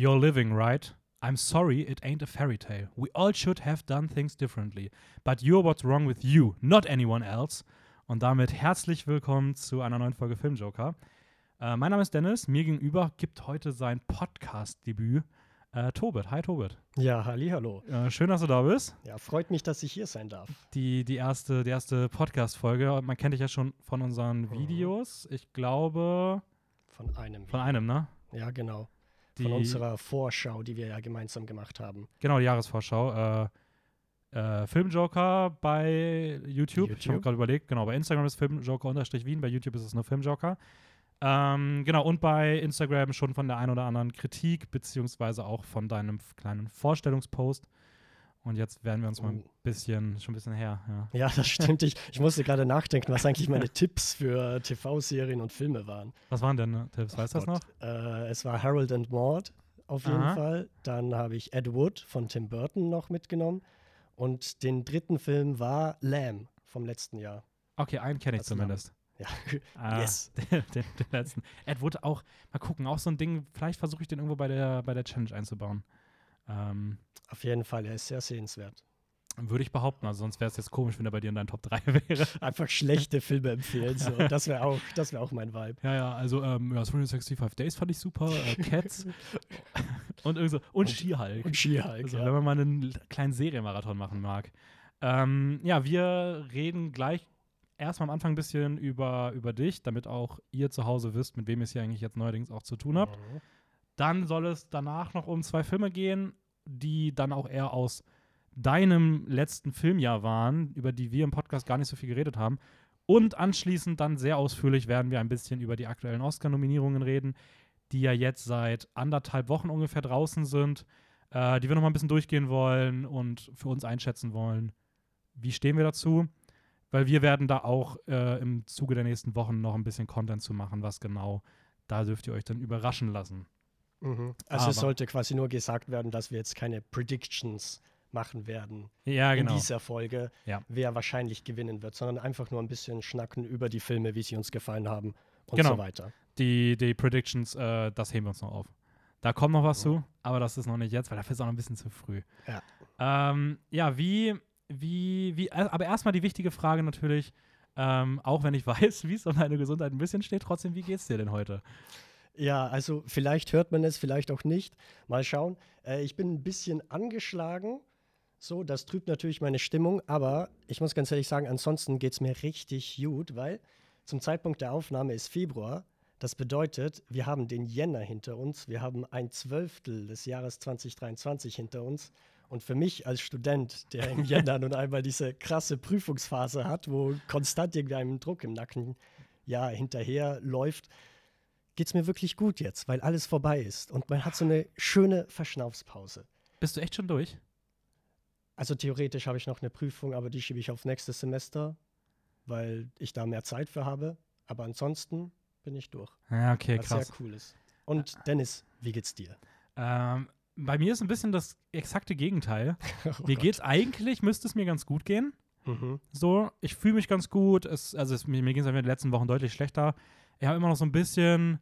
You're living, right? I'm sorry, it ain't a fairy tale. We all should have done things differently. But you're what's wrong with you, not anyone else. Und damit herzlich willkommen zu einer neuen Folge Filmjoker. Äh, mein Name ist Dennis. Mir gegenüber gibt heute sein Podcast-Debüt äh, Tobit. Hi, Tobit. Ja, halli, hallo. Äh, schön, dass du da bist. Ja, freut mich, dass ich hier sein darf. Die, die erste, die erste Podcast-Folge. Man kennt dich ja schon von unseren Mhm. Videos. Ich glaube, Von einem. von einem, ne? Ja, genau. Die, Von unserer Vorschau, die wir ja gemeinsam gemacht haben. Genau, die Jahresvorschau. Äh, äh, Filmjoker bei YouTube. Ich habe YouTube. gerade überlegt, genau, bei Instagram ist Filmjoker-Wien, bei YouTube ist es nur Filmjoker. Ähm, genau, und bei Instagram schon von der ein oder anderen Kritik, beziehungsweise auch von deinem kleinen Vorstellungspost. Und jetzt werden wir uns mal ein Oh. bisschen, schon ein bisschen her, ja. Ja, das stimmt. Ich, ich musste gerade nachdenken, was eigentlich meine Tipps für TV-Serien und Filme waren. Was waren denn ne, Tipps? Weißt du das noch? Äh, es war Harold and Maude auf jeden Aha. Fall. Dann habe ich Ed Wood von Tim Burton noch mitgenommen. Und den dritten Film war Lamb vom letzten Jahr. Okay, einen kenne ich Lamm. zumindest. Ja, Ah, Yes. Den, den, den letzten. Ed Wood auch, mal gucken, auch so ein Ding, vielleicht versuche ich den irgendwo bei der, bei der Challenge einzubauen. Ähm, auf jeden Fall. Er ist sehr sehenswert. Würde ich behaupten, also sonst wäre es jetzt komisch, wenn er bei dir in deinen Top 3 wäre. Einfach schlechte Filme empfehlen. So. Das wäre auch, das wär auch mein Vibe. Ja, ja, also ähm, ja, 365 Days fand ich super, äh, Cats und irgend so, und She-Hulk. Und She-Hulk, Also, ja. wenn man mal einen kleinen Serienmarathon machen mag. Ähm, ja, wir reden gleich erstmal am Anfang ein bisschen über, über dich, damit auch ihr zu Hause wisst, mit wem ihr es hier eigentlich jetzt neuerdings auch zu tun habt. Mhm. Dann soll es danach noch um zwei Filme gehen, die dann auch eher aus deinem letzten Filmjahr waren, über die wir im Podcast gar nicht so viel geredet haben. Und anschließend dann sehr ausführlich werden wir ein bisschen über die aktuellen Oscar-Nominierungen reden, die ja jetzt seit anderthalb Wochen ungefähr draußen sind, äh, die wir noch mal ein bisschen durchgehen wollen und für uns einschätzen wollen. Wie stehen wir dazu? Weil wir werden da auch äh, im Zuge der nächsten Wochen noch ein bisschen Content zu machen, was genau. Da dürft ihr euch dann überraschen lassen. Mhm. Also Aber- es sollte quasi nur gesagt werden, dass wir jetzt keine Predictions machen werden Ja, genau. in dieser Folge, Ja. wer wahrscheinlich gewinnen wird, sondern einfach nur ein bisschen schnacken über die Filme, wie sie uns gefallen haben und Genau. so weiter. Die, die Predictions, äh, das heben wir uns noch auf. Da kommt noch was Mhm. zu, aber das ist noch nicht jetzt, weil dafür ist auch noch ein bisschen zu früh. Ja. Ähm, ja, wie, wie, wie, äh, aber erstmal die wichtige Frage natürlich, ähm, auch wenn ich weiß, wie es um deine Gesundheit ein bisschen steht, trotzdem, wie geht's dir denn heute? Ja, also vielleicht hört man es, vielleicht auch nicht. Mal schauen. Äh, ich bin ein bisschen angeschlagen. So, das trübt natürlich meine Stimmung, aber ich muss ganz ehrlich sagen, ansonsten geht es mir richtig gut, weil zum Zeitpunkt der Aufnahme ist Februar. Das bedeutet, wir haben den Jänner hinter uns, wir haben ein Zwölftel des Jahres 2023 hinter uns. Und für mich als Student, der im Jänner nun einmal diese krasse Prüfungsphase hat, wo konstant irgendwie ein Druck im Nacken ja, hinterher läuft, geht es mir wirklich gut jetzt, weil alles vorbei ist. Und man hat so eine schöne Verschnaufspause. Bist du echt schon durch? Also theoretisch habe ich noch eine Prüfung, aber die schiebe ich auf nächstes Semester, weil ich da mehr Zeit für habe. Aber ansonsten bin ich durch. Ja, okay, was krass. sehr cool ist. Und Dennis, wie geht's dir? Ähm, bei mir ist ein bisschen das exakte Gegenteil. Oh mir Gott. geht's eigentlich, müsste es mir ganz gut gehen. Mhm. So, ich fühle mich ganz gut. Es, also es, mir, mir ging es in den letzten Wochen deutlich schlechter. Ich habe immer noch so ein bisschen,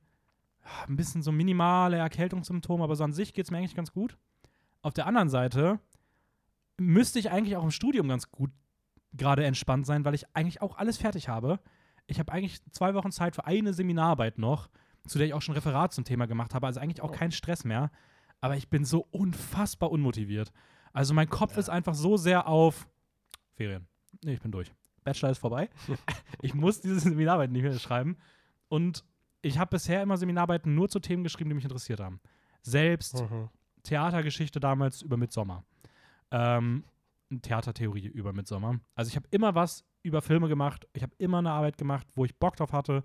ein bisschen so minimale Erkältungssymptome, aber so an sich geht es mir eigentlich ganz gut. Auf der anderen Seite müsste ich eigentlich auch im Studium ganz gut gerade entspannt sein, weil ich eigentlich auch alles fertig habe. Ich habe eigentlich zwei Wochen Zeit für eine Seminararbeit noch, zu der ich auch schon Referat zum Thema gemacht habe. Also eigentlich auch Oh. kein Stress mehr. Aber ich bin so unfassbar unmotiviert. Also mein Kopf Ja. ist einfach so sehr auf Ferien. Nee, ich bin durch. Bachelor ist vorbei. ich muss diese Seminararbeiten nicht mehr schreiben. Und ich habe bisher immer Seminararbeiten nur zu Themen geschrieben, die mich interessiert haben. Selbst Mhm. Theatergeschichte damals über Midsommer. Ähm, Theatertheorie über Midsommer. Also ich habe immer was über Filme gemacht. Ich habe immer eine Arbeit gemacht, wo ich Bock drauf hatte,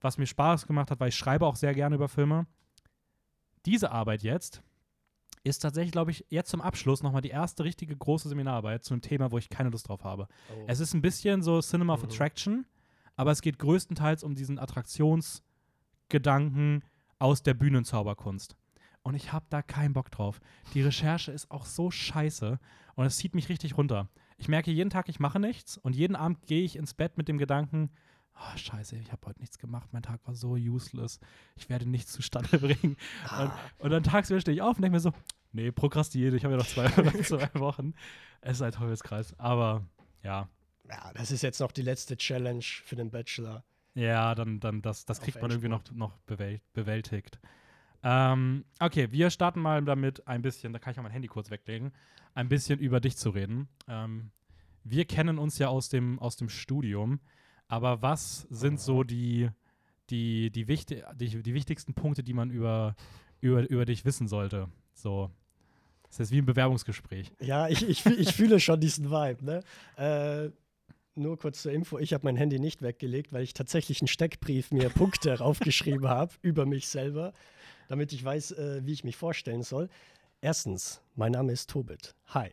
was mir Spaß gemacht hat, weil ich schreibe auch sehr gerne über Filme. Diese Arbeit jetzt ist tatsächlich, glaube ich, jetzt zum Abschluss nochmal die erste richtige große Seminararbeit zu einem Thema, wo ich keine Lust drauf habe. Oh. Es ist ein bisschen so Cinema of Mhm. Attraction, aber es geht größtenteils um diesen Attraktionsgedanken aus der Bühnenzauberkunst. Und ich habe da keinen Bock drauf. Die Recherche ist auch so scheiße und es zieht mich richtig runter. Ich merke jeden Tag, ich mache nichts und jeden Abend gehe ich ins Bett mit dem Gedanken, oh, scheiße, ich habe heute nichts gemacht, mein Tag war so useless, ich werde nichts zustande bringen. Ah. Und, und dann tagsüber stehe ich auf und denke mir so, nee, prokrastiniere, ich habe ja noch zwei, zwei Wochen. Es ist ein Teufelskreis, aber ja. Ja, das ist jetzt noch die letzte Challenge für den Bachelor. Ja, dann, dann das, das kriegt man irgendwie noch, noch bewält, bewältigt. Ähm, okay, wir starten mal damit ein bisschen, da kann ich auch mein Handy kurz weglegen, ein bisschen über dich zu reden. Ähm, wir kennen uns ja aus dem, aus dem Studium, aber was sind so die, die, die, wichti die, die wichtigsten Punkte, die man über, über, über dich wissen sollte? So, das ist wie ein Bewerbungsgespräch. Ja, ich, ich, ich fühle schon diesen Vibe, ne? Äh, nur kurz zur Info, ich habe mein Handy nicht weggelegt, weil ich tatsächlich einen Steckbrief mir Punkte raufgeschrieben habe über mich selber, damit ich weiß, äh, wie ich mich vorstellen soll. Erstens, mein Name ist Tobit. Hi.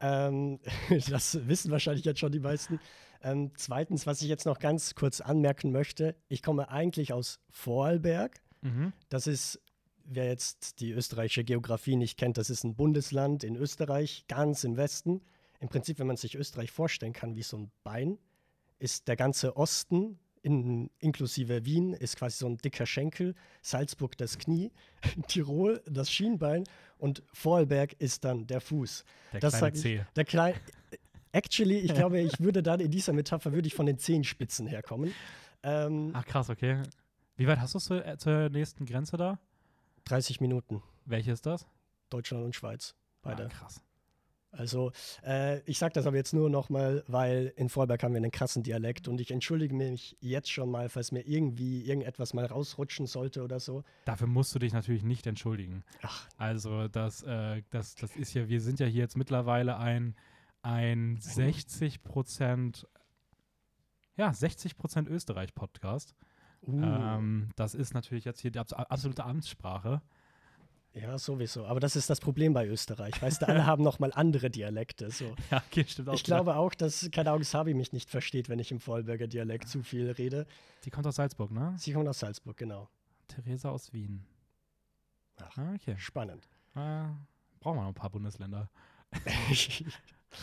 Ähm, das wissen wahrscheinlich jetzt schon die meisten. Ähm, zweitens, was ich jetzt noch ganz kurz anmerken möchte, ich komme eigentlich aus Vorarlberg. Mhm. Das ist, wer jetzt die österreichische Geografie nicht kennt, das ist ein Bundesland in Österreich, ganz im Westen. Im Prinzip, wenn man sich Österreich vorstellen kann wie so ein Bein, ist der ganze Osten, in, inklusive Wien, ist quasi so ein dicker Schenkel, Salzburg das Knie, Tirol das Schienbein und Vorarlberg ist dann der Fuß. Der Das kleine C. Der kleine. Actually, ich glaube, ich würde dann in dieser Metapher würde ich von den Zehenspitzen herkommen. Ähm, Ach krass, okay. Wie weit hast du zur, äh, zur nächsten Grenze da? 30 Minuten, Welche ist das? Deutschland und Schweiz. Beide. Ah, krass. Also, äh, ich sage das aber jetzt nur nochmal, weil in Vorarlberg haben wir einen krassen Dialekt und ich entschuldige mich jetzt schon mal, falls mir irgendwie irgendetwas mal rausrutschen sollte oder so. Dafür musst du dich natürlich nicht entschuldigen. Ach, Also das, äh, das, das ist ja, wir sind ja hier jetzt mittlerweile ein, ein 60 Prozent, ja, 60 Prozent Österreich-Podcast. uh, Ähm, das ist natürlich jetzt hier die abs- absolute Amtssprache. Ja, sowieso. Aber das ist das Problem bei Österreich. Weißt du, alle haben nochmal andere Dialekte. So. Ja, okay, stimmt auch. Ich glaube auch, dass, keine Ahnung, Sabi mich nicht versteht, wenn ich im Vorarlberger Dialekt zu viel rede. Die kommt aus Salzburg, ne? Sie kommt aus Salzburg, genau. Theresa aus Wien. Ach. Ah, okay. Spannend. Äh, brauchen wir noch ein paar Bundesländer.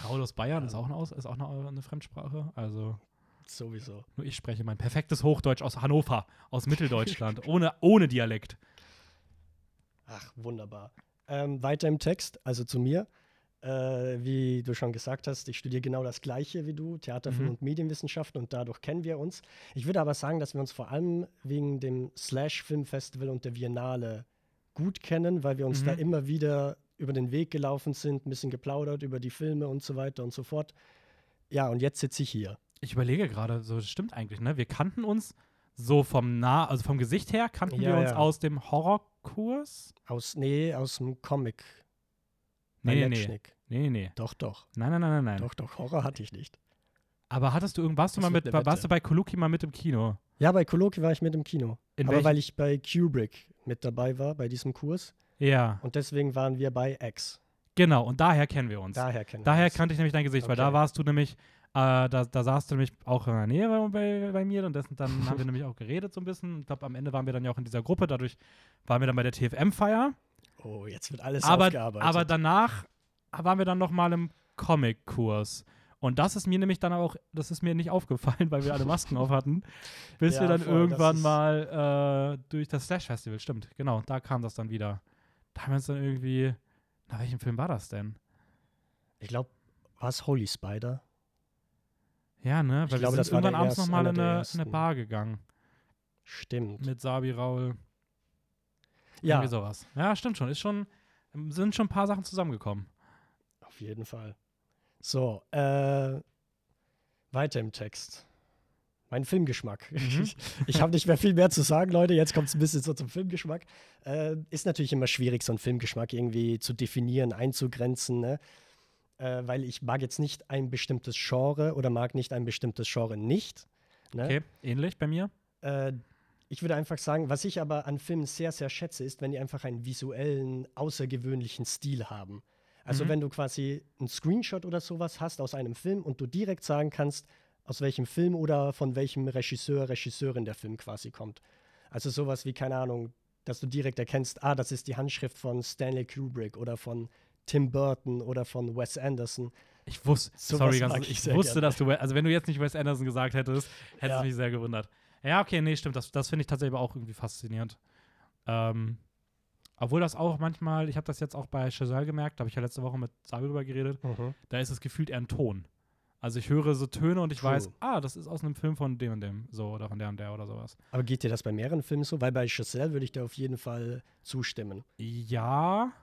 Raul aus Bayern ist auch, eine, aus, ist auch eine, eine Fremdsprache. Also sowieso. nur ich spreche mein perfektes Hochdeutsch aus Hannover, aus Mitteldeutschland, ohne, ohne Dialekt. Ach, wunderbar. Ähm, weiter im Text, also zu mir. Äh, wie du schon gesagt hast, ich studiere genau das Gleiche wie du, Theaterfilm Mhm. und Medienwissenschaften und dadurch kennen wir uns. Ich würde aber sagen, dass wir uns vor allem wegen dem Slash Film Festival und der Biennale gut kennen, weil wir uns Mhm. da immer wieder über den Weg gelaufen sind, ein bisschen geplaudert über die Filme und so weiter und so fort. Ja, und jetzt sitze ich hier. Ich überlege gerade, so das stimmt eigentlich, ne? Wir kannten uns so vom nah, also vom Gesicht her kannten Ja, wir uns ja. aus dem Horrorkurs. Aus, nee, aus dem Comic. Nee, nee, nee. Nee, nee, nee. Doch, doch. Nein, nein, nein, nein, nein. Doch, doch. Horror hatte ich nicht. Aber hattest du irgendwas, warst du mal mit, warst Wette. du bei Koluki mal mit im Kino? Ja, bei Koloki war ich mit im Kino. In aber welchem- weil ich bei Kubrick mit dabei war, bei diesem Kurs. Ja, Und deswegen waren wir bei X. genau. Und daher kennen wir uns. Daher kennen Daher wir uns. kannte ich nämlich dein Gesicht, weil da Okay. warst du nämlich, äh, da, da saßt du nämlich auch in der Nähe bei, bei, bei mir und dessen, dann haben wir nämlich auch geredet so ein bisschen. Ich glaube, am Ende waren wir dann ja auch in dieser Gruppe, dadurch waren wir dann bei der TFM-Feier. Oh, jetzt wird alles Aber, aufgearbeitet. aber danach waren wir dann noch mal im Comic-Kurs. Und das ist mir nämlich dann auch, das ist mir nicht aufgefallen, weil wir alle Masken auf hatten, bis Ja, wir dann voll, irgendwann mal äh, durch das Slash-Festival, stimmt, genau, da kam das dann wieder. Da haben wir uns dann irgendwie, na, welchen Film war das denn? ich glaube, war es Holy Spider? Ja, ne? Ich Weil glaube, wir das sind war irgendwann abends nochmal in eine, in eine. Bar gegangen. Stimmt. Mit Sabi Raul. ja, Irgendwie sowas. Ja, stimmt schon. Ist schon, sind schon ein paar Sachen zusammengekommen. auf jeden Fall. So, äh, weiter im Text. Mein Filmgeschmack. Mhm. Ich habe nicht mehr viel mehr zu sagen, Leute. Jetzt kommt es ein bisschen so zum Filmgeschmack. Äh, ist natürlich immer schwierig, so einen Filmgeschmack irgendwie zu definieren, einzugrenzen, ne? Äh, weil ich mag jetzt nicht ein bestimmtes Genre oder mag nicht ein bestimmtes Genre nicht. Ne? Okay, ähnlich bei mir. Äh, ich würde einfach sagen, was ich aber an Filmen sehr, sehr schätze, ist, wenn die einfach einen visuellen, außergewöhnlichen Stil haben. Also Mhm. wenn du quasi einen Screenshot oder sowas hast aus einem Film und du direkt sagen kannst, aus welchem Film oder von welchem Regisseur, Regisseurin der Film quasi kommt. Also sowas wie, keine Ahnung, dass du direkt erkennst, ah, das ist die Handschrift von Stanley Kubrick oder von Tim Burton oder von Wes Anderson. Ich wusste, Sowas sorry, ganz, ich ich wusste, gerne. dass du, also wenn du jetzt nicht Wes Anderson gesagt hättest, hätte es Ja. mich sehr gewundert. Ja, okay, nee, stimmt, das, das finde ich tatsächlich auch irgendwie faszinierend. Ähm, obwohl das auch manchmal, ich habe das jetzt auch bei Chazelle gemerkt, da habe ich ja letzte Woche mit Sabi drüber geredet, da ist es gefühlt eher ein Ton. Also ich höre so Töne und ich True. weiß, ah, das ist aus einem Film von dem und dem, so, oder von der und der oder sowas. Aber geht dir das bei mehreren Filmen so? Weil bei Giselle würde ich dir auf jeden Fall zustimmen. Ja,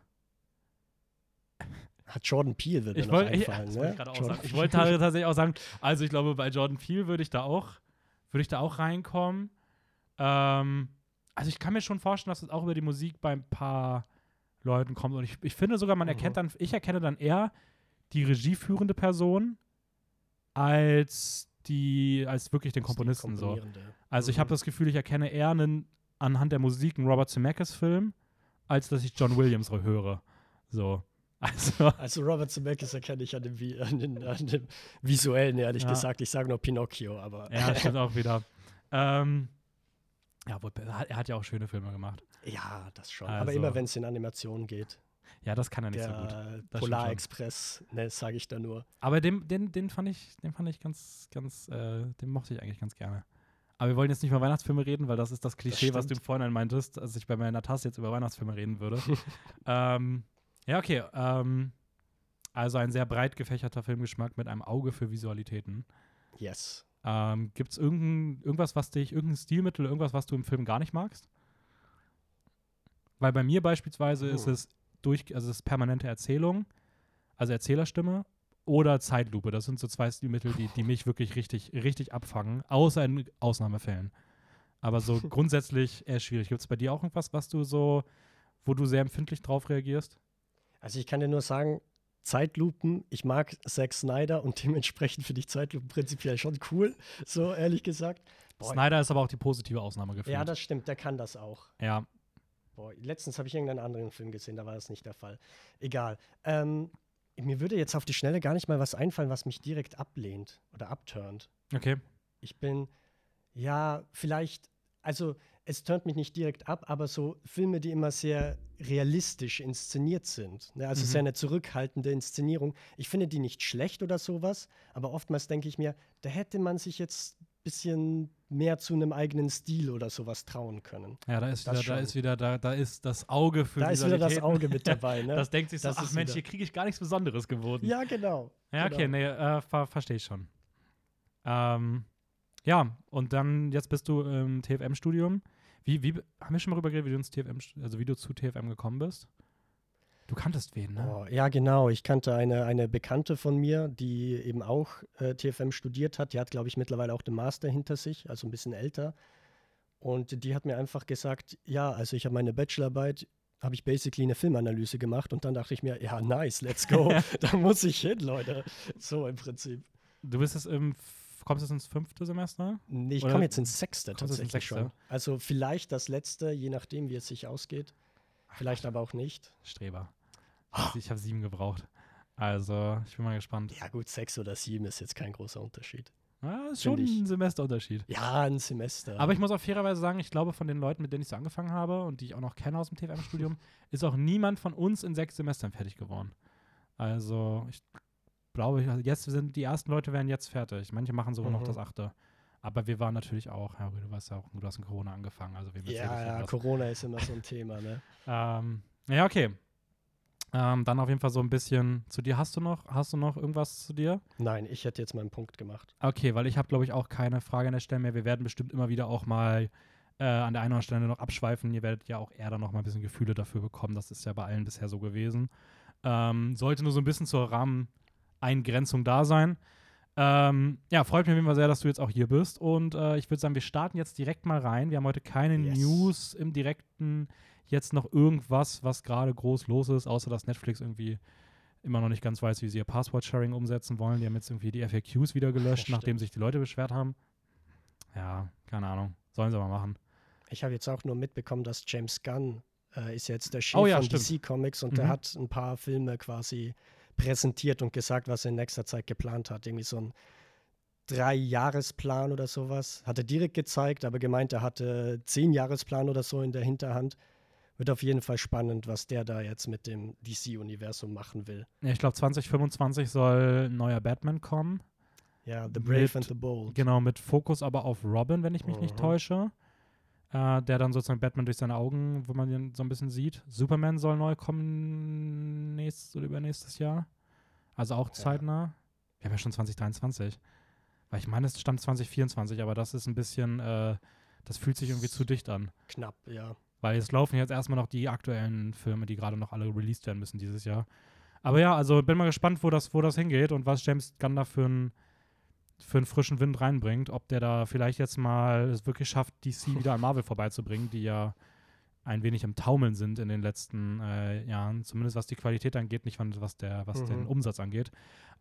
Hat Jordan Peele, würde mir ich ich, einfallen. das ne? ich gerade auch Jordan. Ich wollte ta- tatsächlich auch sagen, also ich glaube, bei Jordan Peele würde ich da auch, würde ich da auch reinkommen. Ähm, also ich kann mir schon vorstellen, dass es auch über die Musik bei ein paar Leuten kommt. Und ich, ich finde sogar, man Mhm. erkennt dann, ich erkenne dann eher die regieführende Person als die, als wirklich den Das Komponisten so. Also ich Mhm. habe das Gefühl, ich erkenne eher einen, anhand der Musik einen Robert Zemeckis-Film, als dass ich John Williams höre. So. Also, Also Robert Zemeckis erkenne ich an dem, an den, an dem visuellen, ehrlich Ja. gesagt. Ich sage nur Pinocchio, aber ja, stimmt auch wieder. Ähm, ja, er hat, ja auch schöne Filme gemacht. ja, das schon. Also- aber immer wenn es in Animationen geht. Ja, das kann er nicht so gut. Das stimmt schon. Polarexpress, ne, sage ich da nur. Aber den, den, den fand ich, den fand ich ganz, ganz, äh, den mochte ich eigentlich ganz gerne. Aber wir wollen jetzt nicht über Weihnachtsfilme reden, weil das ist das Klischee, was du. Vorhinein meintest, dass ich bei meiner Tasse jetzt über Weihnachtsfilme reden würde. ähm, ja, okay. Ähm, also ein sehr breit gefächerter Filmgeschmack mit einem Auge für Visualitäten. Yes. Ähm, Gibt es irgendwas, was dich, irgendein Stilmittel, irgendwas, was du im Film gar nicht magst? Weil bei mir beispielsweise ist Oh. es durch, also es ist permanente Erzählung, also Erzählerstimme oder Zeitlupe. Das sind so zwei Stilmittel, die, die mich wirklich richtig, richtig abfangen, außer in Ausnahmefällen. Aber so grundsätzlich eher schwierig. Gibt es bei dir auch irgendwas, was du so, wo du sehr empfindlich drauf reagierst? Also ich kann dir nur sagen, Zeitlupen, ich mag Zack Snyder und dementsprechend finde ich Zeitlupen prinzipiell schon cool, so ehrlich gesagt. Boah, Snyder ist aber auch die positive Ausnahme gefühlt. Ja, das stimmt, der kann das auch. ja. Boah, letztens habe ich irgendeinen anderen Film gesehen, da war das nicht der Fall. Egal. Ähm, mir würde jetzt auf die Schnelle gar nicht mal was einfallen, was mich direkt ablehnt oder abturnt. Okay. Ich bin, ja, vielleicht, also es turnt mich nicht direkt ab, aber so Filme, die immer sehr realistisch inszeniert sind. Ne? Also Mhm. sehr eine zurückhaltende Inszenierung. Ich finde die nicht schlecht oder sowas, aber oftmals denke ich mir, da hätte man sich jetzt ein bisschen mehr zu einem eigenen Stil oder sowas trauen können. Ja, da ist Das wieder, da ist wieder, da, da ist das Auge für Da ist wieder das. Auge mit dabei, ne? Das denkt sich so, Das ach ist Mensch, wieder- hier kriege ich gar nichts Besonderes geboten. ja, genau. Ja, okay, genau. nee, äh, ver verstehe ich schon. Ähm, ja, und dann, jetzt bist du im TFM-Studium. Wie, wie, haben wir schon mal darüber geredet, wie du ins TFM, also wie du zu TFM gekommen bist? Du kanntest wen, ne? Oh, ja, genau. Ich kannte eine, eine Bekannte von mir, die eben auch äh, TFM studiert hat. Die hat, glaube ich, mittlerweile auch den Master hinter sich, also ein bisschen älter. Und die hat mir einfach gesagt, ja, also ich habe meine Bachelorarbeit, habe ich basically eine Filmanalyse gemacht und dann dachte ich mir, ja, nice, let's go. da muss ich hin, Leute. So im Prinzip. Du bist jetzt im, kommst jetzt ins fünfte Semester? Nee, ich komme jetzt ins Sechste jetzt ins tatsächlich Sechste? schon. Also vielleicht das Letzte, je nachdem, wie es sich ausgeht. Vielleicht aber auch nicht. Streber. Ich habe sieben gebraucht. Also, ich bin mal gespannt. Ja gut, sechs oder sieben ist jetzt kein großer Unterschied. Ja, ist schon ich. ein Semesterunterschied. Ja, ein Semester. Aber ich muss auch fairerweise sagen, ich glaube, von den Leuten, mit denen ich so angefangen habe und die ich auch noch kenne aus dem TFM-Studium, ist auch niemand von uns in sechs Semestern fertig geworden. Also, ich glaube, jetzt sind die ersten Leute werden jetzt fertig. Manche machen sogar noch Mhm. das achte. Aber wir waren natürlich auch, ja, du weißt ja auch, du hast in Corona angefangen, also wir Ja, ja, Corona ist immer so ein Thema, ne? ähm, ja, okay. Ähm, dann auf jeden Fall so ein bisschen zu dir. Hast du noch, hast du noch irgendwas zu dir? Nein, ich hätte jetzt meinen Punkt gemacht. Okay, weil ich habe, glaube ich, auch keine Frage an der Stelle mehr. Wir werden bestimmt immer wieder auch mal äh, an der einen oder anderen Stelle noch abschweifen. Ihr werdet ja auch eher dann noch mal ein bisschen Gefühle dafür bekommen. Das ist ja bei allen bisher so gewesen. Ähm, sollte nur so ein bisschen zur Rahmeneingrenzung da sein. Ähm, ja, freut mich auf jeden Fall sehr, dass du jetzt auch hier bist. Und äh, ich würde sagen, wir starten jetzt direkt mal rein. Wir haben heute keine Yes. News im direkten, jetzt noch irgendwas, was gerade groß los ist, außer dass Netflix irgendwie immer noch nicht ganz weiß, wie sie ihr Passwort-Sharing umsetzen wollen. Die haben jetzt irgendwie die FAQs wieder gelöscht, Ja, nachdem sich die Leute beschwert haben. Ja, keine Ahnung. Sollen sie mal machen. Ich habe jetzt auch nur mitbekommen, dass James Gunn äh, ist jetzt der Chef Oh ja, von stimmt. DC Comics und Mhm. der hat ein paar Filme quasi präsentiert und gesagt, was er in nächster Zeit geplant hat. Irgendwie so ein Drei-Jahresplan oder sowas. Hat er direkt gezeigt, aber gemeint, er hatte zehn Jahresplan oder so in der Hinterhand. Wird auf jeden Fall spannend, was der da jetzt mit dem DC-Universum machen will. Ja, ich glaube, 2025 soll ein neuer Batman kommen. Ja, The Brave Mit- and the Bold. Genau, mit Fokus aber auf Robin, wenn ich mich nicht Mhm. täusche. Äh, der dann sozusagen Batman durch seine Augen, wo man ihn so ein bisschen sieht. Superman soll neu kommen nächstes oder übernächstes Jahr. Also auch Ja. zeitnah. Wir haben ja schon 2023. Weil ich meine, es stand 2024, aber das ist ein bisschen, äh, das fühlt sich irgendwie zu dicht an. Knapp, ja. Weil es laufen jetzt erstmal noch die aktuellen Filme, die gerade noch alle released werden müssen dieses Jahr. Aber ja, also bin mal gespannt, wo das, wo das hingeht und was James Gunn da für einen für einen frischen Wind reinbringt. Ob der da vielleicht jetzt mal es wirklich schafft, DC wieder an Marvel vorbeizubringen, die ja ein wenig im Taumeln sind in den letzten äh, Jahren. Zumindest was die Qualität angeht, nicht was, der, was den Mhm. Umsatz angeht.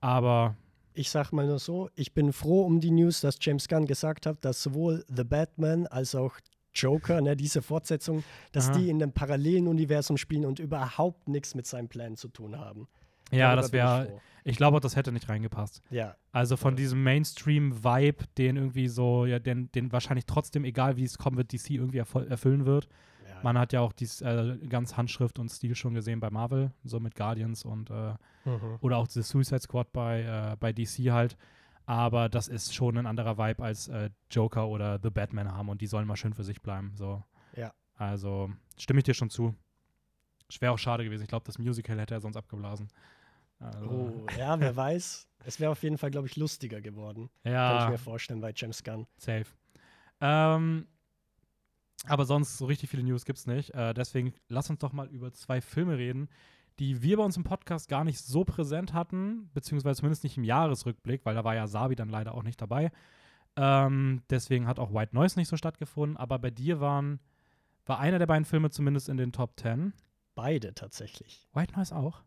Aber Ich sag mal nur so, ich bin froh um die News, dass James Gunn gesagt hat, dass sowohl The Batman als auch Joker, ne, diese Fortsetzung, dass Aha. die in einem parallelen Universum spielen und überhaupt nichts mit seinen Plänen zu tun haben. Ja, das wäre, ich glaube, das hätte nicht reingepasst. Ja, Also von Voll. diesem Mainstream-Vibe, den irgendwie so, ja, den, den wahrscheinlich trotzdem, egal wie es kommen wird, DC irgendwie erfüllen wird. ja. Man hat ja auch dies äh, ganz Handschrift und Stil schon gesehen bei Marvel, so mit Guardians und äh, Mhm. oder auch The Suicide Squad bei, äh, bei DC halt. Aber das ist schon ein anderer Vibe als äh, Joker oder The Batman haben und die sollen mal schön für sich bleiben. So. Ja. Also stimme ich dir schon zu. Wäre auch schade gewesen. Ich glaube, das Musical hätte er sonst abgeblasen. Also, Oh, ja, wer weiß. Es wäre auf jeden Fall, glaube ich, lustiger geworden. Kann ich ja, mir vorstellen bei James Gunn. safe. Ähm, aber sonst so richtig viele News gibt es nicht. Äh, deswegen lass uns doch mal über zwei Filme reden, die wir bei uns im Podcast gar nicht so präsent hatten, beziehungsweise zumindest nicht im Jahresrückblick, weil da war ja Sabi dann leider auch nicht dabei. Ähm, deswegen hat auch White Noise nicht so stattgefunden, aber bei dir waren, war einer der beiden Filme zumindest in den Top 10. Beide tatsächlich. White Noise auch?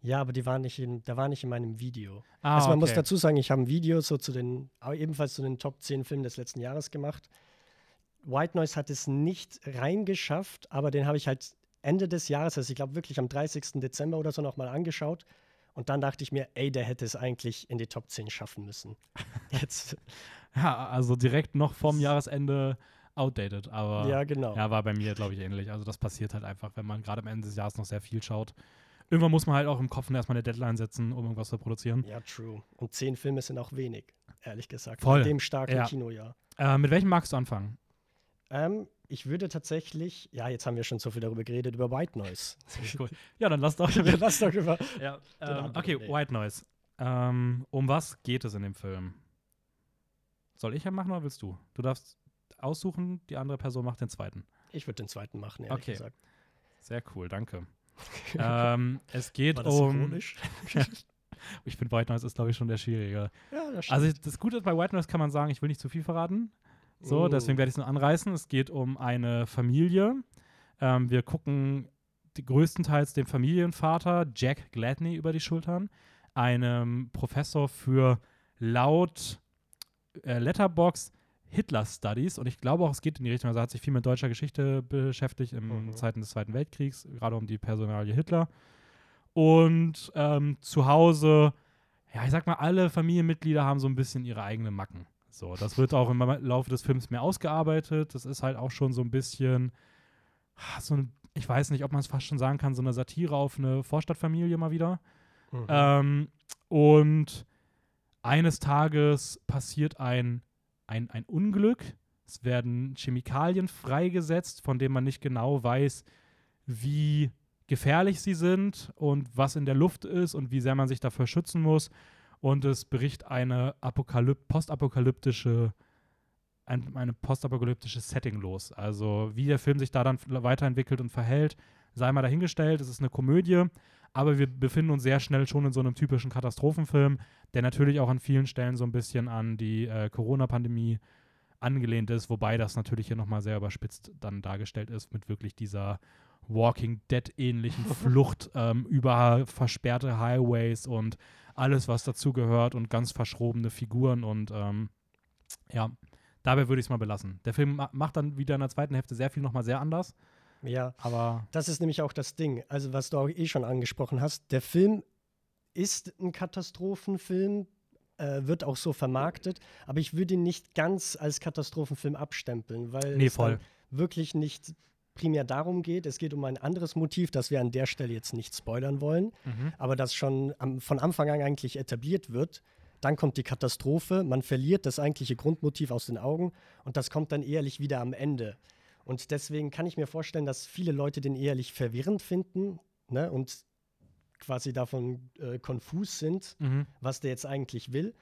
Ja, aber die waren nicht in, da war nicht in meinem Video. Ah, also man muss okay. dazu sagen, ich habe ein Video so zu den, ebenfalls zu den Top 10 Filmen des letzten Jahres gemacht. White Noise hat es nicht reingeschafft, aber den habe ich halt Ende des Jahres, also ich glaube wirklich am 30. Dezember oder so nochmal angeschaut. Und dann dachte ich mir, ey, der hätte es eigentlich in die Top 10 schaffen müssen. Jetzt, Ja, also direkt noch vorm Jahresende outdated, aber ja, genau. Ja, war bei mir, glaube ich, ähnlich. Also das passiert halt einfach, wenn man gerade am Ende des Jahres noch sehr viel schaut. Irgendwann muss man halt auch im Kopf erstmal eine Deadline setzen, um irgendwas zu produzieren. Ja, true. Und 10 Filme sind auch wenig, ehrlich gesagt. Voll. Bei dem starken Ja. Kinojahr. Äh, mit welchem magst du anfangen? Ähm, ich würde tatsächlich, ja, jetzt haben wir schon so viel darüber geredet, über White Noise. Cool. Ja, dann lass doch. Lass doch über. ja, ähm, okay, nee. White Noise. Ähm, um was geht es in dem Film? Soll ich ja machen oder willst du? Du darfst aussuchen, die andere Person macht den zweiten. Ich würde den zweiten machen, ehrlich Okay. gesagt. Sehr cool, danke. ähm, es geht um. Ich finde, White Noise ist, glaube ich, schon der schwierige. Ja, das stimmt. Also das Gute ist, bei White Noise kann man sagen, ich will nicht zu viel verraten. So, Oh. deswegen werde ich es nur anreißen. Es geht um eine Familie. Ähm, wir gucken größtenteils dem Familienvater Jack Gladney über die Schultern, einem Professor für laut äh, Letterbox Hitler Studies. Und ich glaube auch, es geht in die Richtung. Also er hat sich viel mit deutscher Geschichte beschäftigt in Mhm. Zeiten des Zweiten Weltkriegs, gerade um die Personalie Hitler. Und ähm, zu Hause ja, ich sag mal, alle Familienmitglieder haben so ein bisschen ihre eigenen Macken. So, das wird auch im Laufe des Films mehr ausgearbeitet. Das ist halt auch schon so ein bisschen, ah, so ein, ich weiß nicht, ob man es fast schon sagen kann, so eine Satire auf eine Vorstadtfamilie mal wieder. Mhm. Ähm, und eines Tages passiert ein, ein, ein Unglück. Es werden Chemikalien freigesetzt, von denen man nicht genau weiß, wie gefährlich sie sind und was in der Luft ist und wie sehr man sich dafür schützen muss. Und es bricht eine Apokalyp postapokalyptische ein, eine postapokalyptische Setting los. Also wie der Film sich da dann weiterentwickelt und verhält, sei mal dahingestellt. Es ist eine Komödie, aber wir befinden uns sehr schnell schon in so einem typischen Katastrophenfilm, der natürlich auch an vielen Stellen so ein bisschen an die äh, Corona-Pandemie angelehnt ist, wobei das natürlich hier nochmal sehr überspitzt dann dargestellt ist mit wirklich dieser Walking Dead-ähnlichen Flucht ähm, über versperrte Highways und alles, was dazugehört und ganz verschrobene Figuren und ähm, ja, dabei würde ich es mal belassen. Der Film ma macht dann wieder in der zweiten Hälfte sehr viel nochmal sehr anders, ja, aber das ist nämlich auch das Ding. Also, was du auch eh schon angesprochen hast, der Film ist ein Katastrophenfilm, äh, wird auch so vermarktet, aber ich würde ihn nicht ganz als Katastrophenfilm abstempeln, weil nee, es wirklich nicht primär darum geht. Es geht um ein anderes Motiv, das wir an der Stelle jetzt nicht spoilern wollen, Mhm. aber das schon am, von Anfang an eigentlich etabliert wird. Dann kommt die Katastrophe, man verliert das eigentliche Grundmotiv aus den Augen und das kommt dann ehrlich wieder am Ende. Und deswegen kann ich mir vorstellen, dass viele Leute den ehrlich verwirrend finden ne, und quasi davon äh, konfus sind, Mhm. was der jetzt eigentlich will.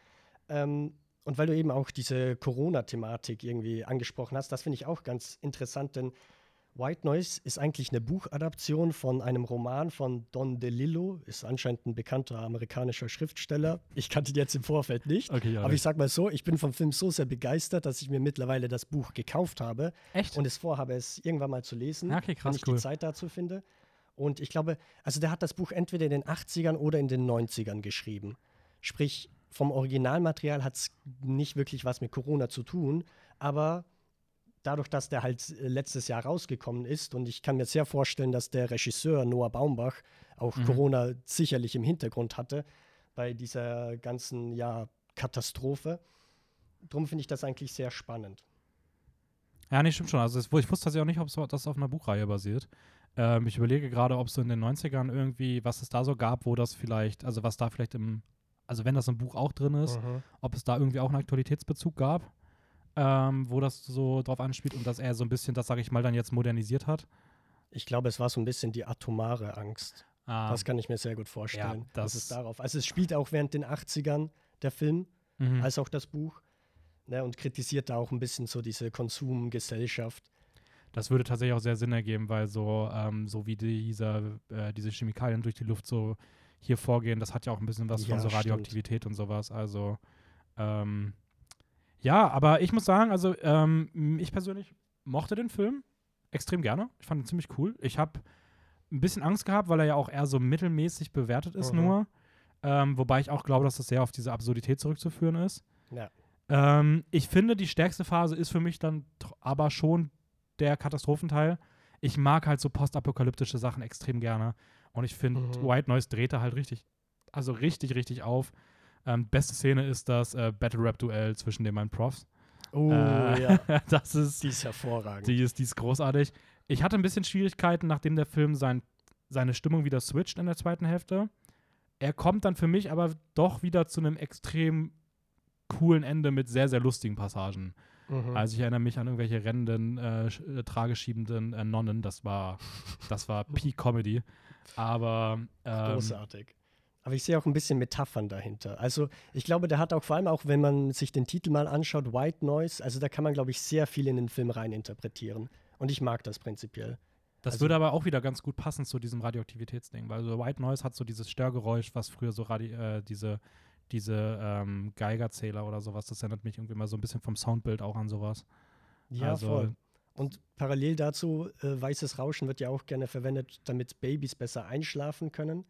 Ähm, und weil du eben auch diese Corona-Thematik irgendwie angesprochen hast, das finde ich auch ganz interessant, denn White Noise ist eigentlich eine Buchadaption von einem Roman von Don DeLillo, ist anscheinend ein bekannter amerikanischer Schriftsteller. Ich kannte ihn jetzt im Vorfeld nicht. Okay, ja. Aber ich sag mal so, ich bin vom Film so sehr begeistert, dass ich mir mittlerweile das Buch gekauft habe Echt? und es vorhabe, es irgendwann mal zu lesen, okay, krass, wenn ich cool. die Zeit dazu finde. Und ich glaube, also der hat das Buch entweder in den 80ern oder in den 90ern geschrieben. Sprich, vom Originalmaterial hat es nicht wirklich was mit Corona zu tun, aber dadurch, dass der halt äh, letztes Jahr rausgekommen ist und ich kann mir sehr vorstellen, dass der Regisseur Noah Baumbach auch Mhm. Corona sicherlich im Hintergrund hatte bei dieser ganzen ja, Katastrophe. Drum finde ich das eigentlich sehr spannend. Ja, nee, stimmt schon. Also ich wusste tatsächlich auch nicht, ob das auf einer Buchreihe basiert. Ähm, ich überlege gerade, ob es so in den 90ern irgendwie, was es da so gab, wo das vielleicht, also was da vielleicht im, also wenn das im Buch auch drin ist, ob es da irgendwie auch einen Aktualitätsbezug gab, ähm, wo das so drauf anspielt und dass er so ein bisschen, das sage ich mal, dann jetzt modernisiert hat. Ich glaube, es war so ein bisschen die atomare Angst. Ah, Das kann ich mir sehr gut vorstellen. Ja, das- es darauf. Also es spielt auch während den 80ern der Film, mhm. als auch das Buch. Ne, und kritisiert da auch ein bisschen so diese Konsumgesellschaft. Das würde tatsächlich auch sehr Sinn ergeben, weil so, ähm, so wie diese, äh, diese Chemikalien durch die Luft so hier vorgehen, das hat ja auch ein bisschen was Ja, von so stimmt. Radioaktivität und sowas. Also, ähm, ja, aber ich muss sagen, also ähm, ich persönlich mochte den Film extrem gerne. Ich fand ihn ziemlich cool. Ich habe ein bisschen Angst gehabt, weil er ja auch eher so mittelmäßig bewertet ist Mhm. nur. Ähm, wobei ich auch glaube, dass das sehr auf diese Absurdität zurückzuführen ist. Ja. Ähm, ich finde, die stärkste Phase ist für mich dann aber schon der Katastrophenteil. Ich mag halt so postapokalyptische Sachen extrem gerne. Und ich finde, Mhm. White Noise dreht da halt richtig, also richtig, richtig auf. Ähm, beste Szene ist das äh, Battle Rap Duell zwischen den beiden Profs. Oh, Äh, ja. das ist, Die ist hervorragend. die ist, die ist großartig. Ich hatte ein bisschen Schwierigkeiten, nachdem der Film sein, seine Stimmung wieder switcht in der zweiten Hälfte. Er kommt dann für mich aber doch wieder zu einem extrem coolen Ende mit sehr, sehr lustigen Passagen. Mhm. Also ich erinnere mich an irgendwelche rennenden, äh, äh, trageschiebenden äh, Nonnen. Das war, das war Peak Comedy. Aber ähm, Großartig. Aber ich sehe auch ein bisschen Metaphern dahinter. Also ich glaube, der hat auch vor allem auch, wenn man sich den Titel mal anschaut, White Noise, also da kann man, glaube ich, sehr viel in den Film reininterpretieren. Und ich mag das prinzipiell. das also- würde aber auch wieder ganz gut passen zu diesem Radioaktivitätsding, weil so White Noise hat so dieses Störgeräusch, was früher so radi äh, diese, diese ähm, Geigerzähler oder sowas, das erinnert mich irgendwie mal so ein bisschen vom Soundbild auch an sowas. Ja, also, voll. Und parallel dazu, äh, weißes Rauschen wird ja auch gerne verwendet, damit Babys besser einschlafen können.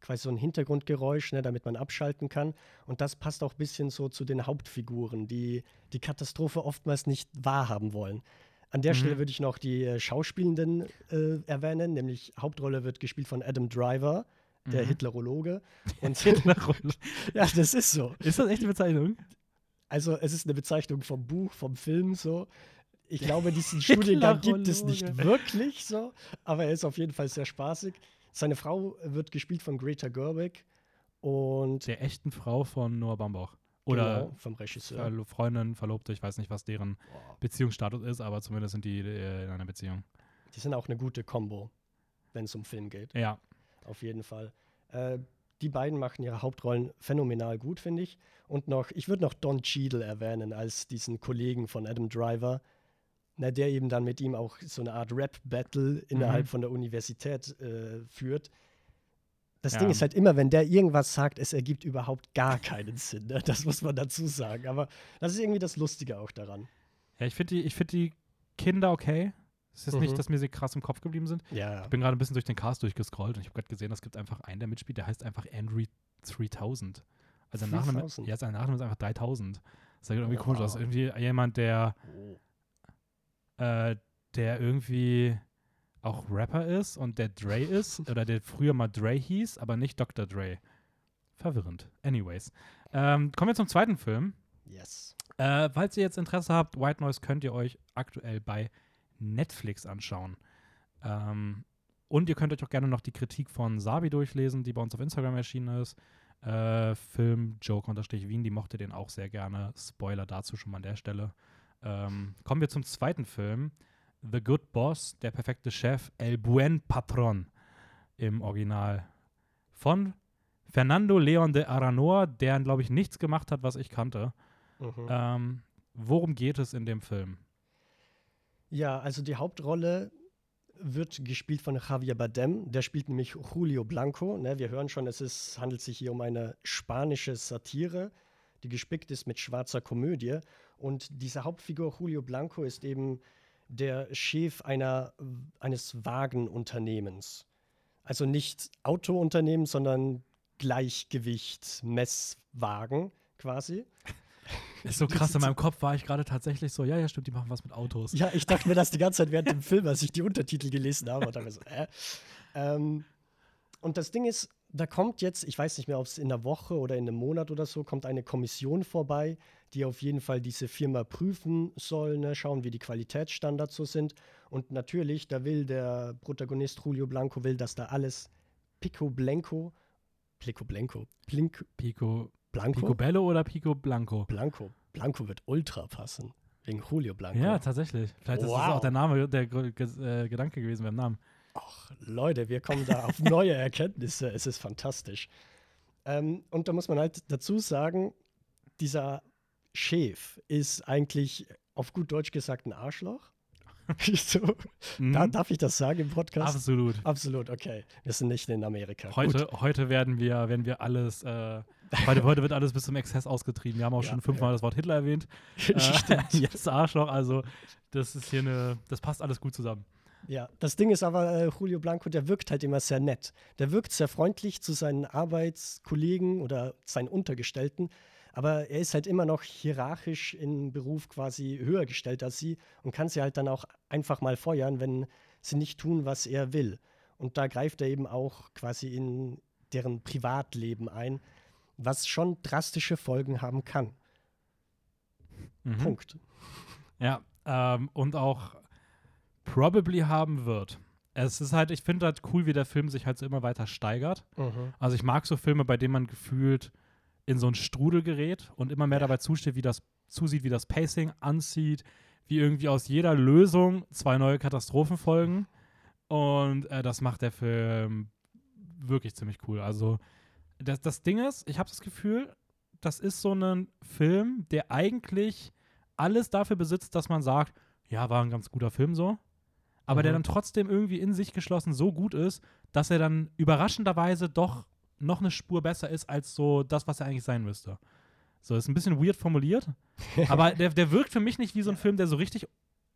Quasi so ein Hintergrundgeräusch, ne, damit man abschalten kann. Und das passt auch ein bisschen so zu den Hauptfiguren, die die Katastrophe oftmals nicht wahrhaben wollen. An der Mhm. Stelle würde ich noch die äh, Schauspielenden äh, erwähnen, nämlich Hauptrolle wird gespielt von Adam Driver, der Mhm. Hitlerologe. Und Hitlerrolle. ja, das ist so. Ist das echt die Bezeichnung? Also es ist eine Bezeichnung vom Buch, vom Film so. Ich glaube, diesen Studiengang gibt es nicht Hitlerologe. wirklich so, aber er ist auf jeden Fall sehr spaßig. Seine Frau wird gespielt von Greta Gerwig und Der echten Frau von Noah Baumbach. Oder genau, vom Regisseur. Verlo Freundin, Verlobte, ich weiß nicht, was deren Boah, Beziehungsstatus ist, aber zumindest sind die äh, in einer Beziehung. die sind auch eine gute Combo, wenn es um Film geht. Ja. Auf jeden Fall. Äh, die beiden machen ihre Hauptrollen phänomenal gut, finde ich. Und noch, ich würde noch Don Cheadle erwähnen als diesen Kollegen von Adam Driver, na, der eben dann mit ihm auch so eine Art Rap-Battle innerhalb Mhm. von der Universität äh, führt. Das Ja. Ding ist halt immer, wenn der irgendwas sagt, es ergibt überhaupt gar keinen Sinn. Ne? Das muss man dazu sagen. Aber das ist irgendwie das Lustige auch daran. Ja, ich finde die, ich find die Kinder okay. Es ist Mhm. nicht, dass mir sie krass im Kopf geblieben sind. Ja. Ich bin gerade ein bisschen durch den Cast durchgescrollt und ich habe gerade gesehen, es gibt einfach einen, der mitspielt, der heißt einfach Andrew 3000. Also sein Nachname, 3000? ja, sein Nachname ist einfach 3000. Das sieht irgendwie Oha. komisch aus. Irgendwie jemand, der, Oh. äh, der irgendwie auch Rapper ist und der Dre ist oder der früher mal Dre hieß, aber nicht Dr. Dre. Verwirrend. Anyways. Ähm, kommen wir zum zweiten Film. Yes. Äh, falls ihr jetzt Interesse habt, White Noise könnt ihr euch aktuell bei Netflix anschauen. Ähm, und ihr könnt euch auch gerne noch die Kritik von Sabi durchlesen, die bei uns auf Instagram erschienen ist. Äh, Film Joke-Wien, die mochte den auch sehr gerne. Spoiler dazu schon mal an der Stelle. Ähm, kommen wir zum zweiten Film. The Good Boss, der perfekte Chef, El Buen Patron im Original. Von Fernando Leon de Aranoa, der, glaube ich, nichts gemacht hat, was ich kannte. Mhm. Ähm, worum geht es in dem Film? Ja, also die Hauptrolle wird gespielt von Javier Bardem. Der spielt nämlich Julio Blanco. Ne? Wir hören schon, es ist, handelt sich hier um eine spanische Satire, die gespickt ist mit schwarzer Komödie. Und diese Hauptfigur Julio Blanco ist eben der Chef einer, eines Wagenunternehmens. Also nicht Autounternehmen, sondern Gleichgewicht, Messwagen quasi. Ist so krass, in meinem Kopf war ich gerade tatsächlich so, ja, ja, stimmt, die machen was mit Autos. Ja, ich dachte mir das die ganze Zeit während dem Film, als ich die Untertitel gelesen habe. Und, so, äh. ähm, und das Ding ist, da kommt jetzt, ich weiß nicht mehr, ob es in einer Woche oder in einem Monat oder so, kommt eine Kommission vorbei, die auf jeden Fall diese Firma prüfen soll, ne, schauen, wie die Qualitätsstandards so sind. Und natürlich, da will der Protagonist Julio Blanco, will, dass da alles Pico Blanco, Pico Blanco, Blink, Pico Blanco? Picobello oder Pico Blanco? Blanco. Blanco wird ultra passen. Wegen Julio Blanco. Ja, tatsächlich. Vielleicht wow. ist das auch der Name, der äh, Gedanke gewesen beim Namen. Ach, Leute, wir kommen da auf neue Erkenntnisse. Es ist fantastisch. Ähm, und da muss man halt dazu sagen, dieser Chef ist eigentlich auf gut Deutsch gesagt ein Arschloch. so, mhm. da, darf ich das sagen im Podcast? Absolut. Absolut, okay. Wir sind nicht in Amerika. Heute, heute werden wir, werden wir alles äh, Heute, heute, wird alles bis zum Exzess ausgetrieben. Wir haben auch ja, schon fünfmal ja. das Wort Hitler erwähnt. äh, jetzt Arschloch, also das ist hier eine, das passt alles gut zusammen. Ja, das Ding ist aber, äh, Julio Blanco, der wirkt halt immer sehr nett. Der wirkt sehr freundlich zu seinen Arbeitskollegen oder seinen Untergestellten, aber er ist halt immer noch hierarchisch im Beruf quasi höher gestellt als sie und kann sie halt dann auch einfach mal feuern, wenn sie nicht tun, was er will. Und da greift er eben auch quasi in deren Privatleben ein was schon drastische Folgen haben kann. Mhm. Punkt. Ja, ähm, und auch probably haben wird. Es ist halt, ich finde halt cool, wie der Film sich halt so immer weiter steigert. Mhm. Also ich mag so Filme, bei denen man gefühlt in so einen Strudel gerät und immer mehr dabei zusteht, wie das zusieht, wie das Pacing anzieht, wie irgendwie aus jeder Lösung zwei neue Katastrophen folgen. Und äh, das macht der Film wirklich ziemlich cool. Also das, das Ding ist, ich habe das Gefühl, das ist so ein Film, der eigentlich alles dafür besitzt, dass man sagt, ja, war ein ganz guter Film so, aber mhm. der dann trotzdem irgendwie in sich geschlossen so gut ist, dass er dann überraschenderweise doch noch eine Spur besser ist als so das, was er eigentlich sein müsste. So, ist ein bisschen weird formuliert, aber der, der wirkt für mich nicht wie so ein Film, der so richtig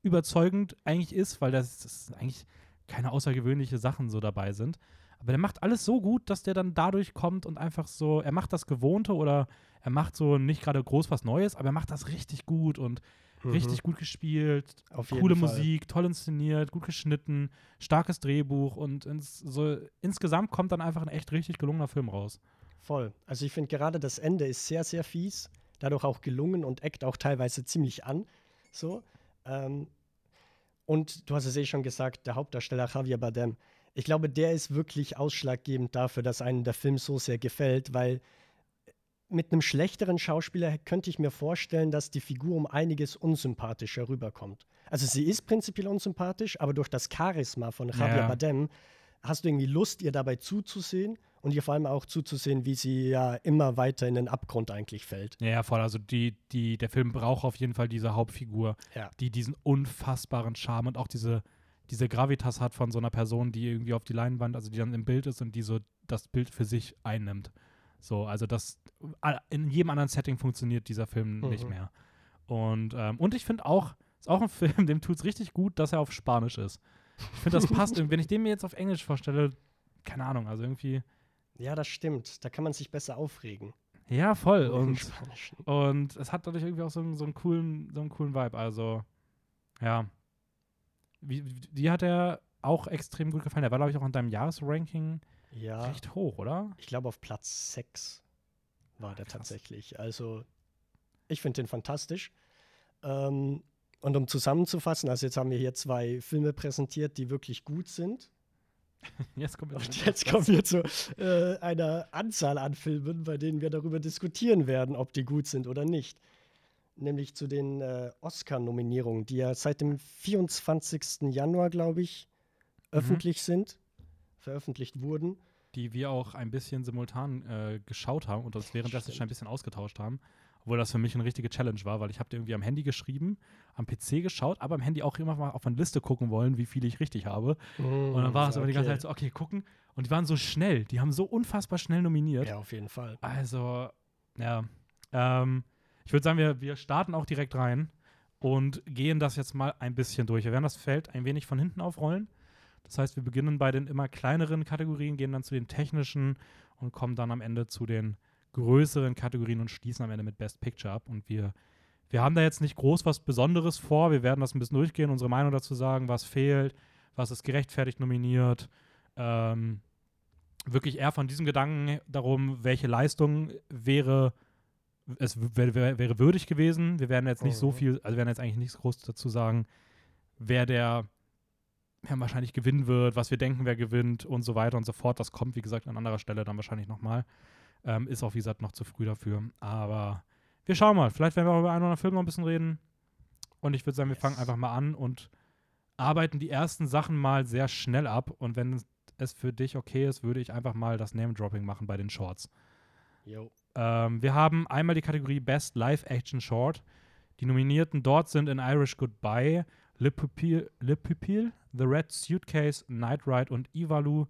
überzeugend eigentlich ist, weil das, das eigentlich keine außergewöhnlichen Sachen so dabei sind. Aber der macht alles so gut, dass der dann dadurch kommt und einfach so, er macht das Gewohnte oder er macht so nicht gerade groß was Neues, aber er macht das richtig gut und mhm. richtig gut gespielt, coole Musik, toll inszeniert, gut geschnitten, starkes Drehbuch und ins, so, insgesamt kommt dann einfach ein echt richtig gelungener Film raus. Voll. Also ich finde gerade das Ende ist sehr, sehr fies, dadurch auch gelungen und eckt auch teilweise ziemlich an. So. Ähm, und du hast es eh schon gesagt, der Hauptdarsteller Javier Bardem, ich glaube, der ist wirklich ausschlaggebend dafür, dass einem der Film so sehr gefällt, weil mit einem schlechteren Schauspieler könnte ich mir vorstellen, dass die Figur um einiges unsympathischer rüberkommt. Also sie ist prinzipiell unsympathisch, aber durch das Charisma von Javier ja. Bardem hast du irgendwie Lust, ihr dabei zuzusehen und ihr vor allem auch zuzusehen, wie sie ja immer weiter in den Abgrund eigentlich fällt. Ja, voll. Also die, die, der Film braucht auf jeden Fall diese Hauptfigur, ja. die diesen unfassbaren Charme und auch diese diese Gravitas hat von so einer Person, die irgendwie auf die Leinwand, also die dann im Bild ist und die so das Bild für sich einnimmt. So, also das in jedem anderen Setting funktioniert dieser Film mhm. nicht mehr. Und, ähm, und ich finde auch, ist auch ein Film, dem tut es richtig gut, dass er auf Spanisch ist. Ich finde, das passt. wenn ich den mir jetzt auf Englisch vorstelle, keine Ahnung, also irgendwie. Ja, das stimmt. Da kann man sich besser aufregen. Ja, voll. Und, und es hat dadurch irgendwie auch so, so, einen coolen, so einen coolen Vibe. Also, ja. Wie, die hat er auch extrem gut gefallen. Der war, glaube ich, auch in deinem Jahresranking ja, recht hoch, oder? Ich glaube, auf Platz 6 war der Krass. tatsächlich. Also, ich finde den fantastisch. Ähm, Und um zusammenzufassen, also jetzt haben wir hier zwei Filme präsentiert, die wirklich gut sind. Jetzt kommt Und jetzt kommen wir zu äh, einer Anzahl an Filmen, bei denen wir darüber diskutieren werden, ob die gut sind oder nicht. Nämlich zu den äh, Oscar-Nominierungen, die ja seit dem 24. Januar, glaube ich, öffentlich sind, veröffentlicht wurden. die wir auch ein bisschen simultan äh, geschaut haben und uns währenddessen schon ein bisschen ausgetauscht haben. Obwohl das für mich eine richtige Challenge war, weil ich habe dir irgendwie am Handy geschrieben, am PC geschaut, aber am Handy auch immer mal auf eine Liste gucken wollen, wie viele ich richtig habe. Und dann war es aber die ganze Zeit so, okay, gucken. Und die waren so schnell, die haben so unfassbar schnell nominiert. Ja, auf jeden Fall. Also, ja. Ähm, ich würde sagen, wir, wir starten auch direkt rein und gehen das jetzt mal ein bisschen durch. Wir werden das Feld ein wenig von hinten aufrollen. Das heißt, wir beginnen bei den immer kleineren Kategorien, gehen dann zu den technischen und kommen dann am Ende zu den größeren Kategorien und schließen am Ende mit Best Picture ab. Und wir, wir haben da jetzt nicht groß was Besonderes vor. Wir werden das ein bisschen durchgehen, unsere Meinung dazu sagen, was fehlt, was ist gerechtfertigt nominiert. Ähm, wirklich eher von diesem Gedanken darum, welche Leistung wäre, es wäre, wäre, wäre würdig gewesen. Wir werden jetzt nicht so Mhm. viel, also werden jetzt eigentlich nichts groß dazu sagen, wer der wer wahrscheinlich gewinnen wird, was wir denken, wer gewinnt und so weiter und so fort. Das kommt, wie gesagt, an anderer Stelle dann wahrscheinlich nochmal. Ähm, ist auch, wie gesagt, noch zu früh dafür. Aber wir schauen mal. Vielleicht werden wir auch über einen oder anderen Film noch ein bisschen reden. Und ich würde sagen, wir fangen Yes. einfach mal an und arbeiten die ersten Sachen mal sehr schnell ab. Und wenn es für dich okay ist, würde ich einfach mal das Name-Dropping machen bei den Shorts. Jo. Ähm, wir haben einmal die Kategorie Best Live-Action Short. Die Nominierten dort sind in Irish Goodbye, Le Pupil, Le Pupil The Red Suitcase, Night Ride und Ivalu.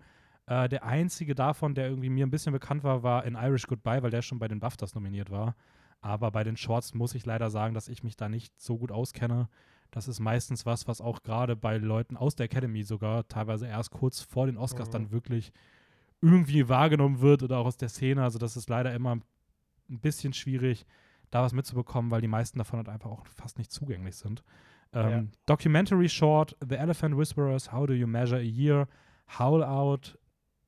Äh, der einzige davon, der irgendwie mir ein bisschen bekannt war, war in Irish Goodbye, weil der schon bei den BAFTAs nominiert war. Aber bei den Shorts muss ich leider sagen, dass ich mich da nicht so gut auskenne. Das ist meistens was, was auch gerade bei Leuten aus der Academy sogar teilweise erst kurz vor den Oscars Mhm. dann wirklich irgendwie wahrgenommen wird oder auch aus der Szene. Also das ist leider immer ein bisschen schwierig, da was mitzubekommen, weil die meisten davon halt einfach auch fast nicht zugänglich sind. Ähm, Ja. Documentary Short, The Elephant Whisperers, How Do You Measure a Year, Howl Out,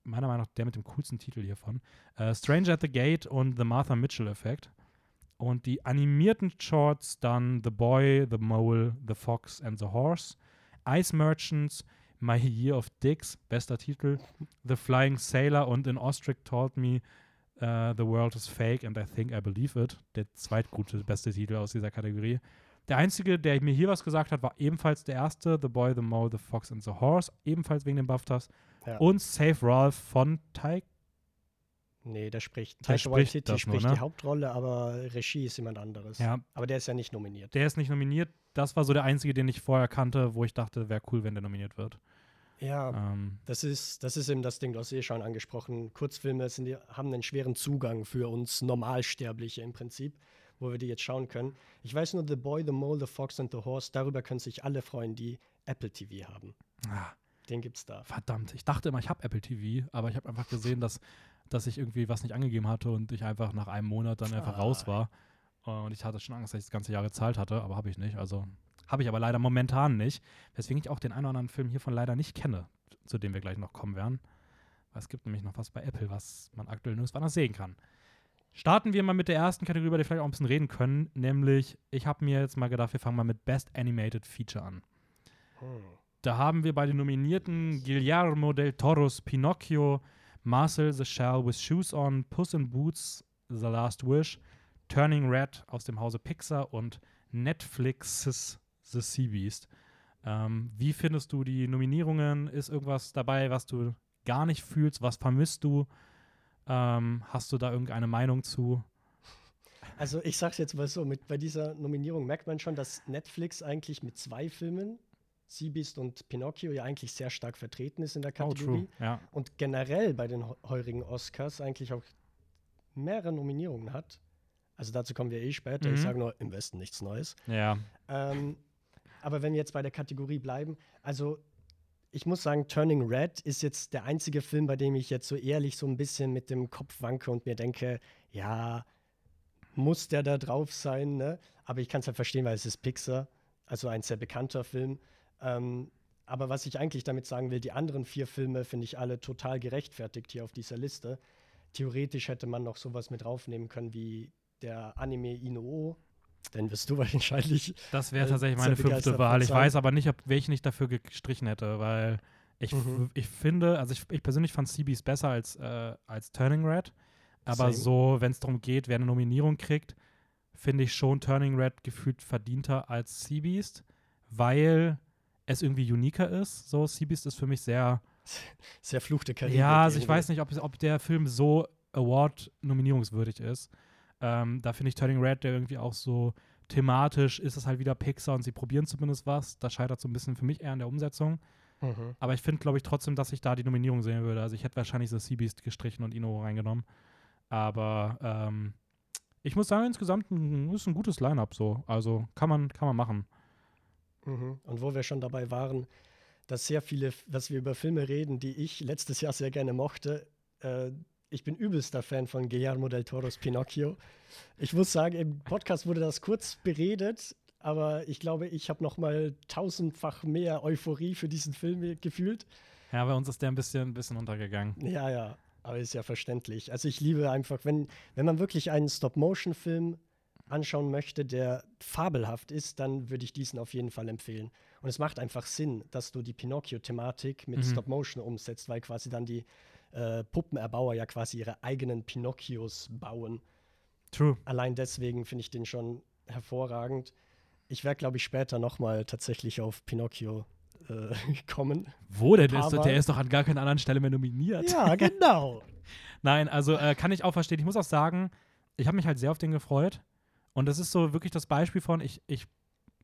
meiner Meinung nach der mit dem coolsten Titel hiervon, äh, Stranger at the Gate und The Martha Mitchell Effect. Und die animierten Shorts dann The Boy, The Mole, The Fox and the Horse, Ice Merchants, My Year of Dicks, bester Titel, The Flying Sailor und In Ostrich Told Me uh, The World is Fake and I Think I Believe It, der zweitgute beste Titel aus dieser Kategorie. Der einzige, der mir hier was gesagt hat, war ebenfalls der erste, The Boy, The Mole, The Fox and the Horse, ebenfalls wegen den BAFTAs. Ja. Und Save Ralph von Taika Nee, der spricht. Der Taika spricht spricht nur, ne? die Hauptrolle, aber Regie ist jemand anderes. Ja, Aber der ist ja nicht nominiert. der ist nicht nominiert. Das war so der einzige, den ich vorher kannte, wo ich dachte, wäre cool, wenn der nominiert wird. Ja, Ähm, das ist, das ist eben das Ding, du hast eh schon angesprochen. Kurzfilme sind, haben einen schweren Zugang für uns Normalsterbliche im Prinzip, wo wir die jetzt schauen können. Ich weiß nur, The Boy, The Mole, The Fox and the Horse, darüber können sich alle freuen, die Apple TV haben. ah, Den gibt's da. verdammt, ich dachte immer, ich habe Apple TV, aber ich habe einfach gesehen, dass, dass ich irgendwie was nicht angegeben hatte und ich einfach nach einem Monat dann einfach Ah. raus war. Und ich hatte schon Angst, dass ich das ganze Jahr gezahlt hatte, aber habe ich nicht. Also habe ich aber leider momentan nicht. Weswegen ich auch den einen oder anderen Film hiervon leider nicht kenne, zu dem wir gleich noch kommen werden. Weil es gibt nämlich noch was bei Apple, was man aktuell nirgends anders sehen kann. Starten wir mal mit der ersten Kategorie, über die wir vielleicht auch ein bisschen reden können. Nämlich, ich habe mir jetzt mal gedacht, wir fangen mal mit Best Animated Feature an. Hm. Da haben wir bei den Nominierten Guillermo del Toros Pinocchio, Marcel the Shell with Shoes On, Puss in Boots, The Last Wish, Turning Red aus dem Hause Pixar und Netflix's The Sea Beast. Ähm, wie findest du die Nominierungen? Ist irgendwas dabei, was du gar nicht fühlst? Was vermisst du? Ähm, hast du da irgendeine Meinung zu? Also ich sag's jetzt mal so, mit, bei dieser Nominierung merkt man schon, dass Netflix eigentlich mit zwei Filmen, Seabeast und Pinocchio, ja eigentlich sehr stark vertreten ist in der Kategorie. Ja. und generell bei den heu- heurigen Oscars eigentlich auch mehrere Nominierungen hat. Also dazu kommen wir eh später. Mhm. Ich sage nur, im Westen nichts Neues. Ja. Ähm, aber wenn wir jetzt bei der Kategorie bleiben, also ich muss sagen, Turning Red ist jetzt der einzige Film, bei dem ich jetzt so ehrlich so ein bisschen mit dem Kopf wanke und mir denke, ja, muss der da drauf sein, ne? Aber ich kann es halt verstehen, weil es ist Pixar, also ein sehr bekannter Film. Ähm, aber was ich eigentlich damit sagen will, die anderen vier Filme finde ich alle total gerechtfertigt hier auf dieser Liste. Theoretisch hätte man noch sowas mit draufnehmen können wie der Anime Inoo Den wirst du wahrscheinlich. Das wäre äh, tatsächlich meine fünfte Wahl. Ich weiß aber nicht, ob welchen ich dafür gestrichen hätte, weil ich, Mhm. ich finde, also ich, ich persönlich fand Seabeast besser als, äh, als Turning Red. Aber Same. so, wenn es darum geht, wer eine Nominierung kriegt, finde ich schon Turning Red gefühlt verdienter als Seabeast, weil es irgendwie uniker ist. So, Seabeast ist für mich sehr Sehr fluchte Karibik. ja, also ich irgendwie. weiß nicht, ob, ob der Film so Award-nominierungswürdig ist. Ähm, da finde ich Turning Red, der irgendwie auch so thematisch ist es halt wieder Pixar und sie probieren zumindest was. Da scheitert so ein bisschen für mich eher an der Umsetzung. Mhm. Aber ich finde, glaube ich, trotzdem, dass ich da die Nominierung sehen würde. Also ich hätte wahrscheinlich so Seabeast gestrichen und Ino reingenommen. Aber ähm, ich muss sagen, insgesamt ein, ist ein gutes Line-Up so. Also kann man, kann man machen. Mhm. Und wo wir schon dabei waren, dass sehr viele, dass wir über Filme reden, die ich letztes Jahr sehr gerne mochte. Äh, ich bin übelster Fan von Guillermo del Toros Pinocchio. Ich muss sagen, im Podcast wurde das kurz beredet, aber ich glaube, ich habe noch mal tausendfach mehr Euphorie für diesen Film gefühlt. Ja, bei uns ist der ein bisschen, ein bisschen untergegangen. Ja, ja, aber ist ja verständlich. Also ich liebe einfach, wenn, wenn man wirklich einen Stop-Motion-Film anschauen möchte, der fabelhaft ist, dann würde ich diesen auf jeden Fall empfehlen. Und es macht einfach Sinn, dass du die Pinocchio-Thematik mit Mhm. Stop-Motion umsetzt, weil quasi dann die äh, Puppenerbauer ja quasi ihre eigenen Pinocchios bauen. True. Allein deswegen finde ich den schon hervorragend. Ich werde, glaube ich, später noch mal tatsächlich auf Pinocchio äh, kommen. Wo denn ist Aber- der? ist doch an gar keiner anderen Stelle mehr nominiert. Ja, genau. Nein, also äh, kann ich auch verstehen. Ich muss auch sagen, ich habe mich halt sehr auf den gefreut. Und das ist so wirklich das Beispiel von, ich, ich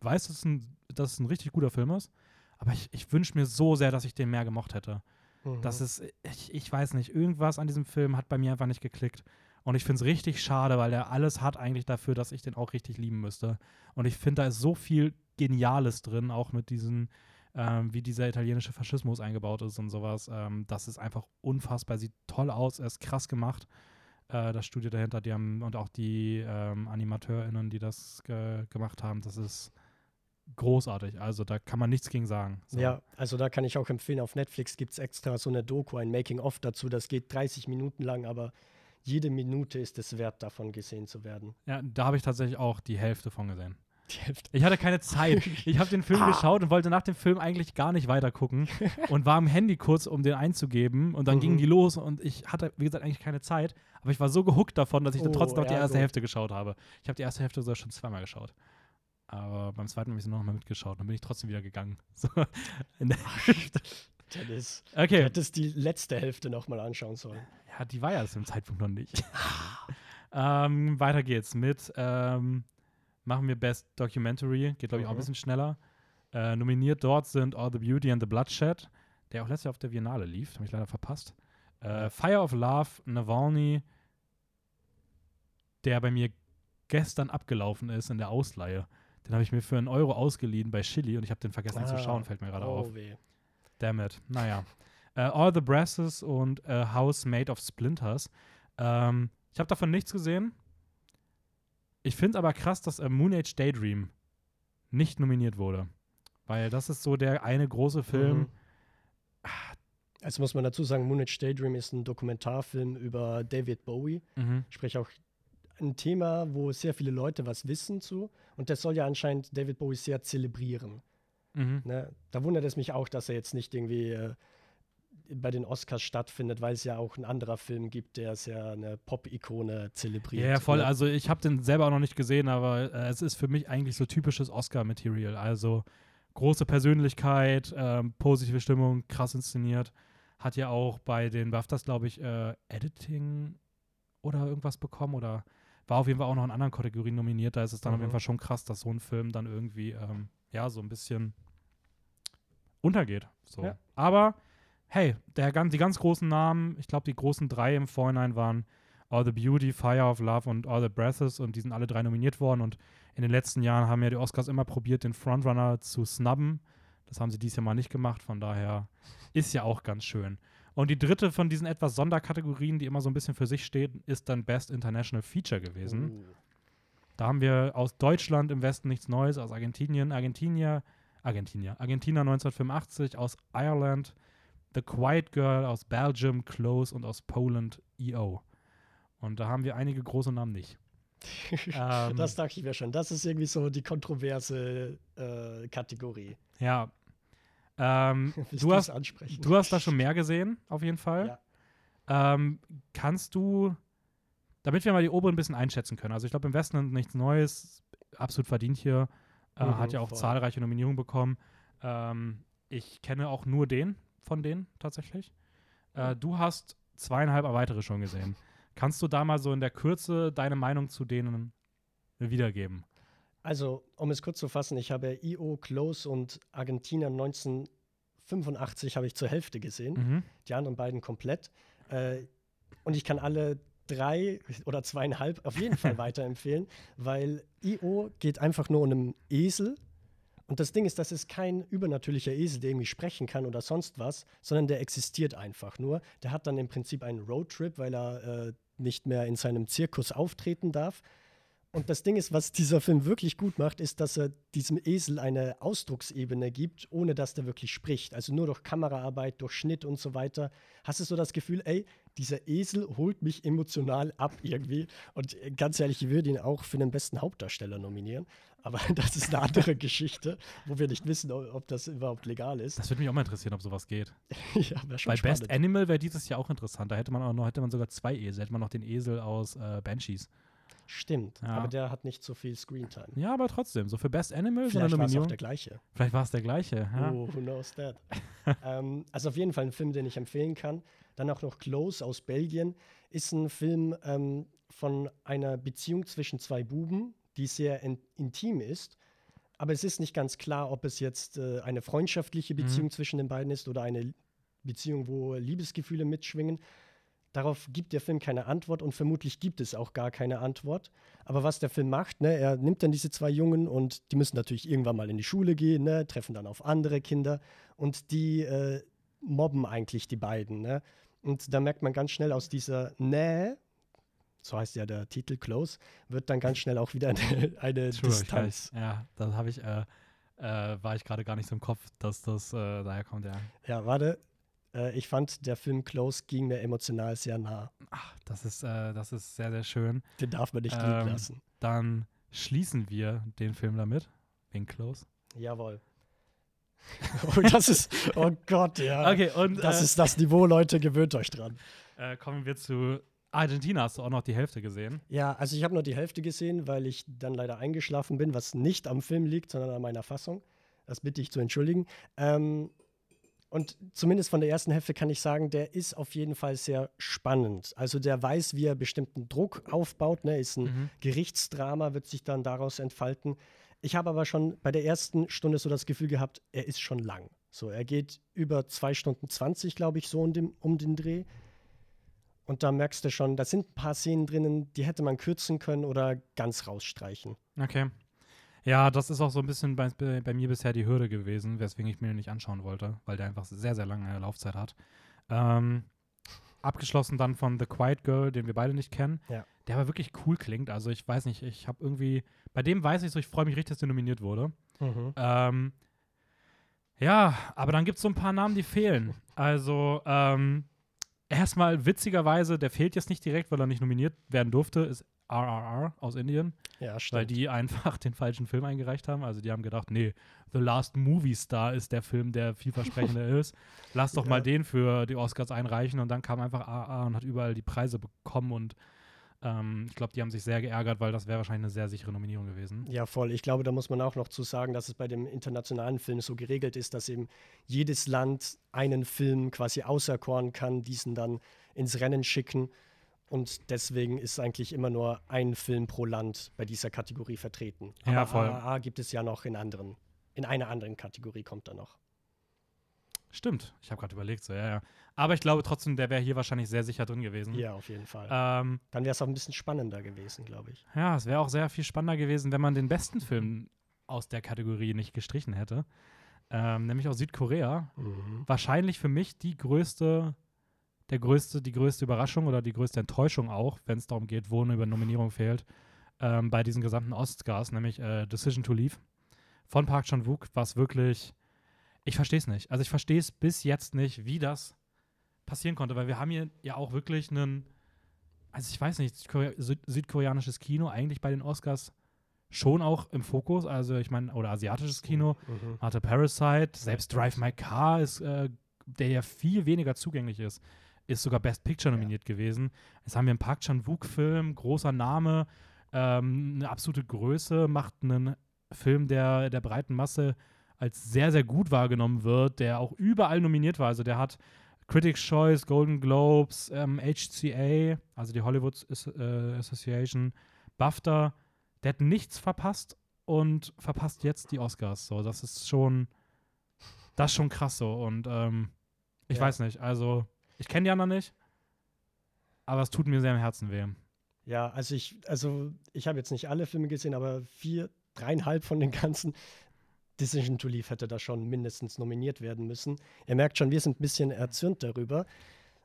weiß, dass es, ein, dass es ein richtig guter Film ist, aber ich, ich wünsche mir so sehr, dass ich den mehr gemocht hätte. Mhm. Das ist, ich, ich weiß nicht, irgendwas an diesem Film hat bei mir einfach nicht geklickt. Und ich finde es richtig schade, weil der alles hat eigentlich dafür, dass ich den auch richtig lieben müsste. Und ich finde, da ist so viel Geniales drin, auch mit diesen, ähm, wie dieser italienische Faschismus eingebaut ist und sowas. Ähm, das ist einfach unfassbar, sieht toll aus, er ist krass gemacht. Äh, das Studio dahinter, die haben und auch die ähm, AnimateurInnen, die das ge gemacht haben, das ist großartig. Also da kann man nichts gegen sagen. So. Ja, also da kann ich auch empfehlen, auf Netflix gibt es extra so eine Doku, ein Making-of dazu. Das geht 30 Minuten lang, aber jede Minute ist es wert, davon gesehen zu werden. ja, da habe ich tatsächlich auch die Hälfte von gesehen. Die Hälfte. Ich hatte keine Zeit. Ich habe den Film Ah. geschaut und wollte nach dem Film eigentlich gar nicht weiter gucken und war am Handy kurz, um den einzugeben und dann Mhm. gingen die los und ich hatte, wie gesagt, eigentlich keine Zeit, aber ich war so gehuckt davon, dass ich dann Oh, trotzdem noch die ja, erste gut. Hälfte geschaut habe. Ich habe die erste Hälfte sogar schon zweimal geschaut. Aber beim zweiten habe ich sie noch mal mitgeschaut. Dann bin ich trotzdem wieder gegangen. So. In der Hälfte. Dennis, du Okay. hättest die letzte Hälfte nochmal anschauen sollen. Ja, die war ja zu dem Zeitpunkt noch nicht. ähm, weiter geht's mit, ähm, machen wir Best Documentary, geht glaube ich auch ein Mhm. bisschen schneller. Äh, nominiert dort sind All the Beauty and the Bloodshed, der auch letztes Jahr auf der Biennale lief, habe ich leider verpasst. Äh, Fire of Love, Navalny, der bei mir gestern abgelaufen ist in der Ausleihe. Den habe ich mir für einen Euro ausgeliehen bei Chili und ich habe den vergessen zu Ah, schauen, fällt mir gerade oh, auf. weh. Damn it. Naja. Äh, All the Brasses und äh, House Made of Splinters. Ähm, ich habe davon nichts gesehen. Ich finde aber krass, dass äh, Moon Age Daydream nicht nominiert wurde. Weil das ist so der eine große Film. Mhm. Also muss man dazu sagen, Moonage Daydream ist ein Dokumentarfilm über David Bowie. Mhm. Sprich auch ein Thema, wo sehr viele Leute was wissen zu. Und das soll ja anscheinend David Bowie sehr zelebrieren. Mhm. Ne? Da wundert es mich auch, dass er jetzt nicht irgendwie äh, bei den Oscars stattfindet, weil es ja auch ein anderer Film gibt, der sehr eine Pop-Ikone zelebriert. Ja, voll. ne? Also ich habe den selber auch noch nicht gesehen, aber äh, es ist für mich eigentlich so typisches Oscar-Material. Also große Persönlichkeit, ähm, positive Stimmung, krass inszeniert. Hat ja auch bei den BAFTAs, glaube ich, äh, Editing oder irgendwas bekommen oder war auf jeden Fall auch noch in anderen Kategorien nominiert. Da ist es dann auf Mhm. jeden Fall schon krass, dass so ein Film dann irgendwie, ähm, ja, so ein bisschen untergeht. So. Ja. Aber hey, der, die ganz großen Namen, ich glaube, die großen drei im Vorhinein waren All the Beauty, Fire of Love und All the Breathes und die sind alle drei nominiert worden und in den letzten Jahren haben ja die Oscars immer probiert, den Frontrunner zu snubben. Das haben sie dieses Jahr mal nicht gemacht, von daher ist ja auch ganz schön. Und die dritte von diesen etwas Sonderkategorien, die immer so ein bisschen für sich steht, ist dann Best International Feature gewesen. Uh, Da haben wir aus Deutschland im Westen nichts Neues, aus Argentinien, Argentinier, Argentinier, Argentina 1985, aus Ireland, The Quiet Girl, aus Belgium, Close und aus Poland, EO. Und da haben wir einige große Namen nicht. Ähm, das dachte ich mir schon. Das ist irgendwie so die kontroverse äh, Kategorie. ja. Ähm, du, hast, du hast da schon mehr gesehen, auf jeden Fall. Ähm, kannst du, damit wir mal die oberen ein bisschen einschätzen können, also ich glaube, im Westen nichts Neues, absolut verdient hier, äh, Mhm, hat ja auch voll. zahlreiche Nominierungen bekommen. Ähm, ich kenne auch nur den von denen tatsächlich. Äh, du hast zweieinhalb weitere schon gesehen. Kannst du da mal so in der Kürze deine Meinung zu denen wiedergeben? Also, um es kurz zu fassen, ich habe I.O., Close und Argentina 1985 habe ich zur Hälfte gesehen. Mhm. die anderen beiden komplett. Äh, und ich kann alle drei oder zweieinhalb auf jeden Fall weiterempfehlen, weil I.O. geht einfach nur um einen Esel. Und das Ding ist, das ist kein übernatürlicher Esel, der irgendwie sprechen kann oder sonst was, sondern der existiert einfach nur. Der hat dann im Prinzip einen Roadtrip, weil er äh, nicht mehr in seinem Zirkus auftreten darf. Und das Ding ist, was dieser Film wirklich gut macht, ist, dass er diesem Esel eine Ausdrucksebene gibt, ohne dass der wirklich spricht. Also nur durch Kameraarbeit, durch Schnitt und so weiter. Hast du so das Gefühl, ey, dieser Esel holt mich emotional ab irgendwie. Und äh, ganz ehrlich, ich würde ihn auch für den besten Hauptdarsteller nominieren. Aber das ist eine andere Geschichte, wo wir nicht wissen, ob das überhaupt legal ist. Das würde mich auch mal interessieren, ob sowas geht. ja, Bei spannend. Best Animal wäre dieses Jahr auch interessant. Da hätte man auch noch, hätte man sogar zwei Esel. Hätte man noch den Esel aus äh, Banshees. Stimmt, Ja. aber der hat nicht so viel Screentime. Ja, aber trotzdem, so für Best Animal Vielleicht war es auch der gleiche. Vielleicht war es der gleiche. Ja. Oh, who knows that? ähm, also auf jeden Fall ein Film, den ich empfehlen kann. Dann auch noch Close aus Belgien. Ist ein Film ähm, von einer Beziehung zwischen zwei Buben, die sehr in intim ist. Aber es ist nicht ganz klar, ob es jetzt äh, eine freundschaftliche Beziehung zwischen den beiden ist oder eine Beziehung, wo Liebesgefühle mitschwingen. Darauf gibt der Film keine Antwort und vermutlich gibt es auch gar keine Antwort. Aber was der Film macht, ne, er nimmt dann diese zwei Jungen und die müssen natürlich irgendwann mal in die Schule gehen, ne, treffen dann auf andere Kinder und die äh, mobben eigentlich die beiden. Ne? Und da merkt man ganz schnell aus dieser Nähe, so heißt ja der Titel Close, wird dann ganz schnell auch wieder eine, eine True, Distanz. Ja, da habe ich, äh, äh, war ich gerade gar nicht so im Kopf, dass das äh, daher kommt, ja. Ja, warte. Äh, ich fand, der Film Close ging mir emotional sehr nah. Ach, das ist, äh, das ist sehr, sehr schön. Den darf man nicht Ähm, liegen lassen. Dann schließen wir den Film damit. Wegen Close. Jawohl. oh, das ist, oh Gott, ja. Okay, und Das äh, ist das Niveau, Leute, gewöhnt euch dran. äh, kommen wir zu Argentina. Hast du auch noch die Hälfte gesehen? Ja, also ich habe nur die Hälfte gesehen, weil ich dann leider eingeschlafen bin, was nicht am Film liegt, sondern an meiner Fassung. Das bitte ich zu entschuldigen. Ähm, und zumindest von der ersten Hälfte kann ich sagen, der ist auf jeden Fall sehr spannend. Also der weiß, wie er bestimmten Druck aufbaut. Ne? Ist ein Mhm. Gerichtsdrama, wird sich dann daraus entfalten. Ich habe aber schon bei der ersten Stunde so das Gefühl gehabt, er ist schon lang. So, er geht über zwei Stunden 20, glaube ich, so um den, um den Dreh. Und da merkst du schon, da sind ein paar Szenen drinnen, die hätte man kürzen können oder ganz rausstreichen. Okay. Ja, das ist auch so ein bisschen bei, bei, mir bisher die Hürde gewesen, weswegen ich mir den nicht anschauen wollte, weil der einfach sehr, sehr lange Laufzeit hat. Ähm, abgeschlossen dann von The Quiet Girl, den wir beide nicht kennen, Ja. der aber wirklich cool klingt. Also ich weiß nicht, ich habe irgendwie, bei dem weiß ich so, ich freue mich richtig, dass der nominiert wurde. Ähm, ja, aber dann gibt es so ein paar Namen, die fehlen. Also, ähm, erstmal witzigerweise, der fehlt jetzt nicht direkt, weil er nicht nominiert werden durfte, ist RRR aus Indien, Ja, weil stimmt. die einfach den falschen Film eingereicht haben. Also, die haben gedacht, nee, The Last Movie Star ist der Film, der vielversprechender ist. Lass doch Ja. mal den für die Oscars einreichen. Und dann kam einfach RRR und hat überall die Preise bekommen und ähm, ich glaube, die haben sich sehr geärgert, weil das wäre wahrscheinlich eine sehr sichere Nominierung gewesen. Ja, voll. Ich glaube, da muss man auch noch zu sagen, dass es bei dem internationalen Film so geregelt ist, dass eben jedes Land einen Film quasi auserkoren kann, diesen dann ins Rennen schicken. Und deswegen ist eigentlich immer nur ein Film pro Land bei dieser Kategorie vertreten. Ja, Aber voll. AAA gibt es ja noch in anderen. In einer anderen Kategorie kommt er noch. Stimmt, ich habe gerade überlegt, so, ja, ja. Aber ich glaube trotzdem, der wäre hier wahrscheinlich sehr sicher drin gewesen. Ja, auf jeden Fall. Ähm, Dann wäre es auch ein bisschen spannender gewesen, glaube ich. ja, es wäre auch sehr viel spannender gewesen, wenn man den besten Film aus der Kategorie nicht gestrichen hätte. Ähm, nämlich aus Südkorea. Wahrscheinlich für mich die größte, der größte, die größte Überraschung oder die größte Enttäuschung auch, wenn es darum geht, wo eine über Nominierung fehlt, ähm, bei diesen gesamten Oscars, nämlich äh, Decision to Leave von Park Chan-wook, was wirklich, ich verstehe es nicht. Also ich verstehe es bis jetzt nicht, wie das passieren konnte, weil wir haben hier ja auch wirklich einen also ich weiß nicht, Südkorea Süd südkoreanisches Kino eigentlich bei den Oscars schon auch im Fokus. Also ich meine, oder asiatisches Kino, Mhm. hatte Parasite, selbst Drive My Car ist, äh, der ja viel weniger zugänglich ist, ist sogar Best Picture nominiert gewesen. Jetzt haben wir einen Park Chan-wook-Film, großer Name, ähm, eine absolute Größe, macht einen Film, der der breiten Masse als sehr, sehr gut wahrgenommen wird, der auch überall nominiert war. Also der hat Critics' Choice, Golden Globes, ähm, HCA, also die Hollywood äh, Association, BAFTA, der hat nichts verpasst und verpasst jetzt die Oscars. So, das ist schon, das ist schon krass so. Und ähm, ich Ja. weiß nicht, also ich kenne die anderen nicht, aber es tut mir sehr im Herzen weh. Ja, also ich, also ich habe jetzt nicht alle Filme gesehen, aber vier, dreieinhalb von den ganzen Decision to Leave hätte da schon mindestens nominiert werden müssen. Ihr merkt schon, wir sind ein bisschen erzürnt darüber,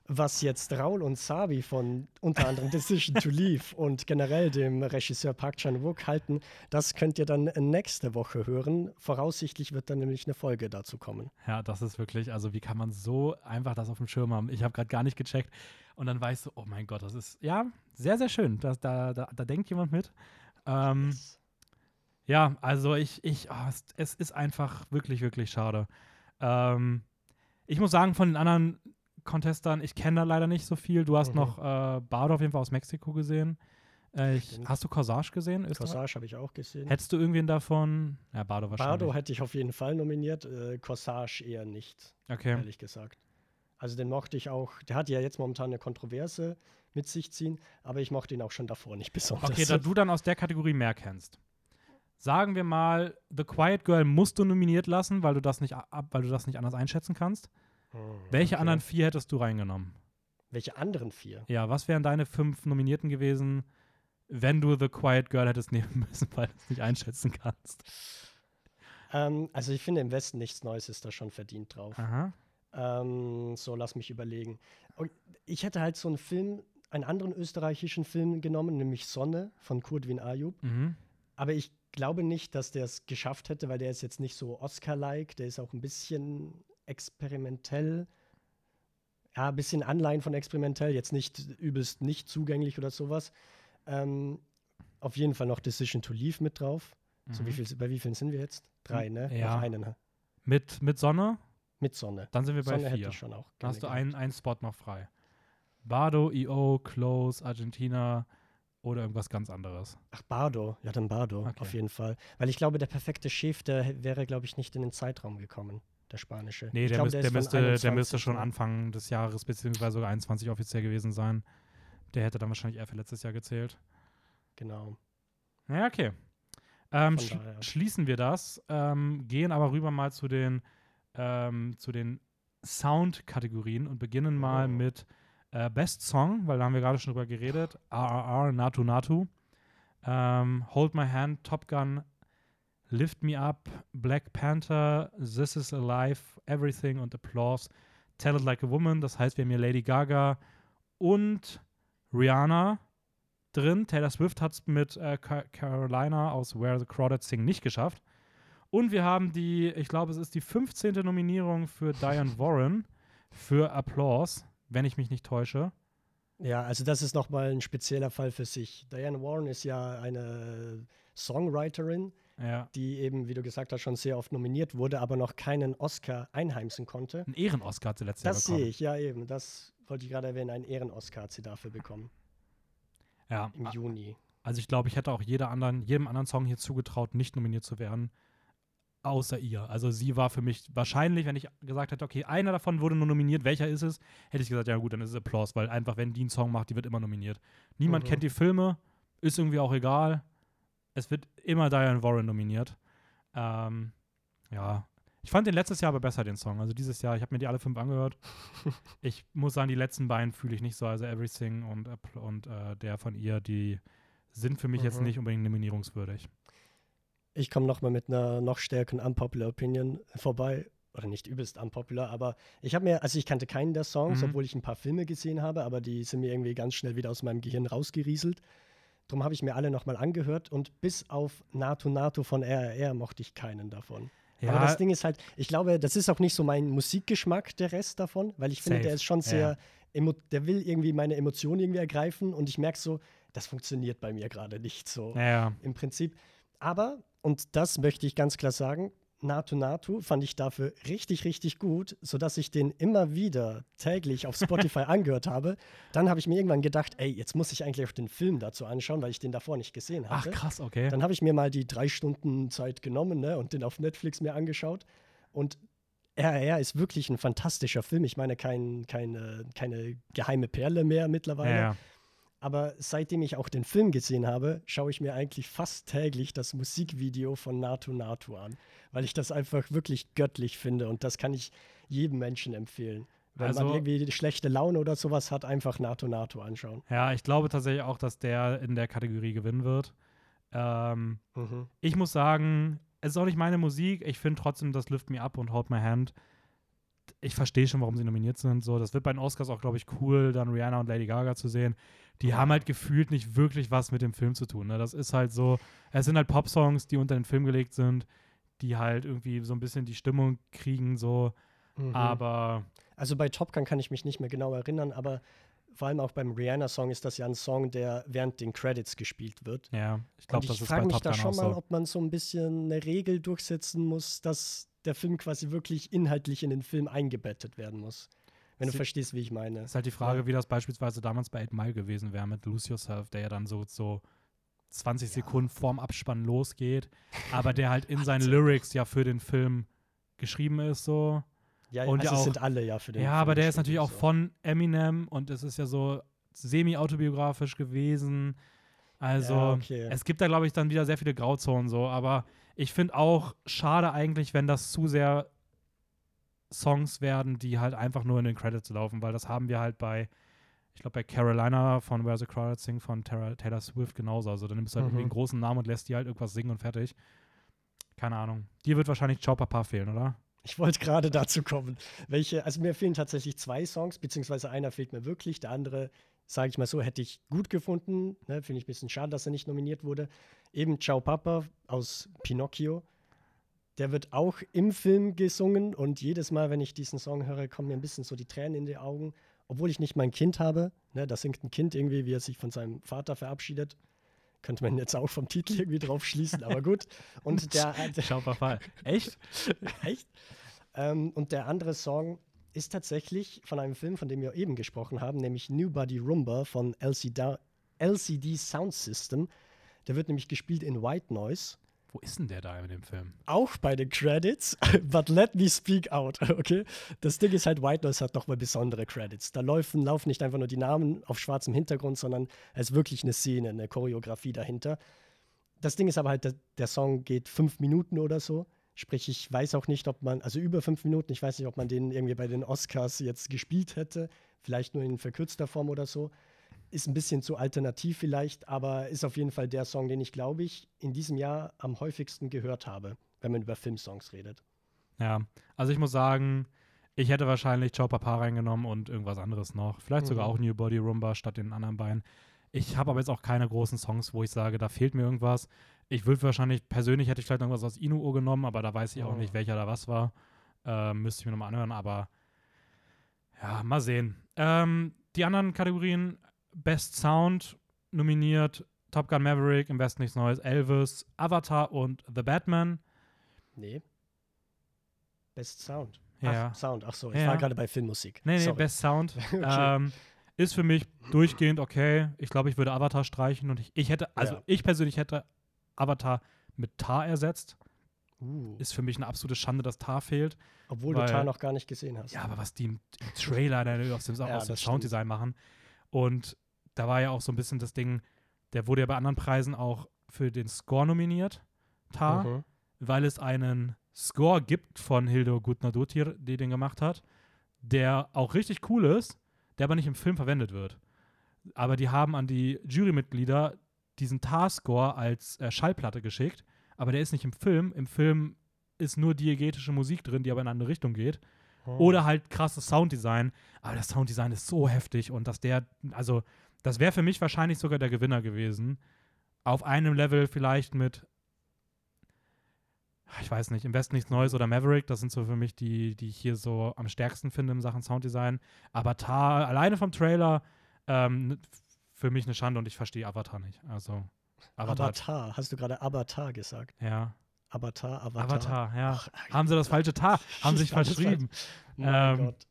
was jetzt Raul und Sabi von unter anderem Decision to Leave und generell dem Regisseur Park Chan-wook halten. Das könnt ihr dann nächste Woche hören. Voraussichtlich wird dann nämlich eine Folge dazu kommen. Ja, das ist wirklich, also wie kann man so einfach das auf dem Schirm haben? Ich habe gerade gar nicht gecheckt und dann weißt du, oh mein Gott, das ist, ja, sehr, sehr schön. Da, da, da, da denkt jemand mit. Ähm, Yes. Ja, also ich, ich, ah, es, es ist einfach wirklich, wirklich schade. Ähm, ich muss sagen, von den anderen Contestern, ich kenne da leider nicht so viel. Du hast Mhm. noch äh, Bardo auf jeden Fall aus Mexiko gesehen. Äh, ich, hast du Corsage gesehen? Österreich? Corsage habe ich auch gesehen. Hättest du irgendwen davon? Ja, Bardo wahrscheinlich. Bardo hätte ich auf jeden Fall nominiert, äh, Corsage eher nicht. okay. ehrlich gesagt. Also den mochte ich auch, der hat ja jetzt momentan eine Kontroverse mit sich ziehen, aber ich mochte ihn auch schon davor nicht besonders. Okay, da du dann aus der Kategorie mehr kennst. Sagen wir mal, The Quiet Girl musst du nominiert lassen, weil du das nicht, ab, weil du das nicht anders einschätzen kannst. Hm, Welche okay. anderen vier hättest du reingenommen? Welche anderen vier? Ja, was wären deine fünf Nominierten gewesen, wenn du The Quiet Girl hättest nehmen müssen, weil du es nicht einschätzen kannst? Ähm, also ich finde im Westen nichts Neues ist da schon verdient drauf. Ähm, so, lass mich überlegen. Und Ich hätte halt so einen Film, einen anderen österreichischen Film genommen, nämlich Sonne von Kurdwin Ayub. Mhm. Aber ich glaube nicht, dass der es geschafft hätte, weil der ist jetzt nicht so Oscar-like, der ist auch ein bisschen experimentell. Ja, ein bisschen Anleihen von experimentell, jetzt nicht übelst nicht zugänglich oder sowas. Ähm, auf jeden Fall noch Decision to Leave mit drauf. So, Mhm. wie viel, bei wie vielen sind wir jetzt? Drei, ne? Ja. Noch einen, ne? Mit, mit Sonne, Mit Sonne. dann sind wir bei Sonne hätte vier. ich schon auch. Dann hast du einen, einen Spot noch frei. Bardo, EO, Close, Argentina oder irgendwas ganz anderes. Ach, Bardo. Ja, dann Bardo, Okay. auf jeden Fall. Weil ich glaube, der perfekte Chef, der wäre, glaube ich, nicht in den Zeitraum gekommen, der spanische. Nee, der, müsst, ist der, von müsste, der 21, müsste schon? Anfang des Jahres beziehungsweise sogar 21 offiziell gewesen sein. Der hätte dann wahrscheinlich eher für letztes Jahr gezählt. Genau. Ja, okay. Ähm, sch schließen wir das, ähm, gehen aber rüber mal zu den, ähm, zu den Sound-Kategorien und beginnen mal Oh. mit äh, Best Song, weil da haben wir gerade schon drüber geredet. RRR, Natu Natu. Ähm, Hold My Hand, Top Gun, Lift Me Up, Black Panther, This Is Alive, Everything und Applause. Tell It Like a Woman, das heißt, wir haben hier Lady Gaga und Rihanna drin. Taylor Swift hat es mit äh, Ca- Carolina aus Where the Crawdads Sing nicht geschafft. Und wir haben die, ich glaube, es ist die 15. Nominierung für Diane Warren für Applause, wenn ich mich nicht täusche. Ja, also das ist nochmal ein spezieller Fall für sich. Diane Warren ist ja eine Songwriterin, Ja. die eben, wie du gesagt hast, schon sehr oft nominiert wurde, aber noch keinen Oscar einheimsen konnte. Ein Ehren-Oscar hat sie letztes Jahr Das bekommen. sehe ich, ja eben. Das wollte ich gerade erwähnen. Einen Ehren-Oscar hat sie dafür bekommen. Ja, Im Juni. also ich glaube, ich hätte auch jeder anderen, jedem anderen Song hier zugetraut, nicht nominiert zu werden, außer ihr. Also sie war für mich wahrscheinlich, wenn ich gesagt hätte, okay, einer davon wurde nur nominiert, welcher ist es, hätte ich gesagt, ja gut, dann ist es Applause, weil einfach, wenn die einen Song macht, die wird immer nominiert. Niemand Mhm. kennt die Filme, ist irgendwie auch egal. Es wird immer Diane Warren nominiert. Ähm, ja. Ich fand den letztes Jahr aber besser, den Song. Also dieses Jahr, ich habe mir die alle fünf angehört. ich muss sagen, die letzten beiden fühle ich nicht so. Also Everything und, und äh, der von ihr, die sind für mich jetzt Mhm. nicht unbedingt nominierungswürdig. Ich komme nochmal mit einer noch stärkeren Unpopular Opinion vorbei. Oder nicht übelst unpopular, aber ich habe mir, also ich kannte keinen der Songs, Mhm. obwohl ich ein paar Filme gesehen habe, aber die sind mir irgendwie ganz schnell wieder aus meinem Gehirn rausgerieselt. Darum habe ich mir alle nochmal angehört und bis auf Nato Nato von RRR mochte ich keinen davon. Aber das Ding ist halt, ich glaube, das ist auch nicht so mein Musikgeschmack, der Rest davon, weil ich finde, Safe. der ist schon Ja, sehr ja. der will irgendwie meine Emotionen irgendwie ergreifen und ich merke so, das funktioniert bei mir gerade nicht so Ja, ja. im Prinzip. Aber, und das möchte ich ganz klar sagen, Natu Natu fand ich dafür richtig, richtig gut, sodass ich den immer wieder täglich auf Spotify angehört habe. Dann habe ich mir irgendwann gedacht, ey, jetzt muss ich eigentlich auch den Film dazu anschauen, weil ich den davor nicht gesehen Ach, hatte. krass, okay. Dann habe ich mir mal die drei Stunden Zeit genommen ne, und den auf Netflix mir angeschaut. Und RR ist wirklich ein fantastischer Film. Ich meine, kein, keine, keine geheime Perle mehr mittlerweile. ja, ja. Aber seitdem ich auch den Film gesehen habe, schaue ich mir eigentlich fast täglich das Musikvideo von Natu Natu an, weil ich das einfach wirklich göttlich finde und das kann ich jedem Menschen empfehlen. Wenn Also- man irgendwie schlechte Laune oder sowas hat, einfach Natu Natu anschauen. ja, ich glaube tatsächlich auch, dass der in der Kategorie gewinnen wird. Ähm, ich muss sagen, es ist auch nicht meine Musik. Ich finde trotzdem das Lift Me Up und Hold My Hand. Ich verstehe schon, warum sie nominiert sind. So, das wird bei den Oscars auch, glaube ich, cool, dann Rihanna und Lady Gaga zu sehen. Die Ja. haben halt gefühlt nicht wirklich was mit dem Film zu tun. Ne? Das ist halt so, es sind halt Popsongs, die unter den Film gelegt sind, die halt irgendwie so ein bisschen die Stimmung kriegen, so. Mhm. Aber Also bei Top Gun kann ich mich nicht mehr genau erinnern, aber vor allem auch beim Rihanna-Song ist das ja ein Song, der während den Credits gespielt wird. ja, ich glaube, das ich ist bei frage mich Top da Gun schon mal, so. ob man so ein bisschen eine Regel durchsetzen muss, dass der Film quasi wirklich inhaltlich in den Film eingebettet werden muss. Wenn du Sie- verstehst, wie ich meine. Ist halt die Frage, Ja. wie das beispielsweise damals bei 8 Mile gewesen wäre mit Lose Yourself, der ja dann so, so 20 Ja. Sekunden vorm Abspann losgeht, aber der halt in seinen. Lyrics ja für den Film geschrieben ist, so. Ja, Und also ja auch- sind alle ja für den ja, Film aber der ist natürlich auch so. von Eminem und es ist ja so semi-autobiografisch gewesen. Also, Ja, okay. es gibt da, glaube ich, dann wieder sehr viele Grauzonen so, aber ich finde auch schade eigentlich, wenn das zu sehr Songs werden, die halt einfach nur in den Credits laufen, weil das haben wir halt bei, ich glaube, bei Carolina von Where's the Crowded Sing von Taylor, Taylor Swift genauso. Also, dann nimmst du halt Mhm. irgendwie einen großen Namen und lässt die halt irgendwas singen und fertig. Keine Ahnung. Dir wird wahrscheinlich Ciao Papa fehlen, oder? Ich wollte gerade dazu kommen. Welche, also mir fehlen tatsächlich zwei Songs, beziehungsweise einer fehlt mir wirklich. Der andere, sage ich mal so, hätte ich gut gefunden. Ne, Finde ich ein bisschen schade, dass er nicht nominiert wurde. Eben Ciao Papa aus Pinocchio. Der wird auch im Film gesungen und jedes Mal, wenn ich diesen Song höre, kommen mir ein bisschen so die Tränen in die Augen. Obwohl ich nicht mein Kind habe. Ne, da singt ein Kind irgendwie, wie er sich von seinem Vater verabschiedet. Könnte man jetzt auch vom Titel irgendwie drauf schließen, aber gut. Und der, der Ciao Papa. Echt? Echt? Ähm, und der andere Song ist tatsächlich von einem Film, von dem wir eben gesprochen haben, nämlich New Body Rumba von LCD, LCD Sound System. Der wird nämlich gespielt in White Noise. Wo ist denn der da in dem Film? Auch bei den Credits, but let me speak out, okay? Das Ding ist halt, White Noise hat nochmal besondere Credits. Da laufen, laufen nicht einfach nur die Namen auf schwarzem Hintergrund, sondern es ist wirklich eine Szene, eine Choreografie dahinter. Das Ding ist aber halt, der, der Song geht fünf Minuten oder so. Sprich, ich weiß auch nicht, ob man, also über fünf Minuten, ich weiß nicht, ob man den irgendwie bei den Oscars jetzt gespielt hätte. Vielleicht nur in verkürzter Form oder so. Ist ein bisschen zu alternativ vielleicht, aber ist auf jeden Fall der Song, den ich, glaube ich, in diesem Jahr am häufigsten gehört habe, wenn man über Filmsongs redet. Ja, also ich muss sagen, ich hätte wahrscheinlich Ciao Papa reingenommen und irgendwas anderes noch. Vielleicht sogar Mhm. auch New Body Rumba statt den anderen beiden. Ich habe aber jetzt auch keine großen Songs, wo ich sage, da fehlt mir irgendwas. Ich würde wahrscheinlich, persönlich hätte ich vielleicht irgendwas aus Inuo genommen, aber da weiß ich auch Oh. nicht, welcher da was war. Ähm, müsste ich mir nochmal anhören, aber ja, mal sehen. Ähm, die anderen Kategorien, Best Sound nominiert, Top Gun Maverick, im Westen nichts Neues, Elvis, Avatar und The Batman. Nee. Best Sound. Ja. Ach, Sound. Ach so, ich Ja. war gerade bei Filmmusik. Nee, nee, Sorry. Best Sound. Ähm, ist für mich durchgehend okay. Ich glaube, ich würde Avatar streichen und ich, ich hätte, also Ja. ich persönlich hätte Avatar mit Tar ersetzt. Uh, Ist für mich eine absolute Schande, dass Tar fehlt. obwohl weil- du Tar noch gar nicht gesehen hast. Ja, aber was die im, im Trailer da aus dem, Ja, aus dem Sounddesign machen. Und da war ja auch so ein bisschen das Ding, der wurde ja bei anderen Preisen auch für den Score nominiert, Tar, Mhm. weil es einen Score gibt von Hildo Gutnadotir, die den gemacht hat, der auch richtig cool ist, der aber nicht im Film verwendet wird. Aber die haben an die Jurymitglieder diesen Tar-Score als äh, Schallplatte geschickt, aber der ist nicht im Film. Im Film ist nur diegetische Musik drin, die aber in eine andere Richtung geht. Mhm. Oder halt krasses Sounddesign. Aber das Sounddesign ist so heftig und dass der, also, das wäre für mich wahrscheinlich sogar der Gewinner gewesen. Auf einem Level vielleicht mit. ich weiß nicht, im Westen nichts Neues oder Maverick, das sind so für mich die, die ich hier so am stärksten finde in Sachen Sounddesign. Avatar, alleine vom Trailer, ähm, für mich eine Schande und ich verstehe Avatar nicht. Also Avatar. Avatar. Hast du gerade Avatar gesagt? Ja. Avatar, Avatar. Avatar, ja. Ach, Haben sie das falsche Tar, haben sich verschrieben. Mein ähm, Gott.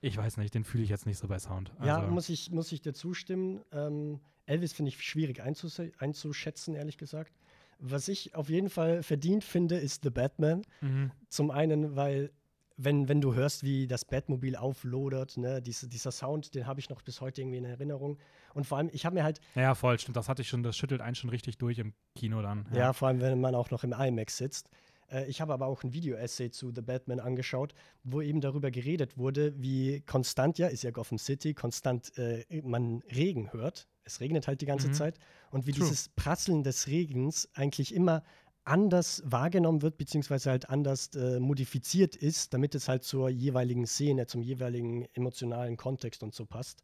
Ich weiß nicht, den fühle ich jetzt nicht so bei Sound. Also ja, muss ich, muss ich dir zustimmen. Ähm, Elvis finde ich schwierig einzus einzuschätzen, ehrlich gesagt. Was ich auf jeden Fall verdient finde, ist The Batman. Mhm. Zum einen, weil wenn, wenn du hörst, wie das Batmobil auflodert, ne, diese, dieser Sound, den habe ich noch bis heute irgendwie in Erinnerung. Und vor allem, ich habe mir halt. Ja, voll, stimmt. Das hatte ich schon, das schüttelt einen schon richtig durch im Kino dann. Ja, ja vor allem, wenn man auch noch im IMAX sitzt. Äh, ich habe aber auch ein Video-Essay zu The Batman angeschaut, wo eben darüber geredet wurde, wie konstant, ja, ist ja Gotham City, konstant äh, man Regen hört. Es regnet halt die ganze mhm. Zeit. Und wie True. dieses Prasseln des Regens eigentlich immer anders wahrgenommen wird, beziehungsweise halt anders äh, modifiziert ist, damit es halt zur jeweiligen Szene, zum jeweiligen emotionalen Kontext und so passt.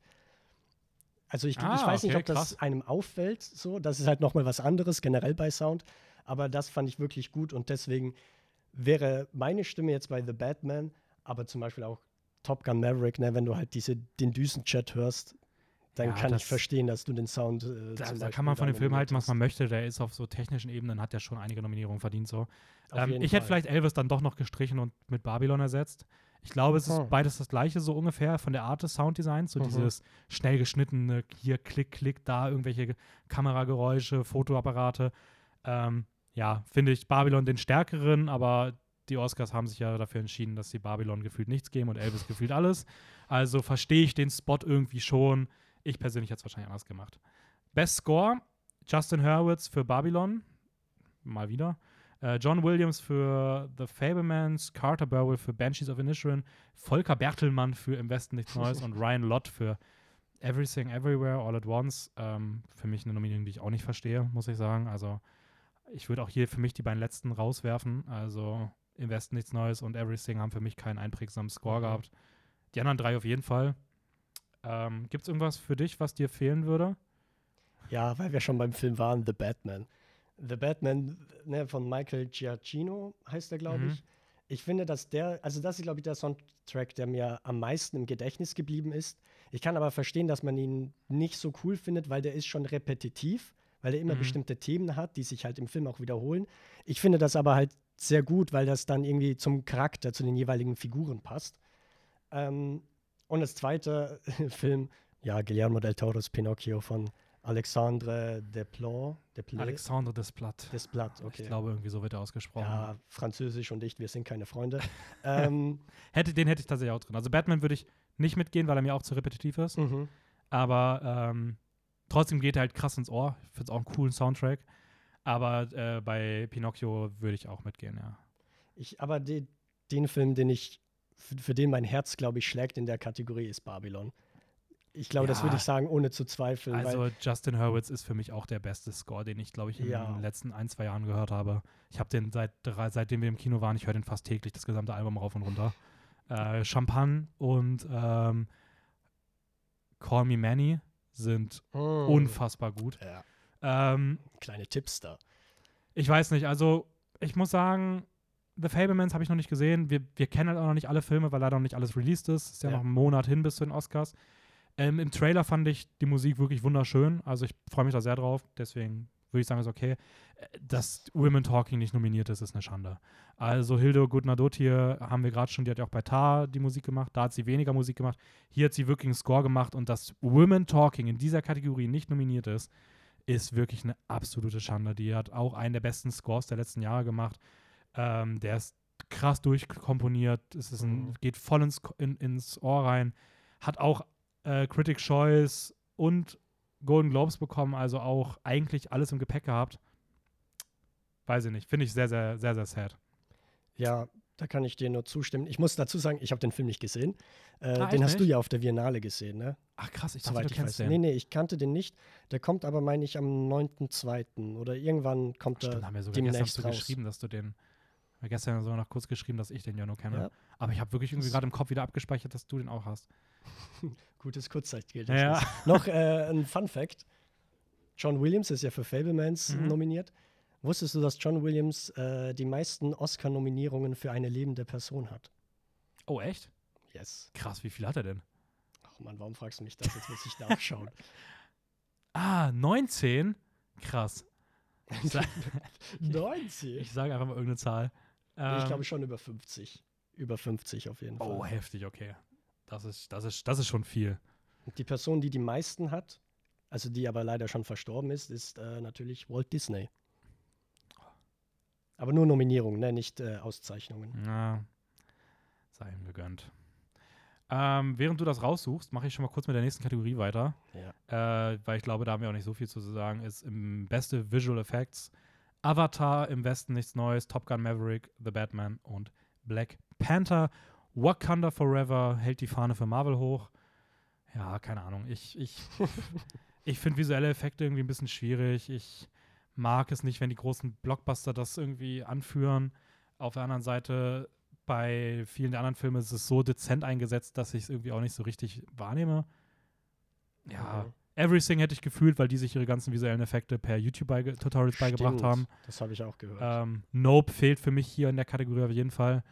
Also ich, ah, ich weiß okay, nicht, ob das krass. einem auffällt, so. Das ist halt nochmal was anderes, generell bei Sound. Aber das fand ich wirklich gut und deswegen wäre meine Stimme jetzt bei The Batman, aber zum Beispiel auch Top Gun Maverick, ne, wenn du halt diese, den Düsenchat hörst, dann ja, kann ich verstehen, dass du den Sound. Äh, da, da kann man von dem Film halten, was man möchte. Der ist auf so technischen Ebenen, hat ja schon einige Nominierungen verdient. So. Ähm, ich Fall. hätte vielleicht Elvis dann doch noch gestrichen und mit Babylon ersetzt. Ich glaube, es ist beides das gleiche, so ungefähr von der Art des Sounddesigns. So mhm. dieses schnell geschnittene, hier Klick, Klick, da irgendwelche Kamerageräusche, Fotoapparate. Ähm, ja, finde ich Babylon den stärkeren, aber die Oscars haben sich ja dafür entschieden, dass sie Babylon gefühlt nichts geben und Elvis gefühlt alles. Also verstehe ich den Spot irgendwie schon. Ich persönlich hätte es wahrscheinlich anders gemacht. Best Score: Justin Hurwitz für Babylon. Mal wieder. Äh, John Williams für The Fablemans, Carter Burwell für Banshees of Inisherin, Volker Bertelmann für Im Westen nichts Neues und Ryan Lott für Everything Everywhere All at Once. Ähm, für mich eine Nominierung, die ich auch nicht verstehe, muss ich sagen. Also ich würde auch hier für mich die beiden letzten rauswerfen. Also Im Westen nichts Neues und Everything haben für mich keinen einprägsamen Score mhm. gehabt. Die anderen drei auf jeden Fall. Ähm, Gibt es irgendwas für dich, was dir fehlen würde? Ja, weil wir schon beim Film waren, The Batman. The Batman ne, von Michael Giacchino heißt er, glaube mhm. ich. Ich finde, dass der, also das ist, glaube ich, der Soundtrack, der mir am meisten im Gedächtnis geblieben ist. Ich kann aber verstehen, dass man ihn nicht so cool findet, weil der ist schon repetitiv, weil er immer mhm. bestimmte Themen hat, die sich halt im Film auch wiederholen. Ich finde das aber halt sehr gut, weil das dann irgendwie zum Charakter, zu den jeweiligen Figuren passt. Ähm, und das zweite Film, ja, Guillermo del Toro's Pinocchio von Alexandre Desplat. Desplat. Alexandre Desplat. Desplat, okay. Ich glaube, irgendwie so wird er ausgesprochen. Ja, Französisch und ich, wir sind keine Freunde. ähm, hätte, den hätte ich tatsächlich auch drin. Also Batman würde ich nicht mitgehen, weil er mir auch zu repetitiv ist. Mhm. Aber ähm, trotzdem geht er halt krass ins Ohr. Ich finde es auch einen coolen Soundtrack. Aber äh, bei Pinocchio würde ich auch mitgehen, ja. Ich, aber die, den Film, den ich für, für den mein Herz, glaube ich, schlägt in der Kategorie, ist Babylon. Ich glaube, ja. das würde ich sagen, ohne zu zweifeln. Also Justin Hurwitz ist für mich auch der beste Score, den ich, glaube ich, in ja. den letzten ein, zwei Jahren gehört habe. Ich habe den seit seitdem wir im Kino waren, ich höre den fast täglich, das gesamte Album rauf und runter. Äh, Champagne und ähm, Call Me Manny sind mm. unfassbar gut. Ja. Ähm, Kleine Tipps da. Ich weiß nicht, also ich muss sagen, The Fablemans habe ich noch nicht gesehen. Wir, wir kennen halt auch noch nicht alle Filme, weil leider noch nicht alles released ist. Ist ja, ja. noch ein Monat hin bis zu den Oscars. Ähm, Im Trailer fand ich die Musik wirklich wunderschön. Also ich freue mich da sehr drauf. Deswegen würde ich sagen, ist okay. Äh, dass Women Talking nicht nominiert ist, ist eine Schande. Also Hilde Gudnadot hier haben wir gerade schon, die hat ja auch bei Tar die Musik gemacht. Da hat sie weniger Musik gemacht. Hier hat sie wirklich einen Score gemacht und dass Women Talking in dieser Kategorie nicht nominiert ist, ist wirklich eine absolute Schande. Die hat auch einen der besten Scores der letzten Jahre gemacht. Ähm, der ist krass durchkomponiert. Es ist ein, mhm. geht voll ins, in, ins Ohr rein. Hat auch äh, Critic Choice und Golden Globes bekommen, also auch eigentlich alles im Gepäck gehabt. Weiß ich nicht. Finde ich sehr, sehr, sehr, sehr sad. Ja, da kann ich dir nur zustimmen. Ich muss dazu sagen, ich habe den Film nicht gesehen. Äh, ah, den hast nicht? du ja auf der Biennale gesehen, ne? Ach krass, ich dachte, du kennst den. Nee, nee, ich kannte den nicht. Der kommt aber, meine ich, am 9.2. oder irgendwann kommt Ach, stimmt, er haben wir sogar demnächst gestern raus. geschrieben, dass du den ich habe gestern sogar noch kurz geschrieben, dass ich den Jono kenne. Ja. Aber ich habe wirklich irgendwie gerade im Kopf wieder abgespeichert, dass du den auch hast. Gutes Kurzzeitgedächtnis. Ja. noch äh, ein Fun Fact. John Williams ist ja für Fablemans mhm. nominiert. Wusstest du, dass John Williams äh, die meisten Oscar-Nominierungen für eine lebende Person hat? Oh, echt? Yes. Krass, wie viel hat er denn? Ach man, warum fragst du mich das? Jetzt muss ich nachschauen. Ah, 19? Krass. Ich, sag, 90? ich sage einfach mal irgendeine Zahl. Ich Ähm, glaube schon über 50. Über 50 auf jeden Fall. Oh, heftig, okay. Das ist, das ist, das ist schon viel. Die Person, die die meisten hat, also die aber leider schon verstorben ist, ist äh, natürlich Walt Disney. Aber nur Nominierungen, ne? nicht äh, Auszeichnungen. Na, sei ihm gegönnt. Ähm, während du das raussuchst, mache ich schon mal kurz mit der nächsten Kategorie weiter. Ja. Äh, weil ich glaube, da haben wir auch nicht so viel zu sagen. Ist im beste Visual Effects Avatar im Westen nichts Neues, Top Gun Maverick, The Batman und Black Panther. Wakanda Forever hält die Fahne für Marvel hoch. Ja, keine Ahnung. Ich, ich, ich finde visuelle Effekte irgendwie ein bisschen schwierig. Ich mag es nicht, wenn die großen Blockbuster das irgendwie anführen. Auf der anderen Seite, bei vielen der anderen Filme ist es so dezent eingesetzt, dass ich es irgendwie auch nicht so richtig wahrnehme. Ja, Mhm. Everything hätte ich gefühlt, weil die sich ihre ganzen visuellen Effekte per YouTube-Tutorials beigebracht Stimmt, haben. Das habe ich auch gehört. Ähm, Nope fehlt für mich hier in der Kategorie auf jeden Fall.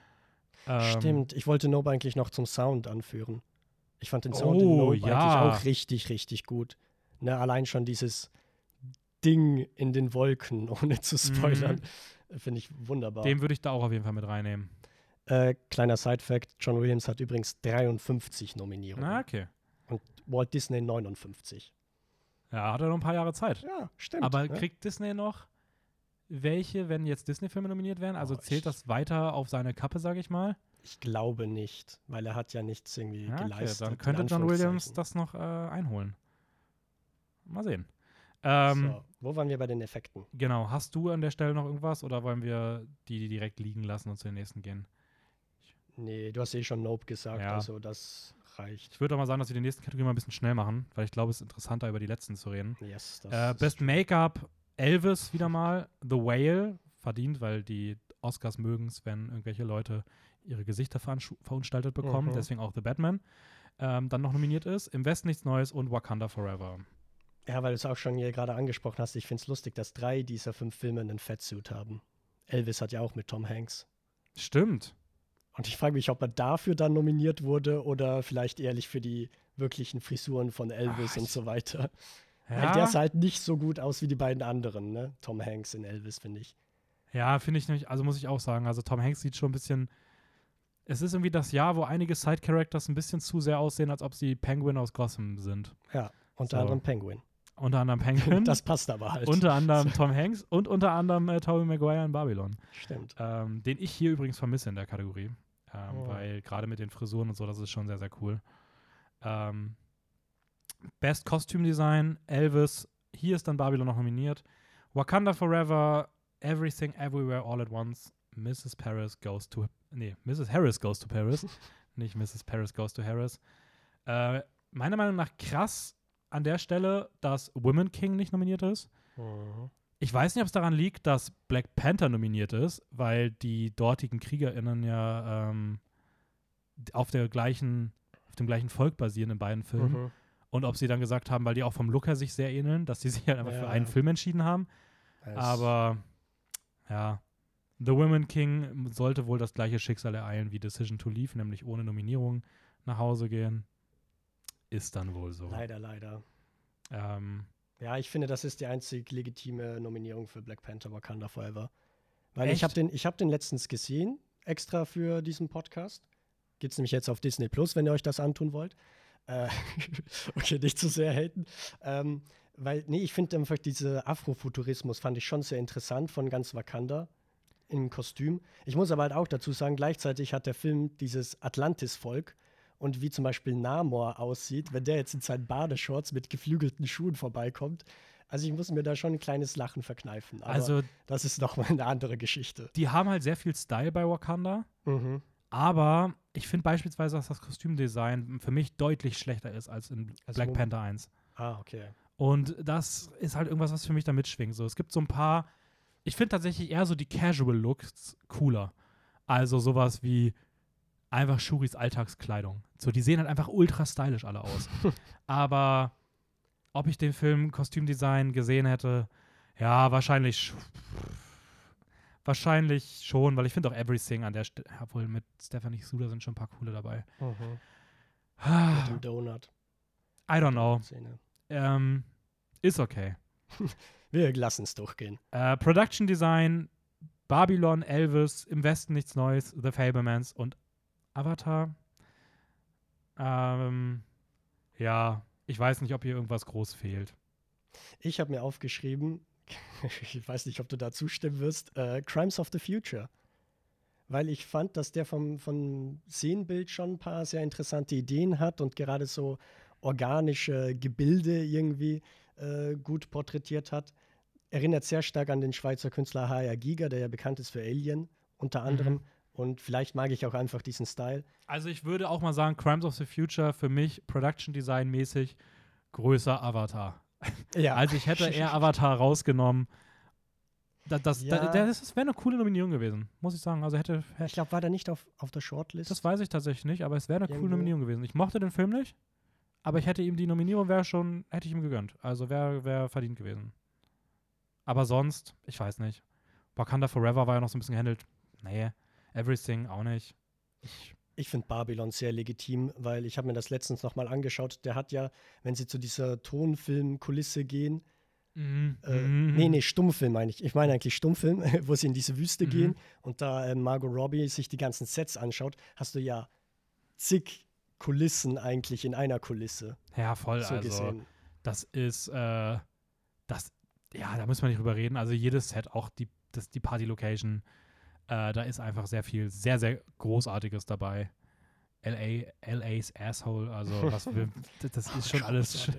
Ähm, Stimmt, ich wollte Nope eigentlich noch zum Sound anführen. Ich fand den Sound in Oh, Nope ja. eigentlich auch richtig, richtig gut. Ne, allein schon dieses Ding in den Wolken, ohne zu spoilern, finde ich wunderbar. Den würde ich da auch auf jeden Fall mit reinnehmen. Äh, kleiner Side-Fact: John Williams hat übrigens 53 Nominierungen. Na, okay. Walt Disney 59. Ja, hat er noch ein paar Jahre Zeit. Ja, stimmt. Aber ne? kriegt Disney noch welche, wenn jetzt Disney-Filme nominiert werden? Also Oh, zählt das weiter auf seine Kappe, sage ich mal? Ich glaube nicht, weil er hat ja nichts irgendwie Ja, okay, geleistet. dann könnte John Williams das noch äh, einholen. Mal sehen. Ähm, so, wo waren wir bei den Effekten? Genau. Hast du an der Stelle noch irgendwas oder wollen wir die direkt liegen lassen und zu den nächsten gehen? Nee, du hast eh schon Nope gesagt, Ja. also das reicht. Ich würde auch mal sagen, dass wir die nächsten Kategorien mal ein bisschen schnell machen, weil ich glaube, es ist interessanter, über die letzten zu reden. Yes, Äh, Best. Make-up, Elvis wieder mal. The Whale, verdient, weil die Oscars mögen es, wenn irgendwelche Leute ihre Gesichter verunstaltet bekommen. Mhm. Deswegen auch The Batman. Ähm, dann noch nominiert ist. Im Westen nichts Neues und Wakanda Forever. Ja, weil du es auch schon hier gerade angesprochen hast, ich finde es lustig, dass drei dieser fünf Filme einen Fettsuit haben. Elvis hat ja auch mit Tom Hanks. Stimmt. Und ich frage mich, ob er dafür dann nominiert wurde oder vielleicht ehrlich für die wirklichen Frisuren von Elvis Ach, und so weiter. Weil Ja, der sah halt nicht so gut aus wie die beiden anderen, ne? Tom Hanks in Elvis, finde ich. ja finde ich nämlich, also muss ich auch sagen, also Tom Hanks sieht schon ein bisschen. Es ist irgendwie das Jahr, wo einige Side-Characters ein bisschen zu sehr aussehen, als ob sie Penguin aus Gotham sind. Ja, unter So. anderem Penguin. Unter anderem Penguin, Das passt aber halt. unter anderem Tom Hanks und unter anderem äh, Tobey Maguire in Babylon. Stimmt. ähm, den ich hier übrigens vermisse in der Kategorie. Ähm, Oh. Weil gerade mit den Frisuren und so, das ist schon sehr, sehr cool. Ähm, Best Costume Design, Elvis, hier ist dann Babylon noch nominiert. Wakanda Forever, Everything Everywhere All at Once, Mrs. Paris Goes to, nee, Mrs. Harris Goes to Paris, nicht Mrs. Paris Goes to Harris. Äh, meiner Meinung nach krass an der Stelle, dass Women King nicht nominiert ist. Mhm. Ich weiß nicht, ob es daran liegt, dass Black Panther nominiert ist, weil die dortigen KriegerInnen ja ähm, auf der gleichen, auf dem gleichen Volk basieren in beiden Filmen. Mhm. Und ob sie dann gesagt haben, weil die auch vom Look her sich sehr ähneln, dass sie sich halt einfach Ja, für einen ja. Film entschieden haben. Es- Aber ja, The Women King sollte wohl das gleiche Schicksal ereilen wie Decision to Leave, nämlich ohne Nominierung nach Hause gehen. Ist dann wohl so. Leider, leider. Ähm, Ja, ich finde, das ist die einzig legitime Nominierung für Black Panther Wakanda Forever. Weil Echt? ich habe den, ich hab den letztens gesehen, extra für diesen Podcast. Gibt es nämlich jetzt auf Disney Plus, wenn ihr euch das antun wollt. Äh, okay, nicht zu sehr haten. Ähm, weil, nee, ich finde einfach diese Afrofuturismus fand ich schon sehr interessant von ganz Wakanda im Kostüm. Ich muss aber halt auch dazu sagen, gleichzeitig hat der Film dieses Atlantis-Volk und wie zum Beispiel Namor aussieht, wenn der jetzt in seinen Badeshorts mit geflügelten Schuhen vorbeikommt. Also ich muss mir da schon ein kleines Lachen verkneifen. Aber also, das ist nochmal eine andere Geschichte. die haben halt sehr viel Style bei Wakanda. Mhm. Aber ich finde beispielsweise, dass das Kostümdesign für mich deutlich schlechter ist als in Also Black Panther 1. Ah, okay. Und das ist halt irgendwas, was für mich da mitschwingt. So, es gibt so ein paar, ich finde tatsächlich eher so die Casual Looks cooler. Also sowas wie einfach Shuris Alltagskleidung. So, die sehen halt einfach ultra stylisch alle aus. Aber ob ich den Film Kostümdesign gesehen hätte, Ja, wahrscheinlich. sch- Wahrscheinlich schon, weil ich finde auch Everything an der Stelle, obwohl mit Stephanie Suda sind schon ein paar coole dabei. Mit dem Donut. I don't know. Szene. Ähm, ist okay. Wir lassen es durchgehen. Äh, Production Design, Babylon, Elvis, Im Westen nichts Neues, The Fablemans und Avatar. Ähm, ja, ich weiß nicht, ob hier irgendwas groß fehlt. Ich habe mir aufgeschrieben, ich weiß nicht, ob du da zustimmen wirst, äh, Crimes of the Future. Weil ich fand, dass der vom, vom Szenenbild schon ein paar sehr interessante Ideen hat und gerade so organische Gebilde irgendwie äh, gut porträtiert hat. Erinnert sehr stark an den Schweizer Künstler H.R. Giger, der ja bekannt ist für Alien unter anderem. Mhm. Und vielleicht mag ich auch einfach diesen Style. Also ich würde auch mal sagen, Crimes of the Future für mich Production Design mäßig größer Avatar. Ja, Also ich hätte eher Avatar rausgenommen. Da, das Ja. da, das wäre eine coole Nominierung gewesen, muss ich sagen. Also hätte, ich hätte glaube, war der nicht auf, auf der Shortlist? das weiß ich tatsächlich nicht, aber es wäre eine coole Irgendwo. Nominierung gewesen. Ich mochte den Film nicht, aber ich hätte ihm die Nominierung wäre schon, hätte ich ihm gegönnt. Also wäre wär verdient gewesen. Aber sonst, ich weiß nicht. Wakanda Forever war ja noch so ein bisschen gehandelt. Nee, Everything auch nicht. Ich, Ich finde Babylon sehr legitim, weil ich habe mir das letztens nochmal angeschaut. Der hat ja, wenn sie zu dieser Tonfilmkulisse gehen, äh, Mhm. nee, nee, Stummfilm meine ich. Ich meine eigentlich Stummfilm, wo sie in diese Wüste Mhm. gehen und da äh, Margot Robbie sich die ganzen Sets anschaut, hast du ja zig Kulissen eigentlich in einer Kulisse. Ja, voll. So also, gesehen. das ist, äh, das, ja, da müssen wir nicht drüber reden. Also jedes Set, auch die, das, die Party-Location, äh, da ist einfach sehr viel, sehr, sehr Großartiges dabei. LA, LA's Asshole, also was wir, das- ist schon alles,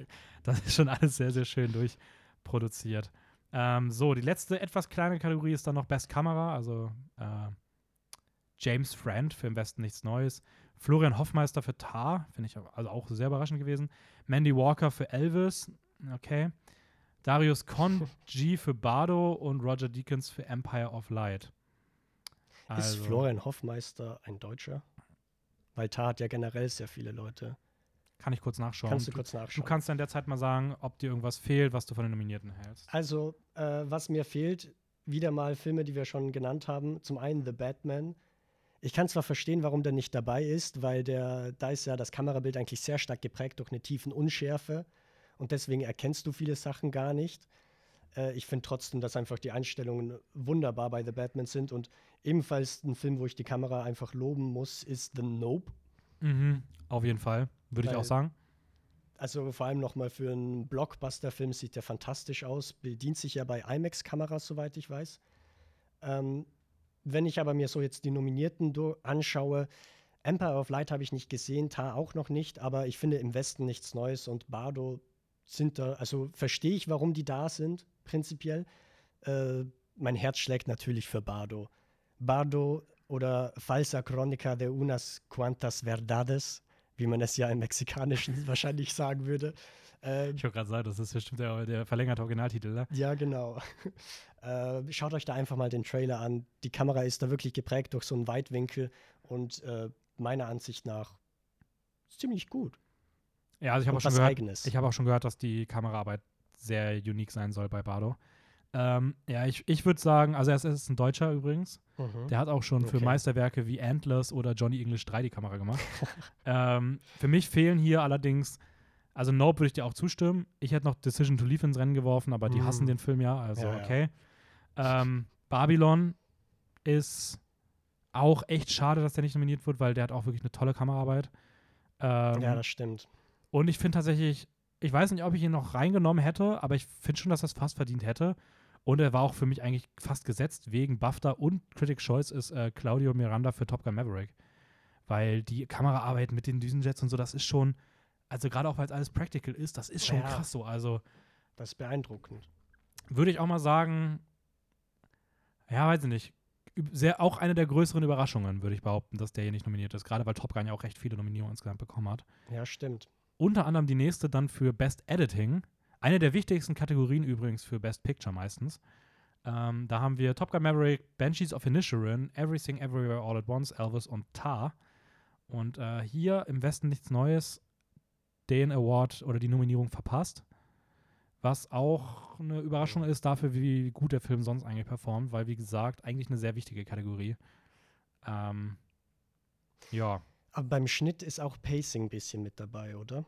das ist schon alles sehr, sehr schön durchproduziert. Ähm, so, die letzte etwas kleine Kategorie ist dann noch Best Kamera, also äh, James Friend für Im Westen nichts Neues. Florian Hoffmeister für Tar, finde ich auch- also auch sehr überraschend gewesen. Mandy Walker für Elvis, okay. Darius Conji für Bardo und Roger Deakins für Empire of Light. Ist Also, Florian Hoffmeister ein Deutscher? Weil Tar hat ja generell sehr viele Leute. Kann ich kurz nachschauen. Kannst du du, kurz du nachschauen? kannst dann derzeit mal sagen, ob dir irgendwas fehlt, was du von den Nominierten hältst. Also, äh, was mir fehlt, wieder mal Filme, die wir schon genannt haben. Zum einen The Batman. Ich kann zwar verstehen, warum der nicht dabei ist, weil der, da ist ja das Kamerabild eigentlich sehr stark geprägt durch eine tiefen Unschärfe und deswegen erkennst du viele Sachen gar nicht. Äh, ich finde trotzdem, dass einfach die Einstellungen wunderbar bei The Batman sind und ebenfalls ein Film, wo ich die Kamera einfach loben muss, ist The Nope. Mhm, auf jeden Fall, würde ich auch sagen. Also vor allem nochmal für einen Blockbuster-Film sieht der fantastisch aus. Bedient sich ja bei IMAX-Kameras, soweit ich weiß. Ähm, wenn ich aber mir so jetzt die Nominierten anschaue, Empire of Light habe ich nicht gesehen, Tar auch noch nicht, aber ich finde im Westen nichts Neues und Bardo sind da, also verstehe ich, warum die da sind, prinzipiell. Äh, mein Herz schlägt natürlich für Bardo. Bardo oder Falsa Crónica de unas cuantas verdades, wie man es ja im Mexikanischen wahrscheinlich sagen würde. Äh, Ich wollte gerade sagen, das ist bestimmt der, der verlängerte Originaltitel, ne? ja, genau. Äh, schaut euch da einfach mal den Trailer an. Die Kamera ist da wirklich geprägt durch so einen Weitwinkel und äh, meiner Ansicht nach ziemlich gut. Ja, also ich habe auch schon gehört, ich habe auch schon gehört, dass die Kameraarbeit sehr unique sein soll bei Bardo. Ähm, ja, ich, ich würde sagen, also er ist, er ist ein Deutscher übrigens. Mhm. Der hat auch schon für Okay. Meisterwerke wie Antlers oder Johnny English 3 die Kamera gemacht. ähm, für mich fehlen hier allerdings, also Nope würde ich dir auch zustimmen. Ich hätte noch Decision to Leave ins Rennen geworfen, aber die Mhm. hassen den Film ja, also Ja, ja. okay. Ähm, Babylon ist auch echt schade, dass der nicht nominiert wird, weil der hat auch wirklich eine tolle Kameraarbeit. Ähm, ja, das stimmt. und ich finde tatsächlich, ich weiß nicht, ob ich ihn noch reingenommen hätte, aber ich finde schon, dass er es fast verdient hätte. Und er war auch für mich eigentlich fast gesetzt wegen BAFTA und Critics' Choice ist äh, Claudio Miranda für Top Gun Maverick. Weil die Kameraarbeit mit den Düsenjets und so, das ist schon, also gerade auch weil es alles practical ist, das ist schon Ja. krass so. Also Das ist beeindruckend. würde ich auch mal sagen, ja, weiß ich nicht. Sehr, auch eine der größeren Überraschungen, würde ich behaupten, dass der hier nicht nominiert ist. Gerade weil Top Gun ja auch recht viele Nominierungen insgesamt bekommen hat. Ja, stimmt. Unter anderem die nächste dann für Best Editing. Eine der wichtigsten Kategorien übrigens für Best Picture meistens. Ähm, da haben wir Top Gun Maverick, Banshees of Inisherin, Everything Everywhere All at Once, Elvis und Tar. Und äh, hier im Westen nichts Neues, den Award oder die Nominierung verpasst. Was auch eine Überraschung ist dafür, wie gut der Film sonst eigentlich performt, weil, wie gesagt, eigentlich eine sehr wichtige Kategorie. Ähm, ja. Aber beim Schnitt ist auch Pacing ein bisschen mit dabei, oder?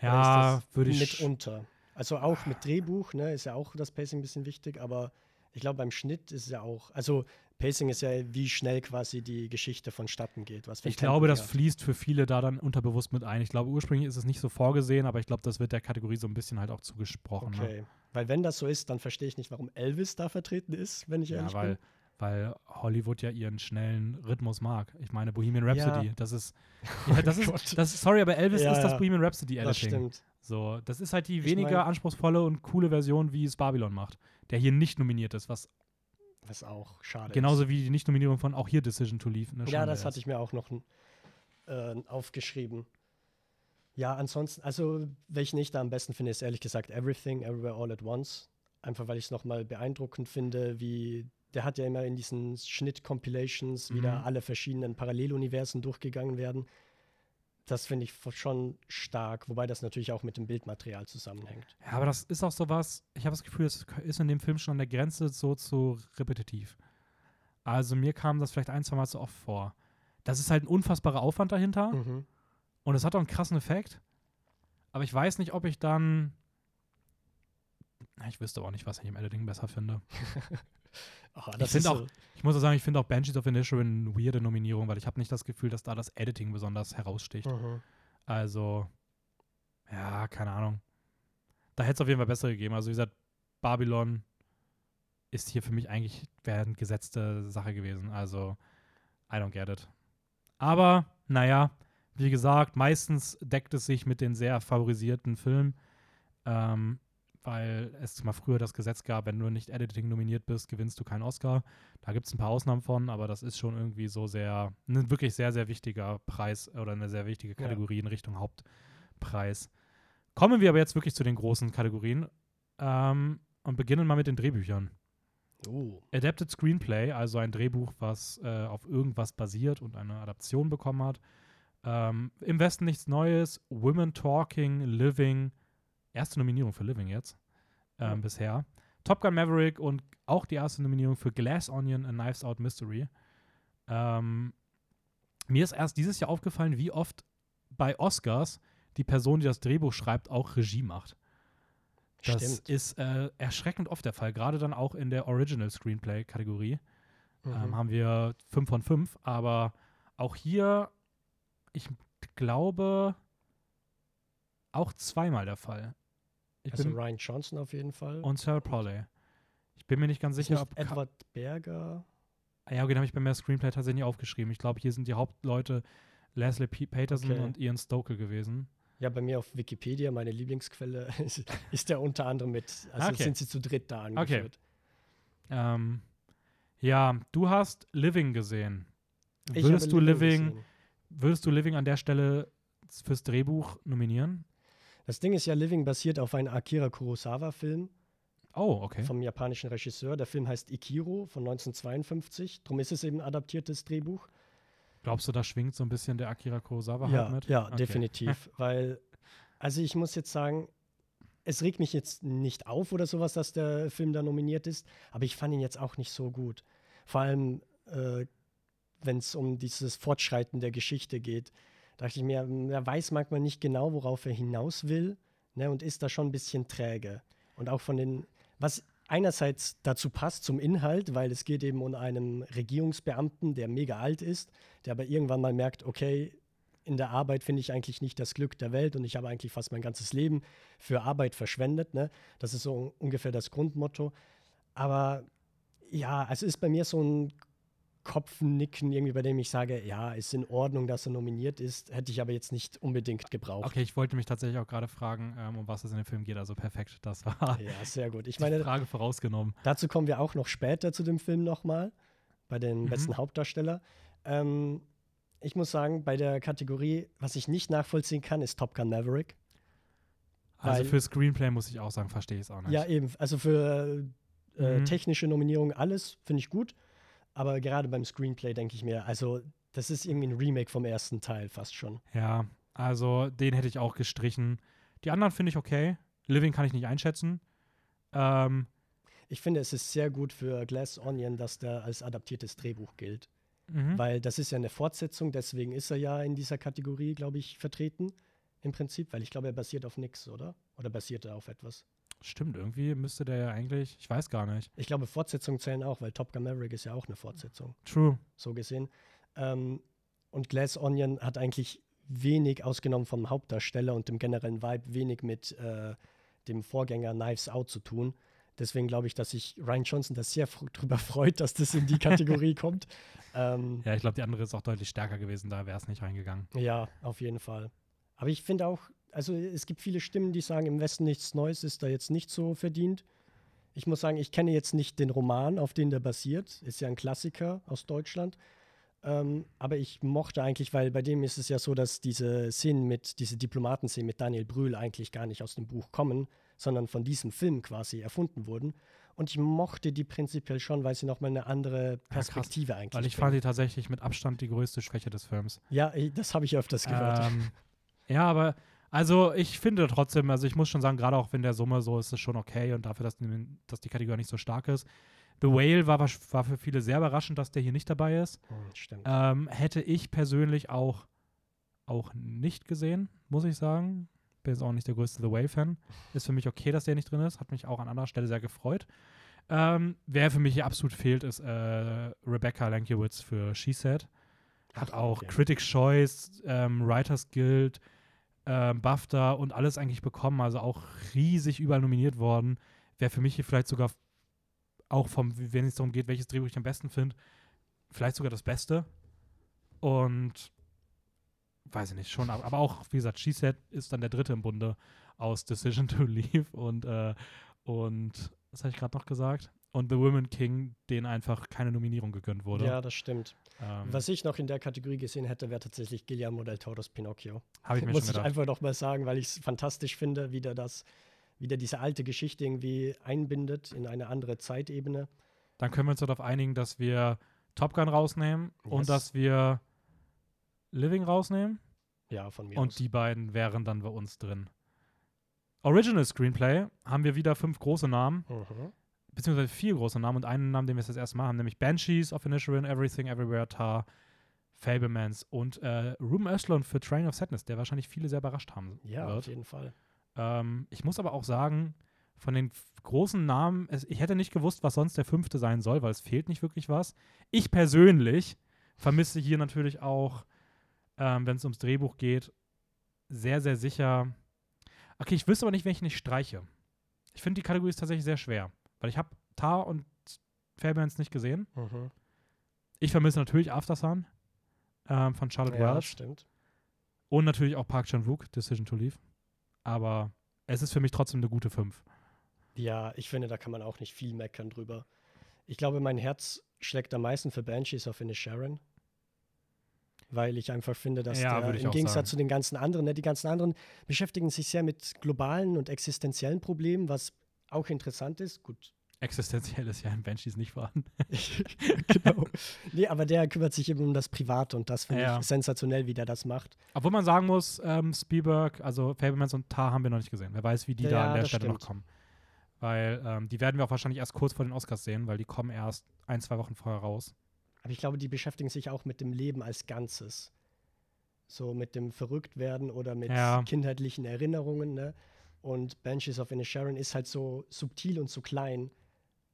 Ja, würde ich. Mitunter. Also auch mit Drehbuch, ne, ist ja auch das Pacing ein bisschen wichtig, aber ich glaube, beim Schnitt ist es ja auch, also Pacing ist ja, wie schnell quasi die Geschichte vonstatten geht. Was ich glaube, das fließt für viele da dann unterbewusst mit ein. Ich glaube, ursprünglich ist es nicht so vorgesehen, aber ich glaube, das wird der Kategorie so ein bisschen halt auch zugesprochen. Ne? Okay. Ne? Weil wenn das so ist, dann verstehe ich nicht, warum Elvis da vertreten ist, wenn ich ja, ehrlich weil, bin. Weil Hollywood ja ihren schnellen Rhythmus mag. Ich meine, Bohemian Rhapsody, ja. das ist, ja, das, oh ist das, sorry, aber Elvis ja, ist das Bohemian Rhapsody Editing. Das stimmt. So, das ist halt die ich weniger mein, anspruchsvolle und coole Version, wie es Babylon macht, der hier nicht nominiert ist, was was auch schade Genauso ist. wie die Nicht-Nominierung von auch hier Decision to Leave. ja, das hatte ich mir auch noch äh, aufgeschrieben. Ja, ansonsten, also welchen ich da am besten finde, ist ehrlich gesagt Everything, Everywhere, All at Once. Einfach weil ich es nochmal beeindruckend finde, wie der hat ja immer in diesen Schnitt-Compilations mhm. wieder alle verschiedenen Paralleluniversen durchgegangen werden. Das finde ich schon stark, wobei das natürlich auch mit dem Bildmaterial zusammenhängt. Ja, aber das ist auch sowas, ich habe das Gefühl, es ist in dem Film schon an der Grenze so zu repetitiv. Also mir kam das vielleicht ein, zwei Mal zu oft vor. Das ist halt ein unfassbarer Aufwand dahinter mhm. und es hat auch einen krassen Effekt. Aber ich weiß nicht, ob ich dann. Ich wüsste auch nicht, was ich im Editing besser finde. Oh, ich, finde auch, so ich muss auch sagen, ich finde auch Banshees of Inisherin eine weirde Nominierung, weil ich habe nicht das Gefühl, dass da das Editing besonders heraussticht. Mhm. Also, ja, keine Ahnung. Da hätte es auf jeden Fall bessere gegeben. Also, wie gesagt, Babylon ist hier für mich eigentlich eine gesetzte Sache gewesen. Also, I don't get it. Aber, naja, wie gesagt, meistens deckt es sich mit den sehr favorisierten Filmen. Ähm, weil es mal früher das Gesetz gab, wenn du nicht Editing nominiert bist, gewinnst du keinen Oscar. Da gibt es ein paar Ausnahmen von, aber das ist schon irgendwie so sehr, ein wirklich sehr, sehr wichtiger Preis oder eine sehr wichtige Kategorie ja. in Richtung Hauptpreis. Kommen wir aber jetzt wirklich zu den großen Kategorien ähm, und beginnen mal mit den Drehbüchern. Oh. Adapted Screenplay, also ein Drehbuch, was äh, auf irgendwas basiert und eine Adaption bekommen hat. Ähm, Im Westen nichts Neues. Women Talking, Living, erste Nominierung für Living jetzt ähm, ja. bisher. Top Gun Maverick und auch die erste Nominierung für Glass Onion, A Knives Out Mystery. Ähm, mir ist erst dieses Jahr aufgefallen, wie oft bei Oscars die Person, die das Drehbuch schreibt, auch Regie macht. Das Stimmt. ist äh, erschreckend oft der Fall, gerade dann auch in der Original Screenplay-Kategorie. Ähm, mhm. Ähm, haben wir 5 von 5, aber auch hier, ich glaube, auch zweimal der Fall. Ich also Ryan Johnson auf jeden Fall. Und Sarah Polley. Ich bin mir nicht ganz sicher, ob. Edward Berger. Ah, ja, okay, den habe ich bei mir Screenplay tatsächlich nicht aufgeschrieben. Ich glaube, hier sind die Hauptleute Leslie P Peterson okay. und Ian Stoker gewesen. Ja, bei mir auf Wikipedia, meine Lieblingsquelle, ist der unter anderem mit. Also okay. sind sie zu dritt da angeführt. Okay. Ähm, ja, du hast Living gesehen. Würdest du Living, Living würdest du Living an der Stelle fürs Drehbuch nominieren? Das Ding ist ja, Living basiert auf einem Akira Kurosawa-Film. Oh, okay. Vom japanischen Regisseur. Der Film heißt Ikiro von 1952. Darum ist es eben ein adaptiertes Drehbuch. Glaubst du, da schwingt so ein bisschen der Akira Kurosawa ja, halt mit? Ja, okay. definitiv. weil, also ich muss jetzt sagen, es regt mich jetzt nicht auf oder sowas, dass der Film da nominiert ist, aber ich fand ihn jetzt auch nicht so gut. Vor allem, äh, wenn es um dieses Fortschreiten der Geschichte geht dachte ich mir, er weiß manchmal nicht genau, worauf er hinaus will ne, und ist da schon ein bisschen träge. Und auch von den, was einerseits dazu passt zum Inhalt, weil es geht eben um einen Regierungsbeamten, der mega alt ist, der aber irgendwann mal merkt, okay, in der Arbeit finde ich eigentlich nicht das Glück der Welt und ich habe eigentlich fast mein ganzes Leben für Arbeit verschwendet. Ne? Das ist so ungefähr das Grundmotto. Aber ja, es ist bei mir so ein Kopfnicken irgendwie, bei dem ich sage, ja, ist in Ordnung, dass er nominiert ist, hätte ich aber jetzt nicht unbedingt gebraucht. Okay, ich wollte mich tatsächlich auch gerade fragen, ähm, um was es in dem Film geht. Also perfekt, das war ja sehr gut. Ich meine, Frage vorausgenommen. Dazu kommen wir auch noch später zu dem Film nochmal bei den mhm. besten Hauptdarsteller. Ähm, ich muss sagen, bei der Kategorie, was ich nicht nachvollziehen kann, ist Top Gun Maverick. Also für Screenplay muss ich auch sagen, verstehe ich es auch nicht. Ja, eben. Also für äh, mhm. technische Nominierung alles finde ich gut. Aber gerade beim Screenplay denke ich mir, also das ist irgendwie ein Remake vom ersten Teil fast schon. Ja, also den hätte ich auch gestrichen. Die anderen finde ich okay. Living kann ich nicht einschätzen. Ähm, Ich finde, es ist sehr gut für Glass Onion, dass der als adaptiertes Drehbuch gilt. mhm. Weil das ist ja eine Fortsetzung, deswegen ist er ja in dieser Kategorie, glaube ich, vertreten. Im Prinzip, weil ich glaube, er basiert auf nichts, oder? Oder basiert er auf etwas? Stimmt, irgendwie müsste der ja eigentlich, ich weiß gar nicht. Ich glaube, Fortsetzungen zählen auch, weil Top Gun Maverick ist ja auch eine Fortsetzung, True. so gesehen. Ähm, und Glass Onion hat eigentlich wenig, ausgenommen vom Hauptdarsteller und dem generellen Vibe, wenig mit äh, dem Vorgänger Knives Out zu tun. Deswegen glaube ich, dass sich Ryan Johnson da sehr drüber freut, dass das in die Kategorie kommt. Ähm, Ja, ich glaube, die andere ist auch deutlich stärker gewesen, da wäre es nicht reingegangen. Ja, auf jeden Fall. Aber ich finde auch, also es gibt viele Stimmen, die sagen, im Westen nichts Neues ist da jetzt nicht so verdient. Ich muss sagen, ich kenne jetzt nicht den Roman, auf den der basiert. Ist ja ein Klassiker aus Deutschland. Ähm, aber ich mochte eigentlich, weil bei dem ist es ja so, dass diese Szenen mit, diese Diplomatenszenen mit Daniel Brühl eigentlich gar nicht aus dem Buch kommen, sondern von diesem Film quasi erfunden wurden. Und ich mochte die prinzipiell schon, weil sie nochmal eine andere. Perspektive eigentlich Weil ich bringen. fand die tatsächlich mit Abstand die größte Schwäche des Films. Ja, das habe ich öfters gehört. Ähm, ja, aber also ich finde trotzdem, also ich muss schon sagen, gerade auch wenn der Summe so ist, ist es schon okay und dafür, dass die, dass die Kategorie nicht so stark ist. The Whale war, war für viele sehr überraschend, dass der hier nicht dabei ist. Hm, stimmt. Ähm, hätte ich persönlich auch, auch nicht gesehen, muss ich sagen. Bin jetzt auch nicht der größte The Whale-Fan. Ist für mich okay, dass der nicht drin ist. Hat mich auch an anderer Stelle sehr gefreut. Ähm, wer für mich hier absolut fehlt, ist äh, Rebecca Lankiewicz für She Said. Hat Ach, auch okay. Critics' Choice, ähm, Writers Guild, ähm, BAFTA und alles eigentlich bekommen. Also auch riesig überall nominiert worden. Wäre für mich hier vielleicht sogar auch vom, wenn es darum geht, welches Drehbuch ich am besten finde, vielleicht sogar das Beste. Und weiß ich nicht, schon, aber aber auch, wie gesagt, She Said ist dann der dritte im Bunde aus Decision to Leave und, äh, und was habe ich gerade noch gesagt? Und The Women King, denen einfach keine Nominierung gegönnt wurde. Ja, das stimmt. ähm, Was ich noch in der Kategorie gesehen hätte, wäre tatsächlich Guillermo del Toros Pinocchio. habe ich mir Muss ich einfach noch mal sagen, weil ich es fantastisch finde, wie der das, wie der diese alte Geschichte irgendwie einbindet in eine andere Zeitebene. Dann können wir uns darauf einigen, dass wir Top Gun rausnehmen Yes. und dass wir Living rausnehmen. Ja, von mir Und aus. die beiden wären dann bei uns drin. Original Screenplay haben wir wieder fünf große Namen, Mhm. Beziehungsweise vier große Namen und einen Namen, den wir jetzt das erste Mal haben, nämlich Banshees of Inisherin, Everything Everywhere Tar, Fablemans und äh, Ruben Östlund für Train of Sadness, der wahrscheinlich viele sehr überrascht haben Ja, auf wird. jeden Fall. Ähm, ich muss aber auch sagen, von den großen Namen, es, ich hätte nicht gewusst, was sonst der fünfte sein soll, weil es fehlt nicht wirklich was. Ich persönlich vermisse hier natürlich auch, ähm, wenn es ums Drehbuch geht, sehr, sehr sicher. Okay, ich wüsste aber nicht, welchen ich streiche. Ich finde, die Kategorie ist tatsächlich sehr schwer, weil ich habe Tar und Fairbanks nicht gesehen. Mhm. Ich vermisse natürlich Aftersun ähm, von Charlotte Ja, Wells stimmt. und natürlich auch Park Chan-wook, Decision to Leave. Aber es ist für mich trotzdem eine gute 5. Ja, ich finde, da kann man auch nicht viel meckern drüber. Ich glaube, mein Herz schlägt am meisten für Banshees auf Sharon. Weil ich einfach finde, dass Ja, der im Gegensatz sagen. zu den ganzen anderen, ne, die ganzen anderen beschäftigen sich sehr mit globalen und existenziellen Problemen, was auch interessant ist. Gut, Existenziell ist ja in Banshees nicht vorhanden. genau. Nee, aber der kümmert sich eben um das Private und das finde Ja. ich sensationell, wie der das macht. Obwohl man sagen muss, ähm, Spielberg, also Fablemans und Tar haben wir noch nicht gesehen. Wer weiß, wie die Ja, da an der Stelle noch stimmt. kommen. Weil ähm, die werden wir auch wahrscheinlich erst kurz vor den Oscars sehen, weil die kommen erst ein, zwei Wochen vorher raus. Aber ich glaube, die beschäftigen sich auch mit dem Leben als Ganzes. So mit dem Verrücktwerden oder mit Ja. kindheitlichen Erinnerungen. Ne? Und Banshees of Inisherin ist halt so subtil und so klein,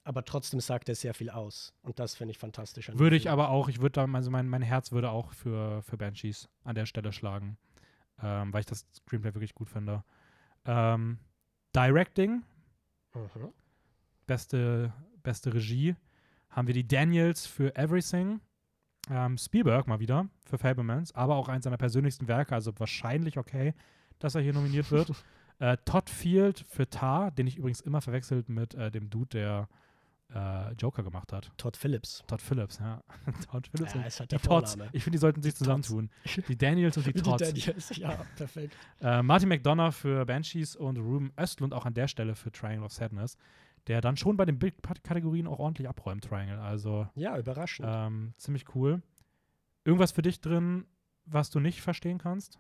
aber trotzdem sagt er sehr viel aus. Und das finde ich fantastisch. Würde ich aber auch, ich würde da, also mein, mein Herz würde auch für, für Banshees an der Stelle schlagen. Ähm, weil ich das Screenplay wirklich gut finde. Ähm, Directing, Mhm. beste, beste Regie, haben wir die Daniels für Everything. Ähm, Spielberg mal wieder für Fablemans, aber auch eins seiner persönlichsten Werke, also wahrscheinlich okay, dass er hier nominiert wird. äh, Todd Field für Tar, den ich übrigens immer verwechselt mit äh, dem Dude, der äh, Joker gemacht hat. Todd Phillips. Todd Phillips, ja. Todd Phillips. Ja, ist halt die der Tots. Vorname. Ich finde, die sollten sich Die zusammentun. Die Daniels und die Wie die. Daniels. Ja, perfekt. Äh, Martin McDonough für Banshees und Ruben Östlund auch an der Stelle für Triangle of Sadness, der dann schon bei den Big-Kategorien auch ordentlich abräumt, Triangle. Also Ja, überraschend. ähm, ziemlich cool. Irgendwas für dich drin, was du nicht verstehen kannst?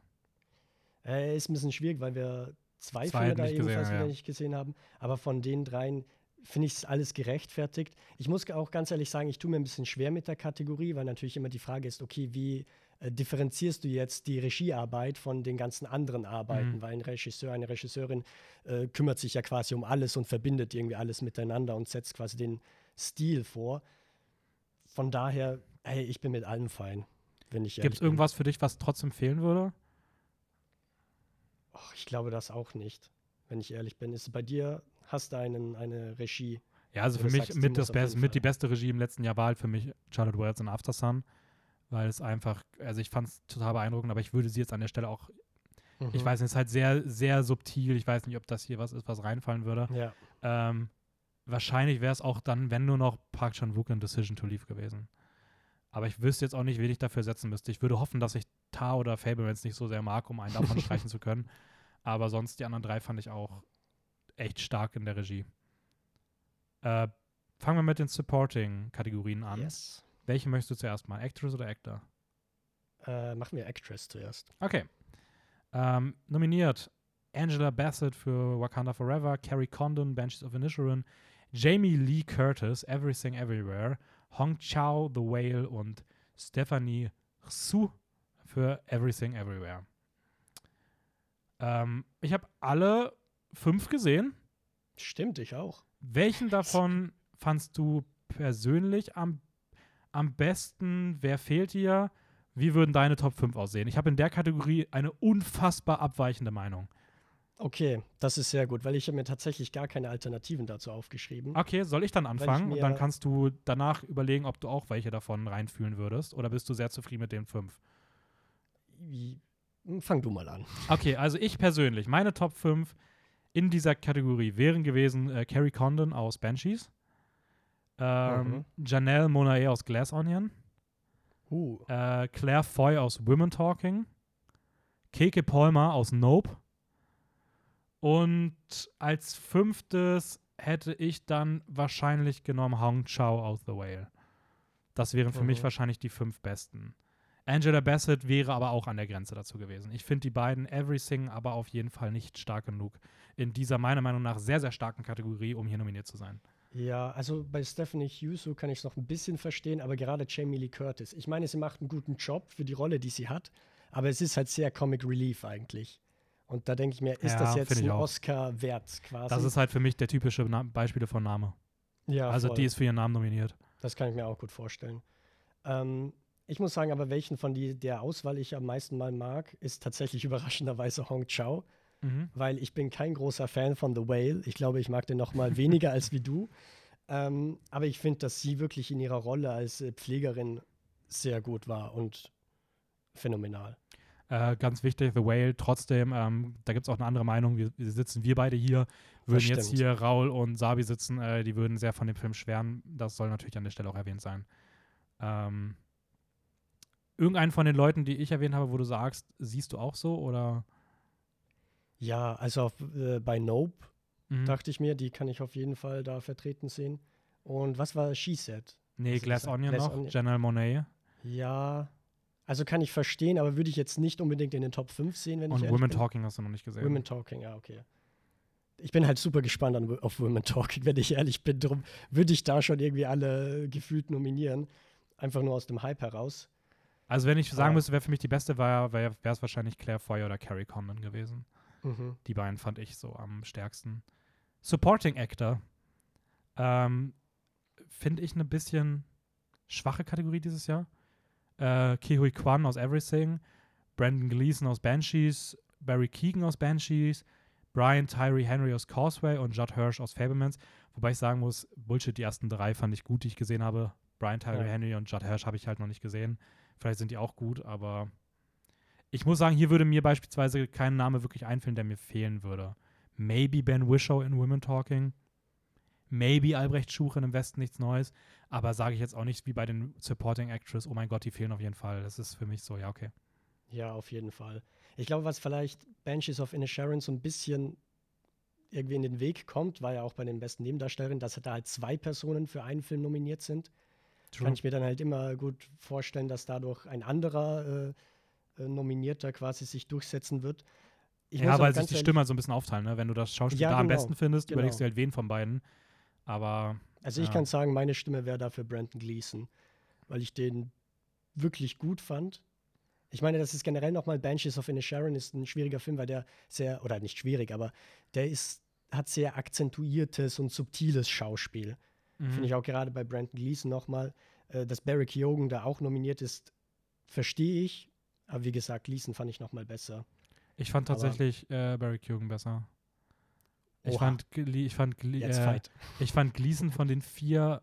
Äh, ist ein bisschen schwierig, weil wir zwei, Zwei Filme da nicht gesehen, ebenfalls ja. nicht gesehen haben. Aber von den dreien finde ich es alles gerechtfertigt. Ich muss auch ganz ehrlich sagen, ich tue mir ein bisschen schwer mit der Kategorie, weil natürlich immer die Frage ist, okay, wie äh, differenzierst du jetzt die Regiearbeit von den ganzen anderen Arbeiten? Mhm. Weil ein Regisseur, eine Regisseurin äh, kümmert sich ja quasi um alles und verbindet irgendwie alles miteinander und setzt quasi den Stil vor. Von daher, hey, ich bin mit allem fein, wenn ich Gibt es irgendwas für dich, was trotzdem fehlen würde? Och, ich glaube das auch nicht, wenn ich ehrlich bin. Ist es bei dir, hast du einen, eine Regie? Ja, also für mich sagst, mit, das Best, mit die beste Regie im letzten Jahr war halt für mich Charlotte Wells in After Sun, weil es einfach, also ich fand es total beeindruckend, aber ich würde sie jetzt an der Stelle auch, ich Mhm. weiß nicht, es ist halt sehr, sehr subtil, ich weiß nicht, ob das hier was ist, was reinfallen würde. Ja, Ähm, wahrscheinlich wäre es auch dann, wenn nur noch Park Chan-wook in Decision to Leave gewesen. Aber ich wüsste jetzt auch nicht, wen ich dafür setzen müsste. Ich würde hoffen, dass ich Ta oder Fablemans nicht so sehr mag, um einen davon streichen zu können. Aber sonst die anderen drei fand ich auch echt stark in der Regie. Äh, fangen wir mit den Supporting-Kategorien an. yes. Welche möchtest du zuerst mal? Actress oder Actor? Äh, machen wir Actress zuerst. Okay. Ähm, nominiert Angela Bassett für Wakanda Forever, Carrie Condon, Banshees of Inisherin, Jamie Lee Curtis, Everything Everywhere, Hong Chao, The Whale und Stephanie Su für Everything Everywhere. Ähm, ich habe alle fünf gesehen. Stimmt, ich auch. Welchen davon fandst du persönlich am, am besten? Wer fehlt dir? Wie würden deine Top 5 aussehen? Ich habe in der Kategorie eine unfassbar abweichende Meinung. Okay, das ist sehr gut, weil ich habe mir tatsächlich gar keine Alternativen dazu aufgeschrieben. Okay, soll ich dann anfangen? und dann kannst du danach überlegen, ob du auch welche davon reinfühlen würdest. Oder bist du sehr zufrieden mit den fünf? Fang du mal an. Okay, also ich persönlich, meine Top 5 in dieser Kategorie wären gewesen äh, Carrie Condon aus Banshees, ähm, Janelle Monae aus Glass Onion, Uh, äh, Claire Foy aus Women Talking, Keke Palmer aus Nope und als fünftes hätte ich dann wahrscheinlich genommen Hong Chao aus The Whale. Das wären für mich Mhm. wahrscheinlich die fünf besten. Angela Bassett wäre aber auch an der Grenze dazu gewesen. Ich finde die beiden Everything aber auf jeden Fall nicht stark genug in dieser meiner Meinung nach sehr, sehr starken Kategorie, um hier nominiert zu sein. ja, also bei Stephanie Hughes so kann ich es noch ein bisschen verstehen, aber gerade Jamie Lee Curtis. Ich meine, sie macht einen guten Job für die Rolle, die sie hat, aber es ist halt sehr Comic Relief eigentlich. Und da denke ich mir, ist Ja, das jetzt ein. Oscar wert quasi? Das ist halt für mich der typische Na Beispiele von Name. ja, also voll. die ist für ihren Namen nominiert. Das kann ich mir auch gut vorstellen. Ähm, ich muss sagen, aber welchen von die, der Auswahl ich am meisten mal mag, ist tatsächlich überraschenderweise Hong Chao, Mhm. weil ich bin kein großer Fan von The Whale. Ich glaube, ich mag den noch mal weniger als wie du. Ähm, aber ich finde, dass sie wirklich in ihrer Rolle als äh, Pflegerin sehr gut war und phänomenal. Äh, ganz wichtig, The Whale, trotzdem, ähm, da gibt es auch eine andere Meinung. Wir, wir sitzen, wir beide hier, würden jetzt hier Raul und Sabi sitzen, äh, die würden sehr von dem Film schwärmen. Das soll natürlich an der Stelle auch erwähnt sein. Ähm, irgendeinen von den Leuten, die ich erwähnt habe, wo du sagst, siehst du auch so oder? Ja, also auf, äh, bei Nope Mhm. dachte ich mir, die kann ich auf jeden Fall da vertreten sehen. Und was war She Said? nee, du Glass? Onion Glass noch, Onion. Janelle Monet Ja, also kann ich verstehen, aber würde ich jetzt nicht unbedingt in den Top 5 sehen, wenn und ich ehrlich Women bin. Talking hast du noch nicht gesehen. Women Talking, ja, okay. Ich bin halt super gespannt an, auf Women Talking, wenn ich ehrlich bin. Drum würde ich da schon irgendwie alle gefühlt nominieren. Einfach nur aus dem Hype heraus. Also wenn ich sagen müsste, wer für mich die beste war, wäre es wahrscheinlich Claire Foy oder Carrie Condon gewesen. Mhm. Die beiden fand ich so am stärksten. Supporting Actor. Ähm, Finde ich eine bisschen schwache Kategorie dieses Jahr. Äh, Kihui Kwan aus Everything, Brandon Gleason aus Banshees, Barry Keegan aus Banshees, Brian Tyree Henry aus Causeway und Judd Hirsch aus Fablemans. Wobei ich sagen muss, Bullshit, die ersten drei fand ich gut, die ich gesehen habe. Brian Tyree Ja. Henry und Judd Hirsch habe ich halt noch nicht gesehen. Vielleicht sind die auch gut, aber ich muss sagen, hier würde mir beispielsweise kein Name wirklich einfallen, der mir fehlen würde. Maybe Ben Wishow in Women Talking. Maybe Albrecht Schuchen im Westen nichts Neues. Aber sage ich jetzt auch nicht wie bei den Supporting Actress, oh mein Gott, die fehlen auf jeden Fall. Das ist für mich so, ja, okay. Ja, auf jeden Fall. Ich glaube, was vielleicht Banshees of Inisherin so ein bisschen irgendwie in den Weg kommt, war ja auch bei den besten Nebendarstellerinnen, dass da halt zwei Personen für einen Film nominiert sind. Kann ich mir dann halt immer gut vorstellen, dass dadurch ein anderer äh, äh, Nominierter quasi sich durchsetzen wird. ich ja, weil sich die Stimmen halt so ein bisschen aufteilen, ne? Wenn du das Schauspiel Ja, da am genau, besten findest, genau. überlegst du halt wen von beiden. Aber Also ich Ja. kann sagen, meine Stimme wäre dafür Brandon Gleason, weil ich den wirklich gut fand. Ich meine, das ist generell nochmal Banshees of Inisherin ist ein schwieriger Film, weil der sehr, oder nicht schwierig, aber der ist, hat sehr akzentuiertes und subtiles Schauspiel. Mhm. Finde ich auch gerade bei Brandon Gleason nochmal. Äh, dass Barry Keoghan da auch nominiert ist, verstehe ich. Aber wie gesagt, Gleason fand ich nochmal besser. ich fand tatsächlich äh, Barry Keoghan besser. Ich Oha. fand, ich, fand äh, ich fand Gleason von den vier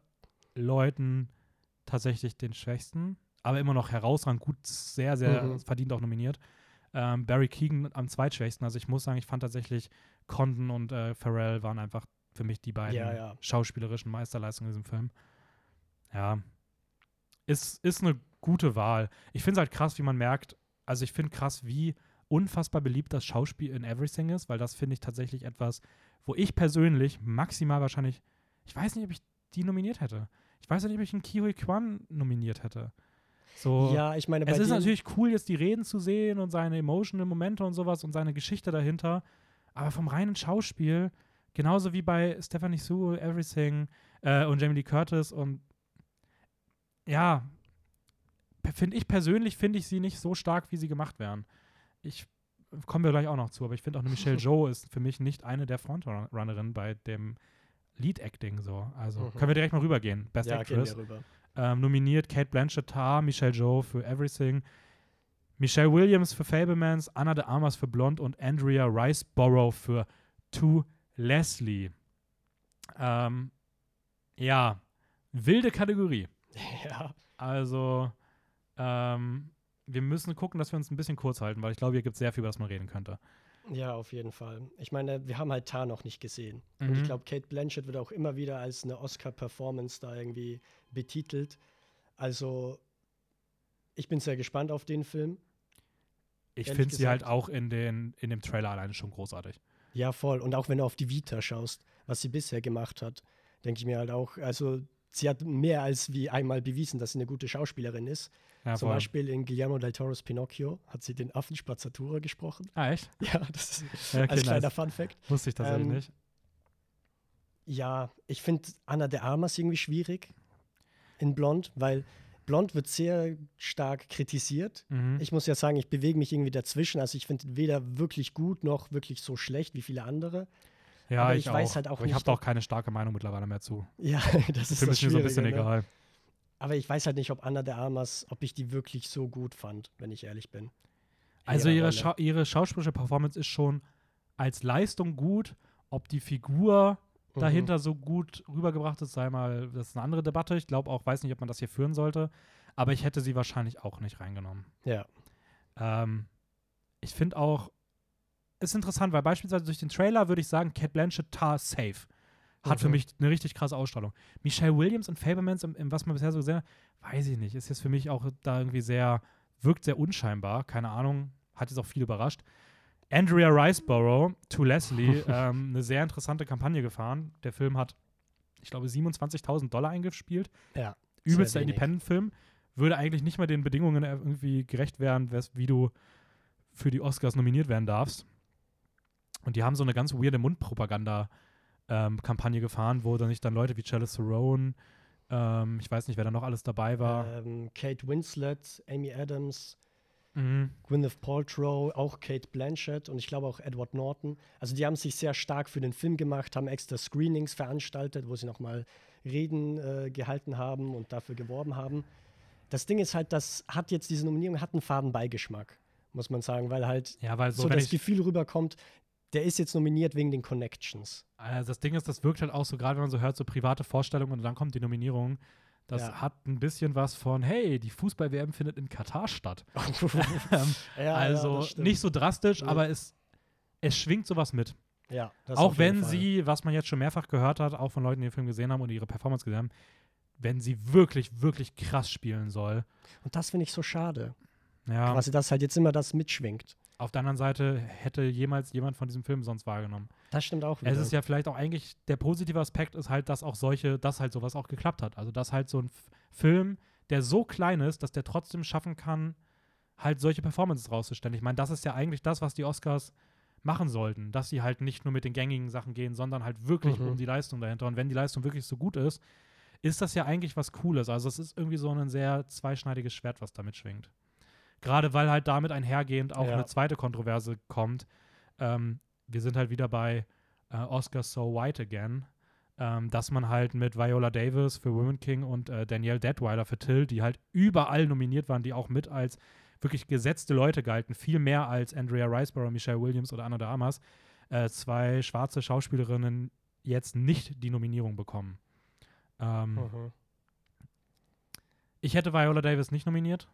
Leuten tatsächlich den schwächsten, aber immer noch herausragend gut, sehr, sehr Mhm. verdient auch nominiert. Ähm, Barry Keegan am zweitschwächsten. Also ich muss sagen, ich fand tatsächlich Condon und äh, Pharrell waren einfach für mich die beiden Ja, ja. schauspielerischen Meisterleistungen in diesem Film. Ja. Ist, ist eine gute Wahl. Ich finde es halt krass, wie man merkt, also ich finde krass, wie unfassbar beliebt das Schauspiel in Everything ist, weil das finde ich tatsächlich etwas, wo ich persönlich maximal wahrscheinlich, ich weiß nicht, ob ich die nominiert hätte. Ich weiß nicht, ob ich einen Kiwi Kwan nominiert hätte. So, Ja, ich meine, es ist natürlich cool, jetzt die Reden zu sehen und seine emotional Momente und sowas und seine Geschichte dahinter. Aber vom reinen Schauspiel, genauso wie bei Stephanie Sue, Everything äh, und Jamie Lee Curtis und ja, finde ich persönlich, finde ich sie nicht so stark, wie sie gemacht werden. Ich kommen wir gleich auch noch zu, aber ich finde auch eine Michelle Joe ist für mich nicht eine der Frontrunnerin bei dem Lead-Acting so. Also Mhm. können wir direkt mal rübergehen. Best ja, Actress. rüber. Ähm, nominiert Kate Blanchett, Tar, Michelle Joe für Everything, Michelle Williams für Fablemans, Anna de Armas für Blonde und Andrea Riceborough für To Leslie. Ähm, ja, wilde Kategorie. Ja, Also, ähm, wir müssen gucken, dass wir uns ein bisschen kurz halten, weil ich glaube, hier gibt es sehr viel, über das man reden könnte. ja, auf jeden Fall. Ich meine, wir haben halt Tar noch nicht gesehen. Und Mhm. ich glaube, Kate Blanchett wird auch immer wieder als eine Oscar-Performance da irgendwie betitelt. Also, ich bin sehr gespannt auf den Film. Ich finde sie halt auch in, den, in dem Trailer alleine schon großartig. Ja, voll. Und auch wenn du auf die Vita schaust, was sie bisher gemacht hat, denke ich mir halt auch, also sie hat mehr als wie einmal bewiesen, dass sie eine gute Schauspielerin ist. Ja, Zum voll. Beispiel in Guillermo del Toro's Pinocchio hat sie den Affen Spazzatura gesprochen. Ah, echt? Ja, das ist Ja, okay, als kleiner nice. Fun-Fact. Wusste ich tatsächlich Ähm, nicht. Ja, ich finde Anna de Armas irgendwie schwierig in Blond, weil Blond wird sehr stark kritisiert. Mhm. Ich muss ja sagen, ich bewege mich irgendwie dazwischen. Also ich finde weder wirklich gut noch wirklich so schlecht wie viele andere. ja, aber ich, ich weiß auch. halt auch Aber ich habe nicht, da ob- auch keine starke Meinung mittlerweile mehr zu. Ja, das ist Für mich mir so ein bisschen ne? egal. Aber ich weiß halt nicht, ob Anna de Armas, ob ich die wirklich so gut fand, wenn ich ehrlich bin. In Also ihre. Schau ihre schauspielerische Performance ist schon als Leistung gut. Ob die Figur Mhm. dahinter so gut rübergebracht ist, sei mal, das ist eine andere Debatte. Ich glaube auch, weiß nicht, ob man das hier führen sollte. Aber ich hätte sie wahrscheinlich auch nicht reingenommen. Ja. Ähm, ich finde auch, ist interessant, weil beispielsweise durch den Trailer würde ich sagen, Cat Blanchett Tar safe. Hat für Mhm. mich eine richtig krasse Ausstrahlung. Michelle Williams und Fablemans, im, im, was man bisher so gesehen hat, weiß ich nicht. Ist jetzt für mich auch da irgendwie sehr, wirkt sehr unscheinbar. Keine Ahnung. Hat jetzt auch viel überrascht. Andrea Riceborough to Leslie, ähm, eine sehr interessante Kampagne gefahren. Der Film hat, ich glaube, 27.000 Dollar eingespielt. Ja. Übelster. Independent-Film. Würde eigentlich nicht mal den Bedingungen irgendwie gerecht werden, wie du für die Oscars nominiert werden darfst. Und die haben so eine ganz weirde Mundpropaganda-Kampagne gefahren, wo dann nicht dann Leute wie Chalice Theron, ähm, ich weiß nicht, wer da noch alles dabei war. Ähm, Kate Winslet, Amy Adams, Mhm. Gwyneth Paltrow, auch Kate Blanchett und ich glaube auch Edward Norton. Also die haben sich sehr stark für den Film gemacht, haben extra Screenings veranstaltet, wo sie nochmal Reden äh, gehalten haben und dafür geworben haben. Das Ding ist halt, das hat jetzt diese Nominierung hat einen faden Beigeschmack, muss man sagen, weil halt Ja, weil so, so, das Gefühl rüberkommt, der ist jetzt nominiert wegen den Connections. also das Ding ist, das wirkt halt auch so, gerade wenn man so hört, so private Vorstellungen und dann kommt die Nominierung. Das Ja. hat ein bisschen was von, hey, die Fußball-WM findet in Katar statt. ähm, ja, also das stimmt. nicht so drastisch, aber es, es schwingt sowas mit. Ja, auch wenn Fall. sie, was man jetzt schon mehrfach gehört hat, auch von Leuten, die den Film gesehen haben und ihre Performance gesehen haben, wenn sie wirklich, wirklich krass spielen soll. Und das finde ich so schade. Ja, Quasi, dass halt jetzt immer das mitschwingt. Auf der anderen Seite hätte jemals jemand von diesem Film sonst wahrgenommen. Das stimmt auch wieder. Es ist ja vielleicht auch eigentlich, der positive Aspekt ist halt, dass auch solche, dass halt sowas auch geklappt hat. Also, dass halt so ein F Film, der so klein ist, dass der trotzdem schaffen kann, halt solche Performances rauszustellen. Ich meine, das ist ja eigentlich das, was die Oscars machen sollten, dass sie halt nicht nur mit den gängigen Sachen gehen, sondern halt wirklich Mhm. um die Leistung dahinter. Und wenn die Leistung wirklich so gut ist, ist das ja eigentlich was Cooles. Also es ist irgendwie so ein sehr zweischneidiges Schwert, was damit schwingt. Gerade weil halt damit einhergehend auch Ja. eine zweite Kontroverse kommt. Ähm, wir sind halt wieder bei äh, Oscar So White Again, ähm, dass man halt mit Viola Davis für Women King und äh, Danielle Detweiler für Till, die halt überall nominiert waren, die auch mit als wirklich gesetzte Leute galten, viel mehr als Andrea Riseborough, Michelle Williams oder Anna de Armas, äh, zwei schwarze Schauspielerinnen jetzt nicht die Nominierung bekommen. Ähm, Mhm. Ich hätte Viola Davis nicht nominiert,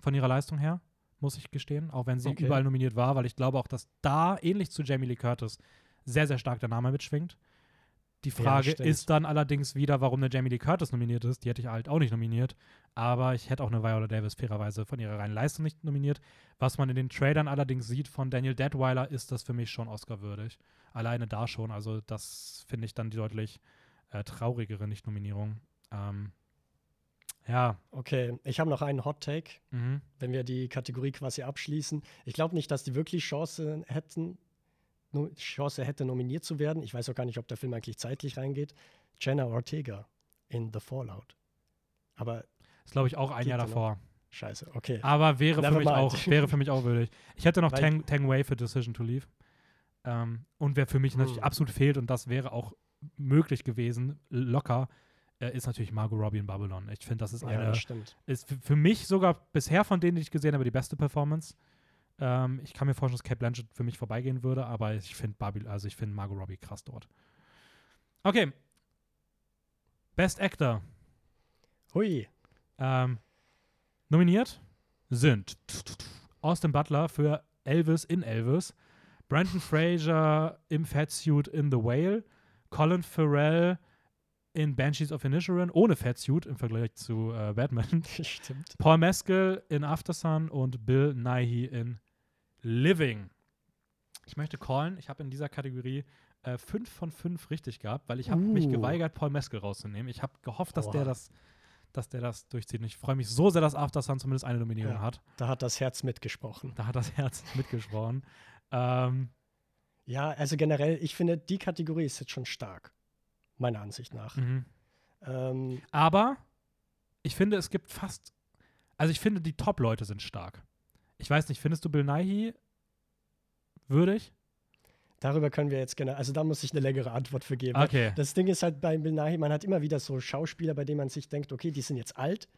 von ihrer Leistung her, muss ich gestehen, auch wenn sie Okay. überall nominiert war, weil ich glaube auch, dass da, ähnlich zu Jamie Lee Curtis, sehr, sehr stark der Name mitschwingt. Die Ja, Frage stimmt. ist dann allerdings wieder, warum eine Jamie Lee Curtis nominiert ist. Die hätte ich halt auch nicht nominiert. Aber ich hätte auch eine Viola Davis fairerweise von ihrer reinen Leistung nicht nominiert. Was man in den Trailern allerdings sieht von Daniel Detweiler, ist das für mich schon Oscar-würdig. Alleine da schon. Also, das finde ich dann die deutlich äh, traurigere Nicht-Nominierung. Ähm, ja, Okay, ich habe noch einen Hot Take, mhm. wenn wir die Kategorie quasi abschließen. Ich glaube nicht, dass die wirklich Chance hätten, Chance hätte, nominiert zu werden. Ich weiß auch gar nicht, ob der Film eigentlich zeitlich reingeht. Jenna Ortega in The Fallout. Aber ist glaube ich auch ein Jahr ja noch. davor. scheiße, okay. Aber wäre für, mich mind. auch, wäre für mich auch würdig. Ich hätte noch Tang, Tang Wei für Decision to Leave. Ähm, und wer für mich natürlich Hm. absolut fehlt, und das wäre auch möglich gewesen, locker, ist natürlich Margot Robbie in Babylon. Ich finde, das ist ja, eine, das stimmt. ist für- für mich sogar bisher von denen, die ich gesehen habe, die beste Performance. Ähm, ich kann mir vorstellen, dass Kate Blanchett für mich vorbeigehen würde, aber ich finde Babylon, also ich finde Margot Robbie krass dort. Okay. Best Actor. Hui, Ähm, nominiert sind Austin Butler für Elvis in Elvis, Brandon Fraser im Fatsuit in The Whale, Colin Farrell in Banshees of Inisherin ohne Fatsuit im Vergleich zu äh, Batman, stimmt. Paul Mescal in Aftersun und Bill Nighy in Living. Ich möchte callen, ich habe in dieser Kategorie äh, fünf von fünf richtig gehabt, weil ich habe mich Uh. geweigert, Paul Mescal rauszunehmen. Ich habe gehofft, dass der Oha. das dass der das durchzieht. Und ich freue mich so sehr, dass Aftersun zumindest eine Nominierung Ja. hat. Da hat das Herz mitgesprochen. Da hat das Herz mitgesprochen. Ähm, Ja, also generell, ich finde, die Kategorie ist jetzt schon stark. Meiner Ansicht nach. mhm. Ähm, Aber ich finde, es gibt fast. Also, ich finde, die Top-Leute sind stark. Ich weiß nicht, findest du Bill Nighy würdig? darüber können wir jetzt gerne, also da muss ich eine längere Antwort für geben. Okay. Das Ding ist halt bei Bill Nighy, man hat immer wieder so Schauspieler, bei denen man sich denkt, okay, die sind jetzt alt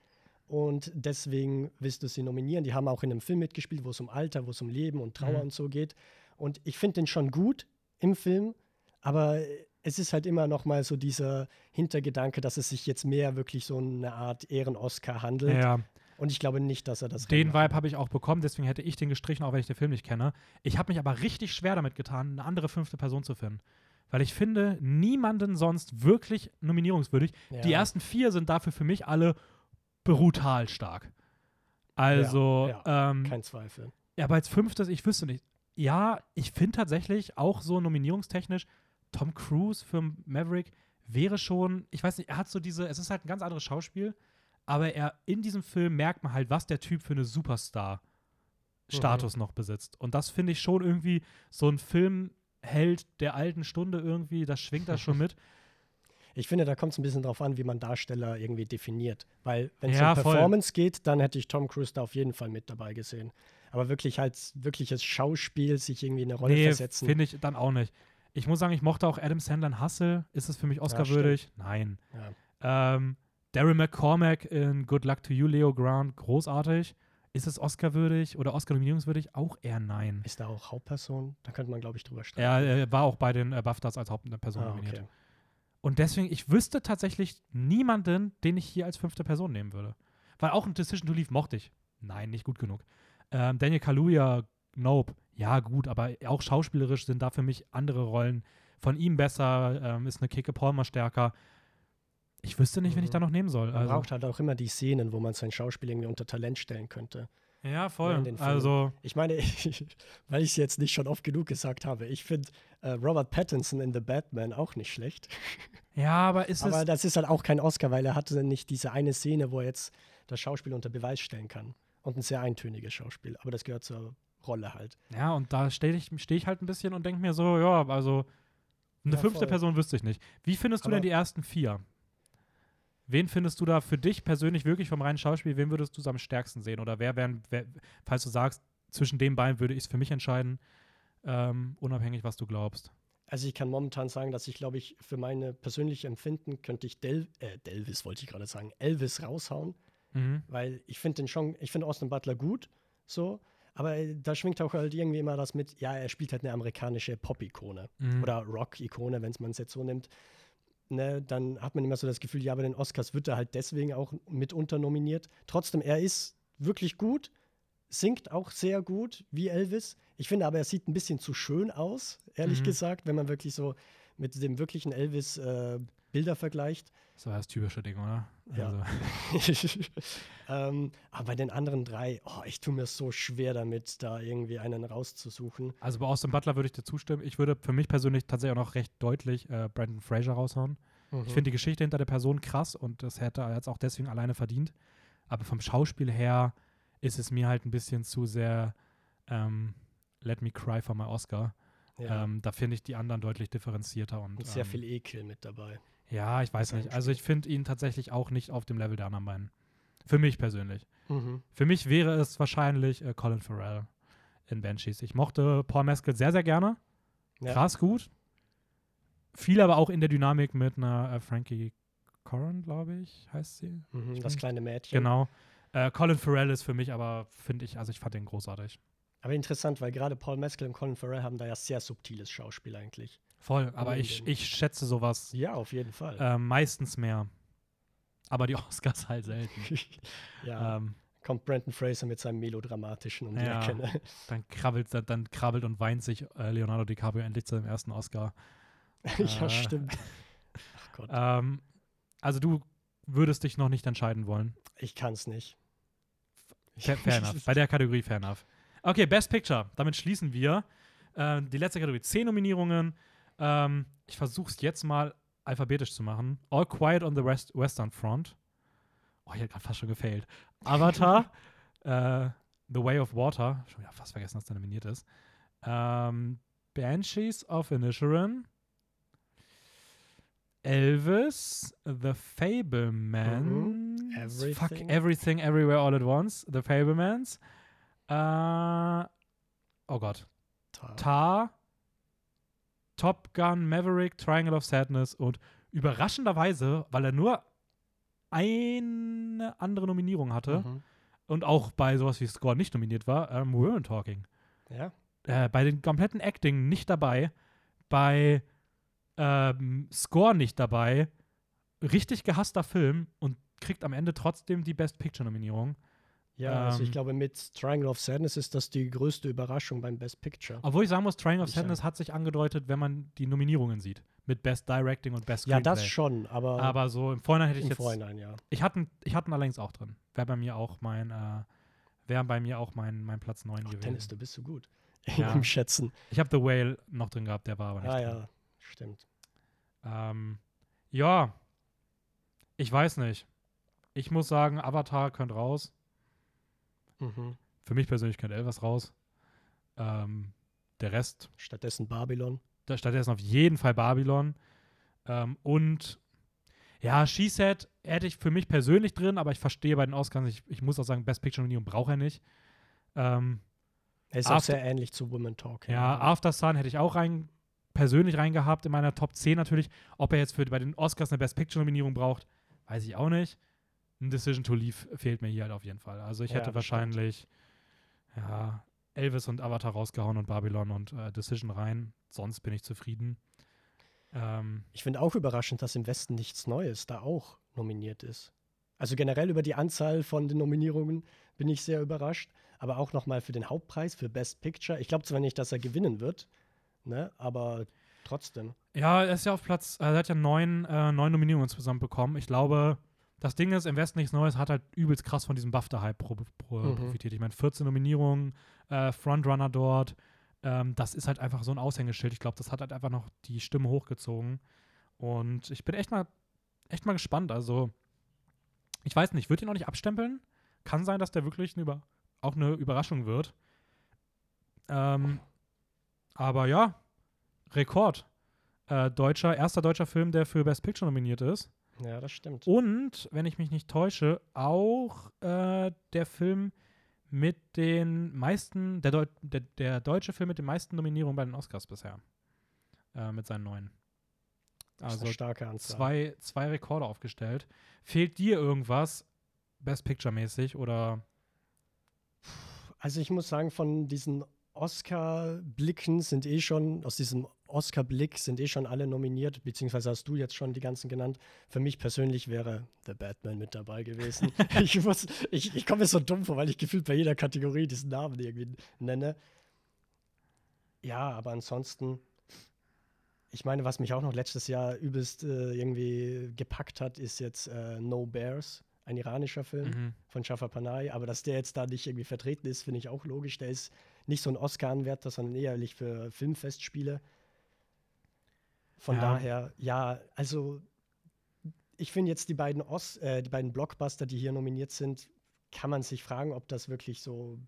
und deswegen willst du sie nominieren. Die haben auch in einem Film mitgespielt, wo es um Alter, wo es um Leben und Trauer Mhm. und so geht. Und ich finde den schon gut im Film, aber es ist halt immer noch mal so dieser Hintergedanke, dass es sich jetzt mehr wirklich so eine Art Ehren-Oscar handelt. Ja, Und ich glaube nicht, dass er das den Vibe habe ich auch bekommen, deswegen hätte ich den gestrichen, auch wenn ich den Film nicht kenne. Ich habe mich aber richtig schwer damit getan, eine andere fünfte Person zu finden. Weil ich finde, niemanden sonst wirklich nominierungswürdig. Ja. Die ersten vier sind dafür für mich alle brutal stark. Also, Ja, ähm, Kein Zweifel. Ja, aber als fünftes, ich wüsste nicht. Ja, ich finde tatsächlich auch so nominierungstechnisch, Tom Cruise für Maverick wäre schon, ich weiß nicht, er hat so diese, es ist halt ein ganz anderes Schauspiel, aber er in diesem Film merkt man halt, was der Typ für eine Superstar-Status noch besitzt. Und das finde ich schon irgendwie so ein Filmheld der alten Stunde irgendwie, das schwingt da schon mit. Ich finde, da kommt es ein bisschen drauf an, wie man Darsteller irgendwie definiert. Weil, wenn es Ja, um voll. Performance geht, dann hätte ich Tom Cruise da auf jeden Fall mit dabei gesehen. Aber wirklich halt wirkliches Schauspiel, sich irgendwie in eine Rolle nee, versetzen. finde ich dann auch nicht. Ich muss sagen, ich mochte auch Adam Sandler in Hustle. Ist es für mich Oscar-würdig? Nein. Ja. Ähm, Daryl McCormack in Good Luck to You, Leo Grant, großartig. Ist es Oscar-würdig oder Oscar-nominierungswürdig? Auch eher nein. Ist da auch Hauptperson? Da könnte man, glaube ich, drüber streiten. Er äh, war auch bei den äh, BAFTAs als Hauptperson ah, nominiert. okay. Und deswegen, ich wüsste tatsächlich niemanden, den ich hier als fünfte Person nehmen würde. Weil auch ein Decision to Leave mochte ich. Nein, nicht gut genug. Ähm, Daniel Kaluuya, Nope. Ja, gut, aber auch schauspielerisch sind da für mich andere Rollen von ihm besser, ähm, ist eine Kicke Palmer stärker. Ich wüsste nicht, wen ich Mhm. da noch nehmen soll. Man Also, braucht halt auch immer die Szenen, wo man sein Schauspiel irgendwie unter Talent stellen könnte. ja, Ja, voll. Filmen. also, Ich meine, weil ich es jetzt nicht schon oft genug gesagt habe, ich finde äh, Robert Pattinson in The Batman auch nicht schlecht. ja, aber ist Aber es. das ist halt auch kein Oscar, weil er hatte nicht diese eine Szene, wo er jetzt das Schauspiel unter Beweis stellen kann. Und ein sehr eintöniges Schauspiel. Aber das gehört zur Rolle halt. Ja, und da stehe ich, steh ich halt ein bisschen und denke mir so, ja, also eine Ja, fünfte voll. Person wüsste ich nicht. Wie findest du Aber- denn die ersten vier? Wen findest du da für dich persönlich wirklich vom reinen Schauspiel, wen würdest du am stärksten sehen? Oder wer wären, wer, falls du sagst, zwischen den beiden würde ich es für mich entscheiden, ähm, unabhängig, was du glaubst. Also ich kann momentan sagen, dass ich glaube ich für meine persönliche Empfinden könnte ich Del äh, Delvis wollte ich gerade sagen, Elvis raushauen, Mhm. weil ich finde den schon, ich finde Austin Butler gut, so, aber äh, da schwingt auch halt irgendwie immer das mit, ja, er spielt halt eine amerikanische Pop-Ikone Mhm. oder Rock-Ikone, wenn man es jetzt so nimmt. Ne, dann hat man immer so das Gefühl, ja, bei den Oscars wird er halt deswegen auch mitunter nominiert. Trotzdem, er ist wirklich gut, singt auch sehr gut wie Elvis. Ich finde aber, er sieht ein bisschen zu schön aus, ehrlich Mhm. gesagt, wenn man wirklich so mit dem wirklichen Elvis äh, Bilder vergleicht. So das typische Ding, oder? Ja. Also, ähm, aber bei den anderen drei, oh, ich tue mir so schwer damit, da irgendwie einen rauszusuchen. also bei Austin Butler würde ich dir zustimmen. Ich würde für mich persönlich tatsächlich auch noch recht deutlich äh, Brandon Fraser raushauen. Mhm. Ich finde die Geschichte hinter der Person krass und das hätte er jetzt auch deswegen alleine verdient. Aber vom Schauspiel her ist es mir halt ein bisschen zu sehr ähm, Let Me Cry for my Oscar. ja. Ähm, da finde ich die anderen deutlich differenzierter und, und sehr ähm, viel Ekel mit dabei. Ja, ich weiß nicht. Also ich finde ihn tatsächlich auch nicht auf dem Level der anderen beiden. Für mich persönlich. Mhm. Für mich wäre es wahrscheinlich äh, Colin Farrell in Banshees. Ich mochte Paul Mescal sehr, sehr gerne. Ja. Krass gut. Viel aber auch in der Dynamik mit einer äh, Frankie Coran, glaube ich, heißt sie. Mhm, Ich das kleine Mädchen. Genau. Äh, Colin Farrell ist für mich aber, finde ich, also ich fand den großartig. Aber interessant, weil gerade Paul Mescal und Colin Farrell haben da ja sehr subtiles Schauspiel eigentlich. Voll, aber in ich, ich schätze sowas Ja, auf jeden Fall. äh, meistens mehr. Aber die Oscars halt selten. ja, ähm, kommt Brandon Fraser mit seinem melodramatischen um die Ja. Ecke. Ne? dann krabbelt, dann, dann krabbelt und weint sich äh, Leonardo DiCaprio endlich zu dem ersten Oscar. ja, Äh. stimmt. Ach Gott, Ähm, also du würdest dich noch nicht entscheiden wollen. ich kann es nicht. Fair, fair enough. Bei der Kategorie fair enough. Okay, Best Picture. Damit schließen wir. Äh, die letzte Kategorie. Zehn Nominierungen. Ähm, ich versuche es jetzt mal alphabetisch zu machen. All Quiet on the West Western Front. Oh, ich hätte gerade fast schon gefailt. Avatar. äh, the Way of Water. Schon wieder fast vergessen, dass der nominiert ist. Ähm, Banshees of Inisherin. Elvis, The Fablemans. Mhm. Fuck Everything. Everything, Everywhere, All at Once. The Fablemans. Äh, oh Gott. Ta- Tar. Top Gun, Maverick, Triangle of Sadness und überraschenderweise, weil er nur eine andere Nominierung hatte Mhm. und auch bei sowas wie Score nicht nominiert war, ähm, Women Talking. Ja, Äh, bei den kompletten Acting nicht dabei, bei ähm, Score nicht dabei, richtig gehasster Film und kriegt am Ende trotzdem die Best Picture-Nominierung. Ja also ich Ähm. glaube, mit Triangle of Sadness ist das die größte Überraschung beim Best Picture. Obwohl ich sagen muss, Triangle of Sadness hat sich angedeutet, wenn man die Nominierungen sieht. Mit Best Directing und Best Ja, Screenplay. das schon, aber, Aber so im Vorhinein hätte ich im jetzt. Vorhinein, ja. Ich hatte, ich hatte ihn allerdings auch drin. Wäre bei mir auch mein, äh, wäre bei mir auch mein, mein Platz 9 Ach, gewesen. Dennis, du bist so gut Ja. im Schätzen. Ich habe The Whale noch drin gehabt, der war aber nicht Ah drin. ja, stimmt. Ähm, ja, ich weiß nicht. Ich muss sagen, Avatar könnte raus. Mhm. Für mich persönlich könnte Elvis raus. Ähm, der Rest, Stattdessen Babylon. da stattdessen auf jeden Fall Babylon. Ähm, und ja, She Said hätte ich für mich persönlich drin, aber ich verstehe bei den Oscars, ich, ich muss auch sagen, Best Picture Nominierung braucht er nicht. Ähm, Er ist auch sehr ähnlich zu Women Talking. Ja, After Sun hätte ich auch rein, persönlich reingehabt in meiner Top 10 natürlich. Ob er jetzt für, bei den Oscars eine Best Picture-Nominierung braucht, weiß ich auch nicht. Ein Decision to Leave fehlt mir hier halt auf jeden Fall. Also ich Ja, hätte stimmt. wahrscheinlich ja, Elvis und Avatar rausgehauen und Babylon und äh, Decision rein. Sonst bin ich zufrieden. Ähm, Ich finde auch überraschend, dass im Westen nichts Neues da auch nominiert ist. Also generell über die Anzahl von den Nominierungen bin ich sehr überrascht. Aber auch nochmal für den Hauptpreis, für Best Picture. Ich glaube zwar nicht, dass er gewinnen wird, ne? aber trotzdem. ja, er ist ja auf Platz, er hat ja neun, äh, neun Nominierungen insgesamt bekommen. Ich glaube, das Ding ist, im Westen nichts Neues hat halt übelst krass von diesem BAFTA-Hype pro, pro, Mhm. profitiert. Ich meine, 14 Nominierungen, äh, Frontrunner dort. Ähm, das ist halt einfach so ein Aushängeschild. Ich glaube, das hat halt einfach noch die Stimme hochgezogen. Und ich bin echt mal, echt mal gespannt. Also, ich weiß nicht, wird ihn noch nicht abstempeln? Kann sein, dass der wirklich eine Über auch eine Überraschung wird. Ähm, aber ja, Rekord. Äh, deutscher, erster deutscher Film, der für Best Picture nominiert ist. Ja, das stimmt. Und, wenn ich mich nicht täusche, auch äh, der Film mit den meisten, der, Deu der, der deutsche Film mit den meisten Nominierungen bei den Oscars bisher. Äh, mit seinen neuen. Also starke Anzahl. zwei, zwei Rekorde aufgestellt. Fehlt dir irgendwas Best Picture-mäßig oder Also ich muss sagen, von diesen Oscar-Blicken sind eh schon, aus diesem Oscar-Blick sind eh schon alle nominiert, beziehungsweise hast du jetzt schon die ganzen genannt. Für mich persönlich wäre The Batman mit dabei gewesen. ich muss, ich, ich komme mir so dumm vor, weil ich gefühlt bei jeder Kategorie diesen Namen irgendwie nenne. Ja, aber ansonsten, ich meine, was mich auch noch letztes Jahr übelst äh, irgendwie gepackt hat, ist jetzt äh, No Bears, ein iranischer Film Mhm. von Shafar Panay, aber dass der jetzt da nicht irgendwie vertreten ist, finde ich auch logisch. Der ist nicht so ein Oscar-Anwärter, sondern eherlich für Filmfestspiele. Von Ja. daher, ja, also ich finde jetzt die beiden Os äh, die beiden Blockbuster, die hier nominiert sind, kann man sich fragen, ob das wirklich so,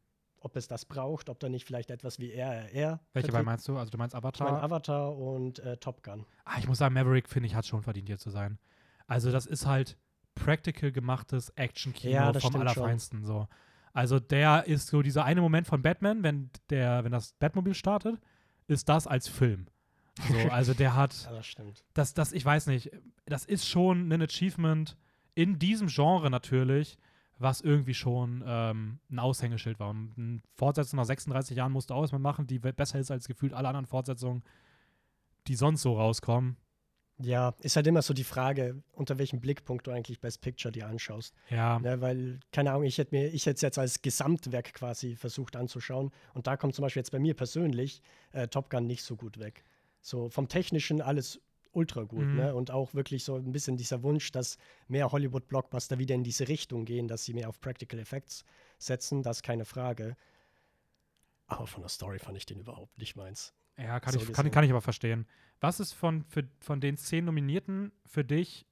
ob es das braucht, ob da nicht vielleicht etwas wie RRR. welche beiden meinst du? Also du meinst Ich meine Avatar? Avatar und äh, Top Gun. Ah, ich muss sagen, Maverick, finde ich, hat schon verdient, hier zu sein. Also, das ist halt practical gemachtes Action-Kino Ja, vom schon. Allerfeinsten. So. Also, der ist so dieser eine Moment von Batman, wenn, der, wenn das Batmobil startet, ist das als Film. So, also, der hat, Ja, das stimmt. das, das, ich weiß nicht, das ist schon ein Achievement in diesem Genre natürlich, was irgendwie schon ähm, ein Aushängeschild war. Und Ein Fortsetzung nach 36 Jahren musste auch erstmal machen, die besser ist als gefühlt alle anderen Fortsetzungen, die sonst so rauskommen. Ja, ist halt immer so die Frage, unter welchem Blickpunkt du eigentlich Best Picture dir anschaust. Ja, Ne, weil, keine Ahnung, ich hätte mir, ich hätte es jetzt als Gesamtwerk quasi versucht anzuschauen. Und da kommt zum Beispiel jetzt bei mir persönlich äh, Top Gun nicht so gut weg. So vom Technischen alles ultra gut, Mhm. ne? Und auch wirklich so ein bisschen dieser Wunsch, dass mehr Hollywood-Blockbuster wieder in diese Richtung gehen, dass sie mehr auf Practical Effects setzen, das ist keine Frage. Aber von der Story fand ich den überhaupt nicht meins. Ja, kann, So ich, kann, kann ich aber verstehen. Was ist von, für, von den zehn Nominierten für dich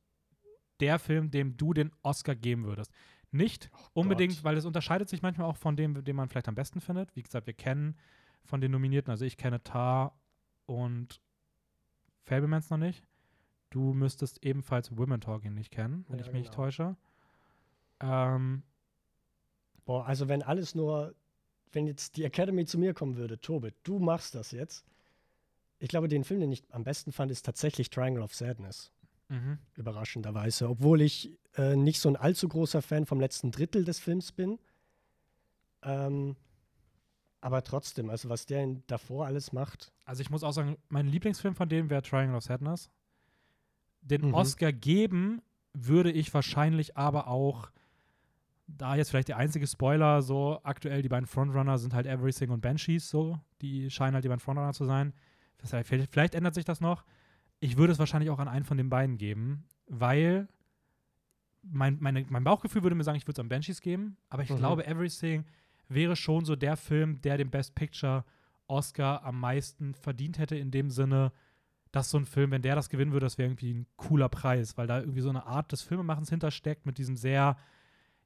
der Film, dem du den Oscar geben würdest? Nicht unbedingt, Gott. weil es unterscheidet sich manchmal auch von dem, den man vielleicht am besten findet. Wie gesagt, wir kennen von den Nominierten, also ich kenne Tar und Fablemans noch nicht. Du müsstest ebenfalls Women Talking nicht kennen, wenn Ja, ich mich nicht genau. täusche. Ähm, Boah, also wenn alles nur, wenn jetzt die Academy zu mir kommen würde, Tobit, du machst das jetzt. Ich glaube, den Film, den ich am besten fand, ist tatsächlich Triangle of Sadness. mhm. Überraschenderweise. Obwohl ich äh, nicht so ein allzu großer Fan vom letzten Drittel des Films bin. Ähm, aber trotzdem, also was der in, davor alles macht. Also ich muss auch sagen, mein Lieblingsfilm von dem wäre Triangle of Sadness. Den Mhm. Oscar geben würde ich wahrscheinlich aber auch, da jetzt vielleicht der einzige Spoiler, so aktuell die beiden Frontrunner sind halt Everything und Banshees, so. Die scheinen halt die beiden Frontrunner zu sein. Vielleicht, vielleicht, ändert sich das noch. Ich würde es wahrscheinlich auch an einen von den beiden geben, weil mein, meine, mein Bauchgefühl würde mir sagen, ich würde es an Banshees geben, aber ich Mhm. glaube, Everything wäre schon so der Film, der den Best Picture Oscar am meisten verdient hätte, in dem Sinne, dass so ein Film, wenn der das gewinnen würde, das wäre irgendwie ein cooler Preis, weil da irgendwie so eine Art des Filmemachens hintersteckt mit diesem sehr,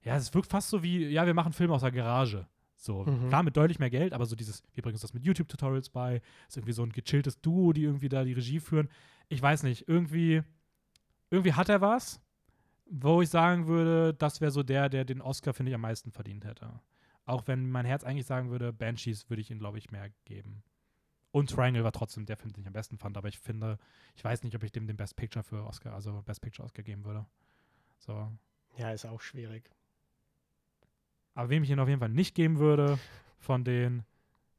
ja, es wirkt fast so wie, ja, wir machen Filme aus der Garage. So, Mhm. klar, mit deutlich mehr Geld, aber so dieses, wir bringen uns das mit YouTube-Tutorials bei, ist irgendwie so ein gechilltes Duo, die irgendwie da die Regie führen. Ich weiß nicht, irgendwie, irgendwie hat er was, wo ich sagen würde, das wäre so der, der den Oscar, finde ich, am meisten verdient hätte. Auch wenn mein Herz eigentlich sagen würde, Banshees würde ich ihm, glaube ich, mehr geben. Und Triangle war trotzdem der Film, den ich am besten fand, aber ich finde, ich weiß nicht, ob ich dem den Best Picture für Oscar, also Best Picture Oscar geben würde. So. Ja, ist auch schwierig. Aber wem ich ihn auf jeden Fall nicht geben würde, von denen,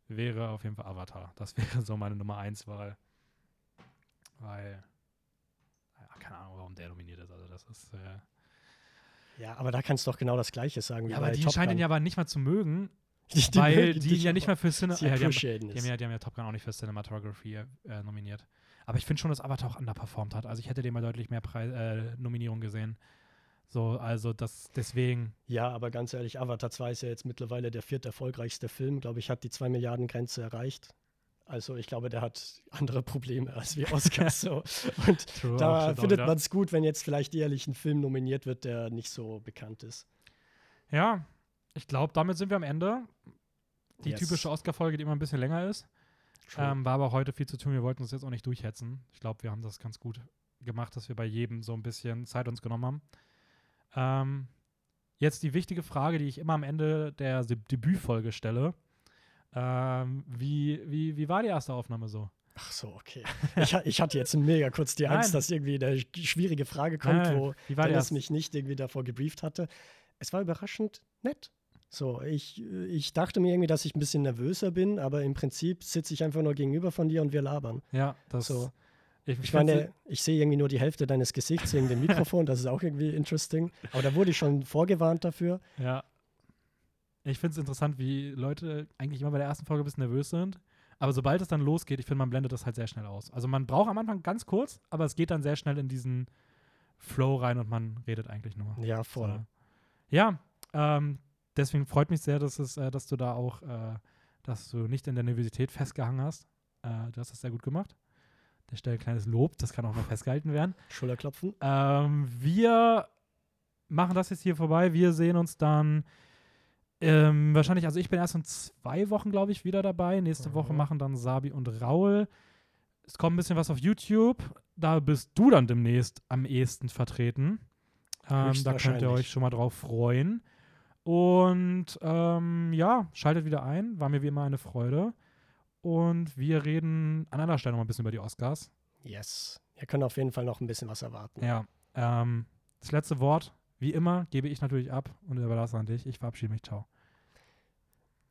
wäre auf jeden Fall Avatar. Das wäre so meine Nummer 1 Wahl. Weil, ja, keine Ahnung, warum der nominiert ist. Also das ist, äh, Ja, aber da kannst du doch genau das Gleiche sagen. wie ja, aber die Top scheinen ihn Gun. ja aber nicht mal zu mögen, Die- die weil die ihn ja nicht mal für Cine Sie ja, die, haben, die, haben ja, die haben ja Top Gun auch nicht für Cinematography äh, nominiert. Aber ich finde schon, dass Avatar auch underperformed hat. Also ich hätte dem mal deutlich mehr Preis, äh, Nominierungen gesehen. So, also das deswegen, Ja, aber ganz ehrlich, Avatar 2 ist ja jetzt mittlerweile der viert erfolgreichste Film. Glaube ich, hat die 2 Milliarden Grenze erreicht. Also ich glaube, der hat andere Probleme als wir Oscars. so. Und True, da findet man es gut, wenn jetzt vielleicht ehrlich ein Film nominiert wird, der nicht so bekannt ist. Ja, ich glaube, damit sind wir am Ende. Die Yes. typische Oscar-Folge, die immer ein bisschen länger ist. Ähm, war aber heute viel zu tun. Wir wollten uns jetzt auch nicht durchhetzen. Ich glaube, wir haben das ganz gut gemacht, dass wir bei jedem so ein bisschen Zeit uns genommen haben. Ähm, jetzt die wichtige Frage, die ich immer am Ende der Se- Debütfolge stelle. Ähm, wie, wie, wie war die erste Aufnahme so? Ach so, okay. Ich, ich hatte jetzt mega kurz die Angst, Nein. dass irgendwie eine schwierige Frage kommt, Nein, wo Dennis mich nicht irgendwie davor gebrieft hatte. Es war überraschend nett. So, ich, ich dachte mir irgendwie, dass ich ein bisschen nervöser bin, aber im Prinzip sitze ich einfach nur gegenüber von dir und wir labern. Ja, das. So. Ich, Ich meine, ich sehe irgendwie nur die Hälfte deines Gesichts wegen dem Mikrofon, das ist auch irgendwie interesting. Aber da wurde ich schon vorgewarnt dafür. Ja. Ich finde es interessant, wie Leute eigentlich immer bei der ersten Folge ein bisschen nervös sind. Aber sobald es dann losgeht, ich finde, man blendet das halt sehr schnell aus. Also man braucht am Anfang ganz kurz, aber es geht dann sehr schnell in diesen Flow rein und man redet eigentlich nur. Ja, voll. So. Ja, ähm, deswegen freut mich sehr, dass, es, äh, dass du da auch, äh, dass du nicht in der Nervosität festgehangen hast. Äh, du hast das sehr gut gemacht. Der Stelle ein kleines Lob, das kann auch noch festgehalten werden. Schulterklopfen. Ähm, wir machen das jetzt hier vorbei. Wir sehen uns dann ähm, wahrscheinlich, also ich bin erst in zwei Wochen, glaube ich, wieder dabei. Nächste Woche Mhm. machen dann Sabi und Raul. Es kommt ein bisschen was auf YouTube. Da bist du dann demnächst am ehesten vertreten. Ähm, da könnt ihr euch schon mal drauf freuen. Und ähm, ja, schaltet wieder ein. War mir wie immer eine Freude. Und wir reden an anderer Stelle noch mal ein bisschen über die Oscars. Yes. Ihr könnt auf jeden Fall noch ein bisschen was erwarten. Ja, ähm, das letzte Wort, wie immer, gebe ich natürlich ab und überlasse an dich. Ich verabschiede mich. Ciao.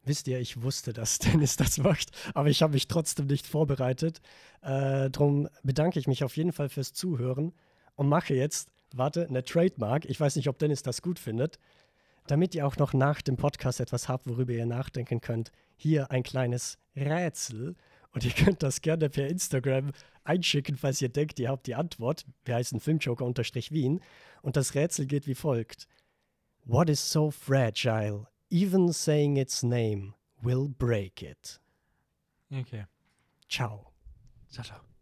Wisst ihr, ich wusste, dass Dennis das macht, aber ich habe mich trotzdem nicht vorbereitet. Äh, drum bedanke ich mich auf jeden Fall fürs Zuhören und mache jetzt, warte, eine Trademark. Ich weiß nicht, ob Dennis das gut findet. Damit ihr auch noch nach dem Podcast etwas habt, worüber ihr nachdenken könnt, hier ein kleines Rätsel. Und ihr könnt das gerne per Instagram einschicken, falls ihr denkt, ihr habt die Antwort. Wir heißen Filmjoker-Wien. Und das Rätsel geht wie folgt. What is so fragile? Even saying its name will break it. Okay. Ciao. Ciao, ciao.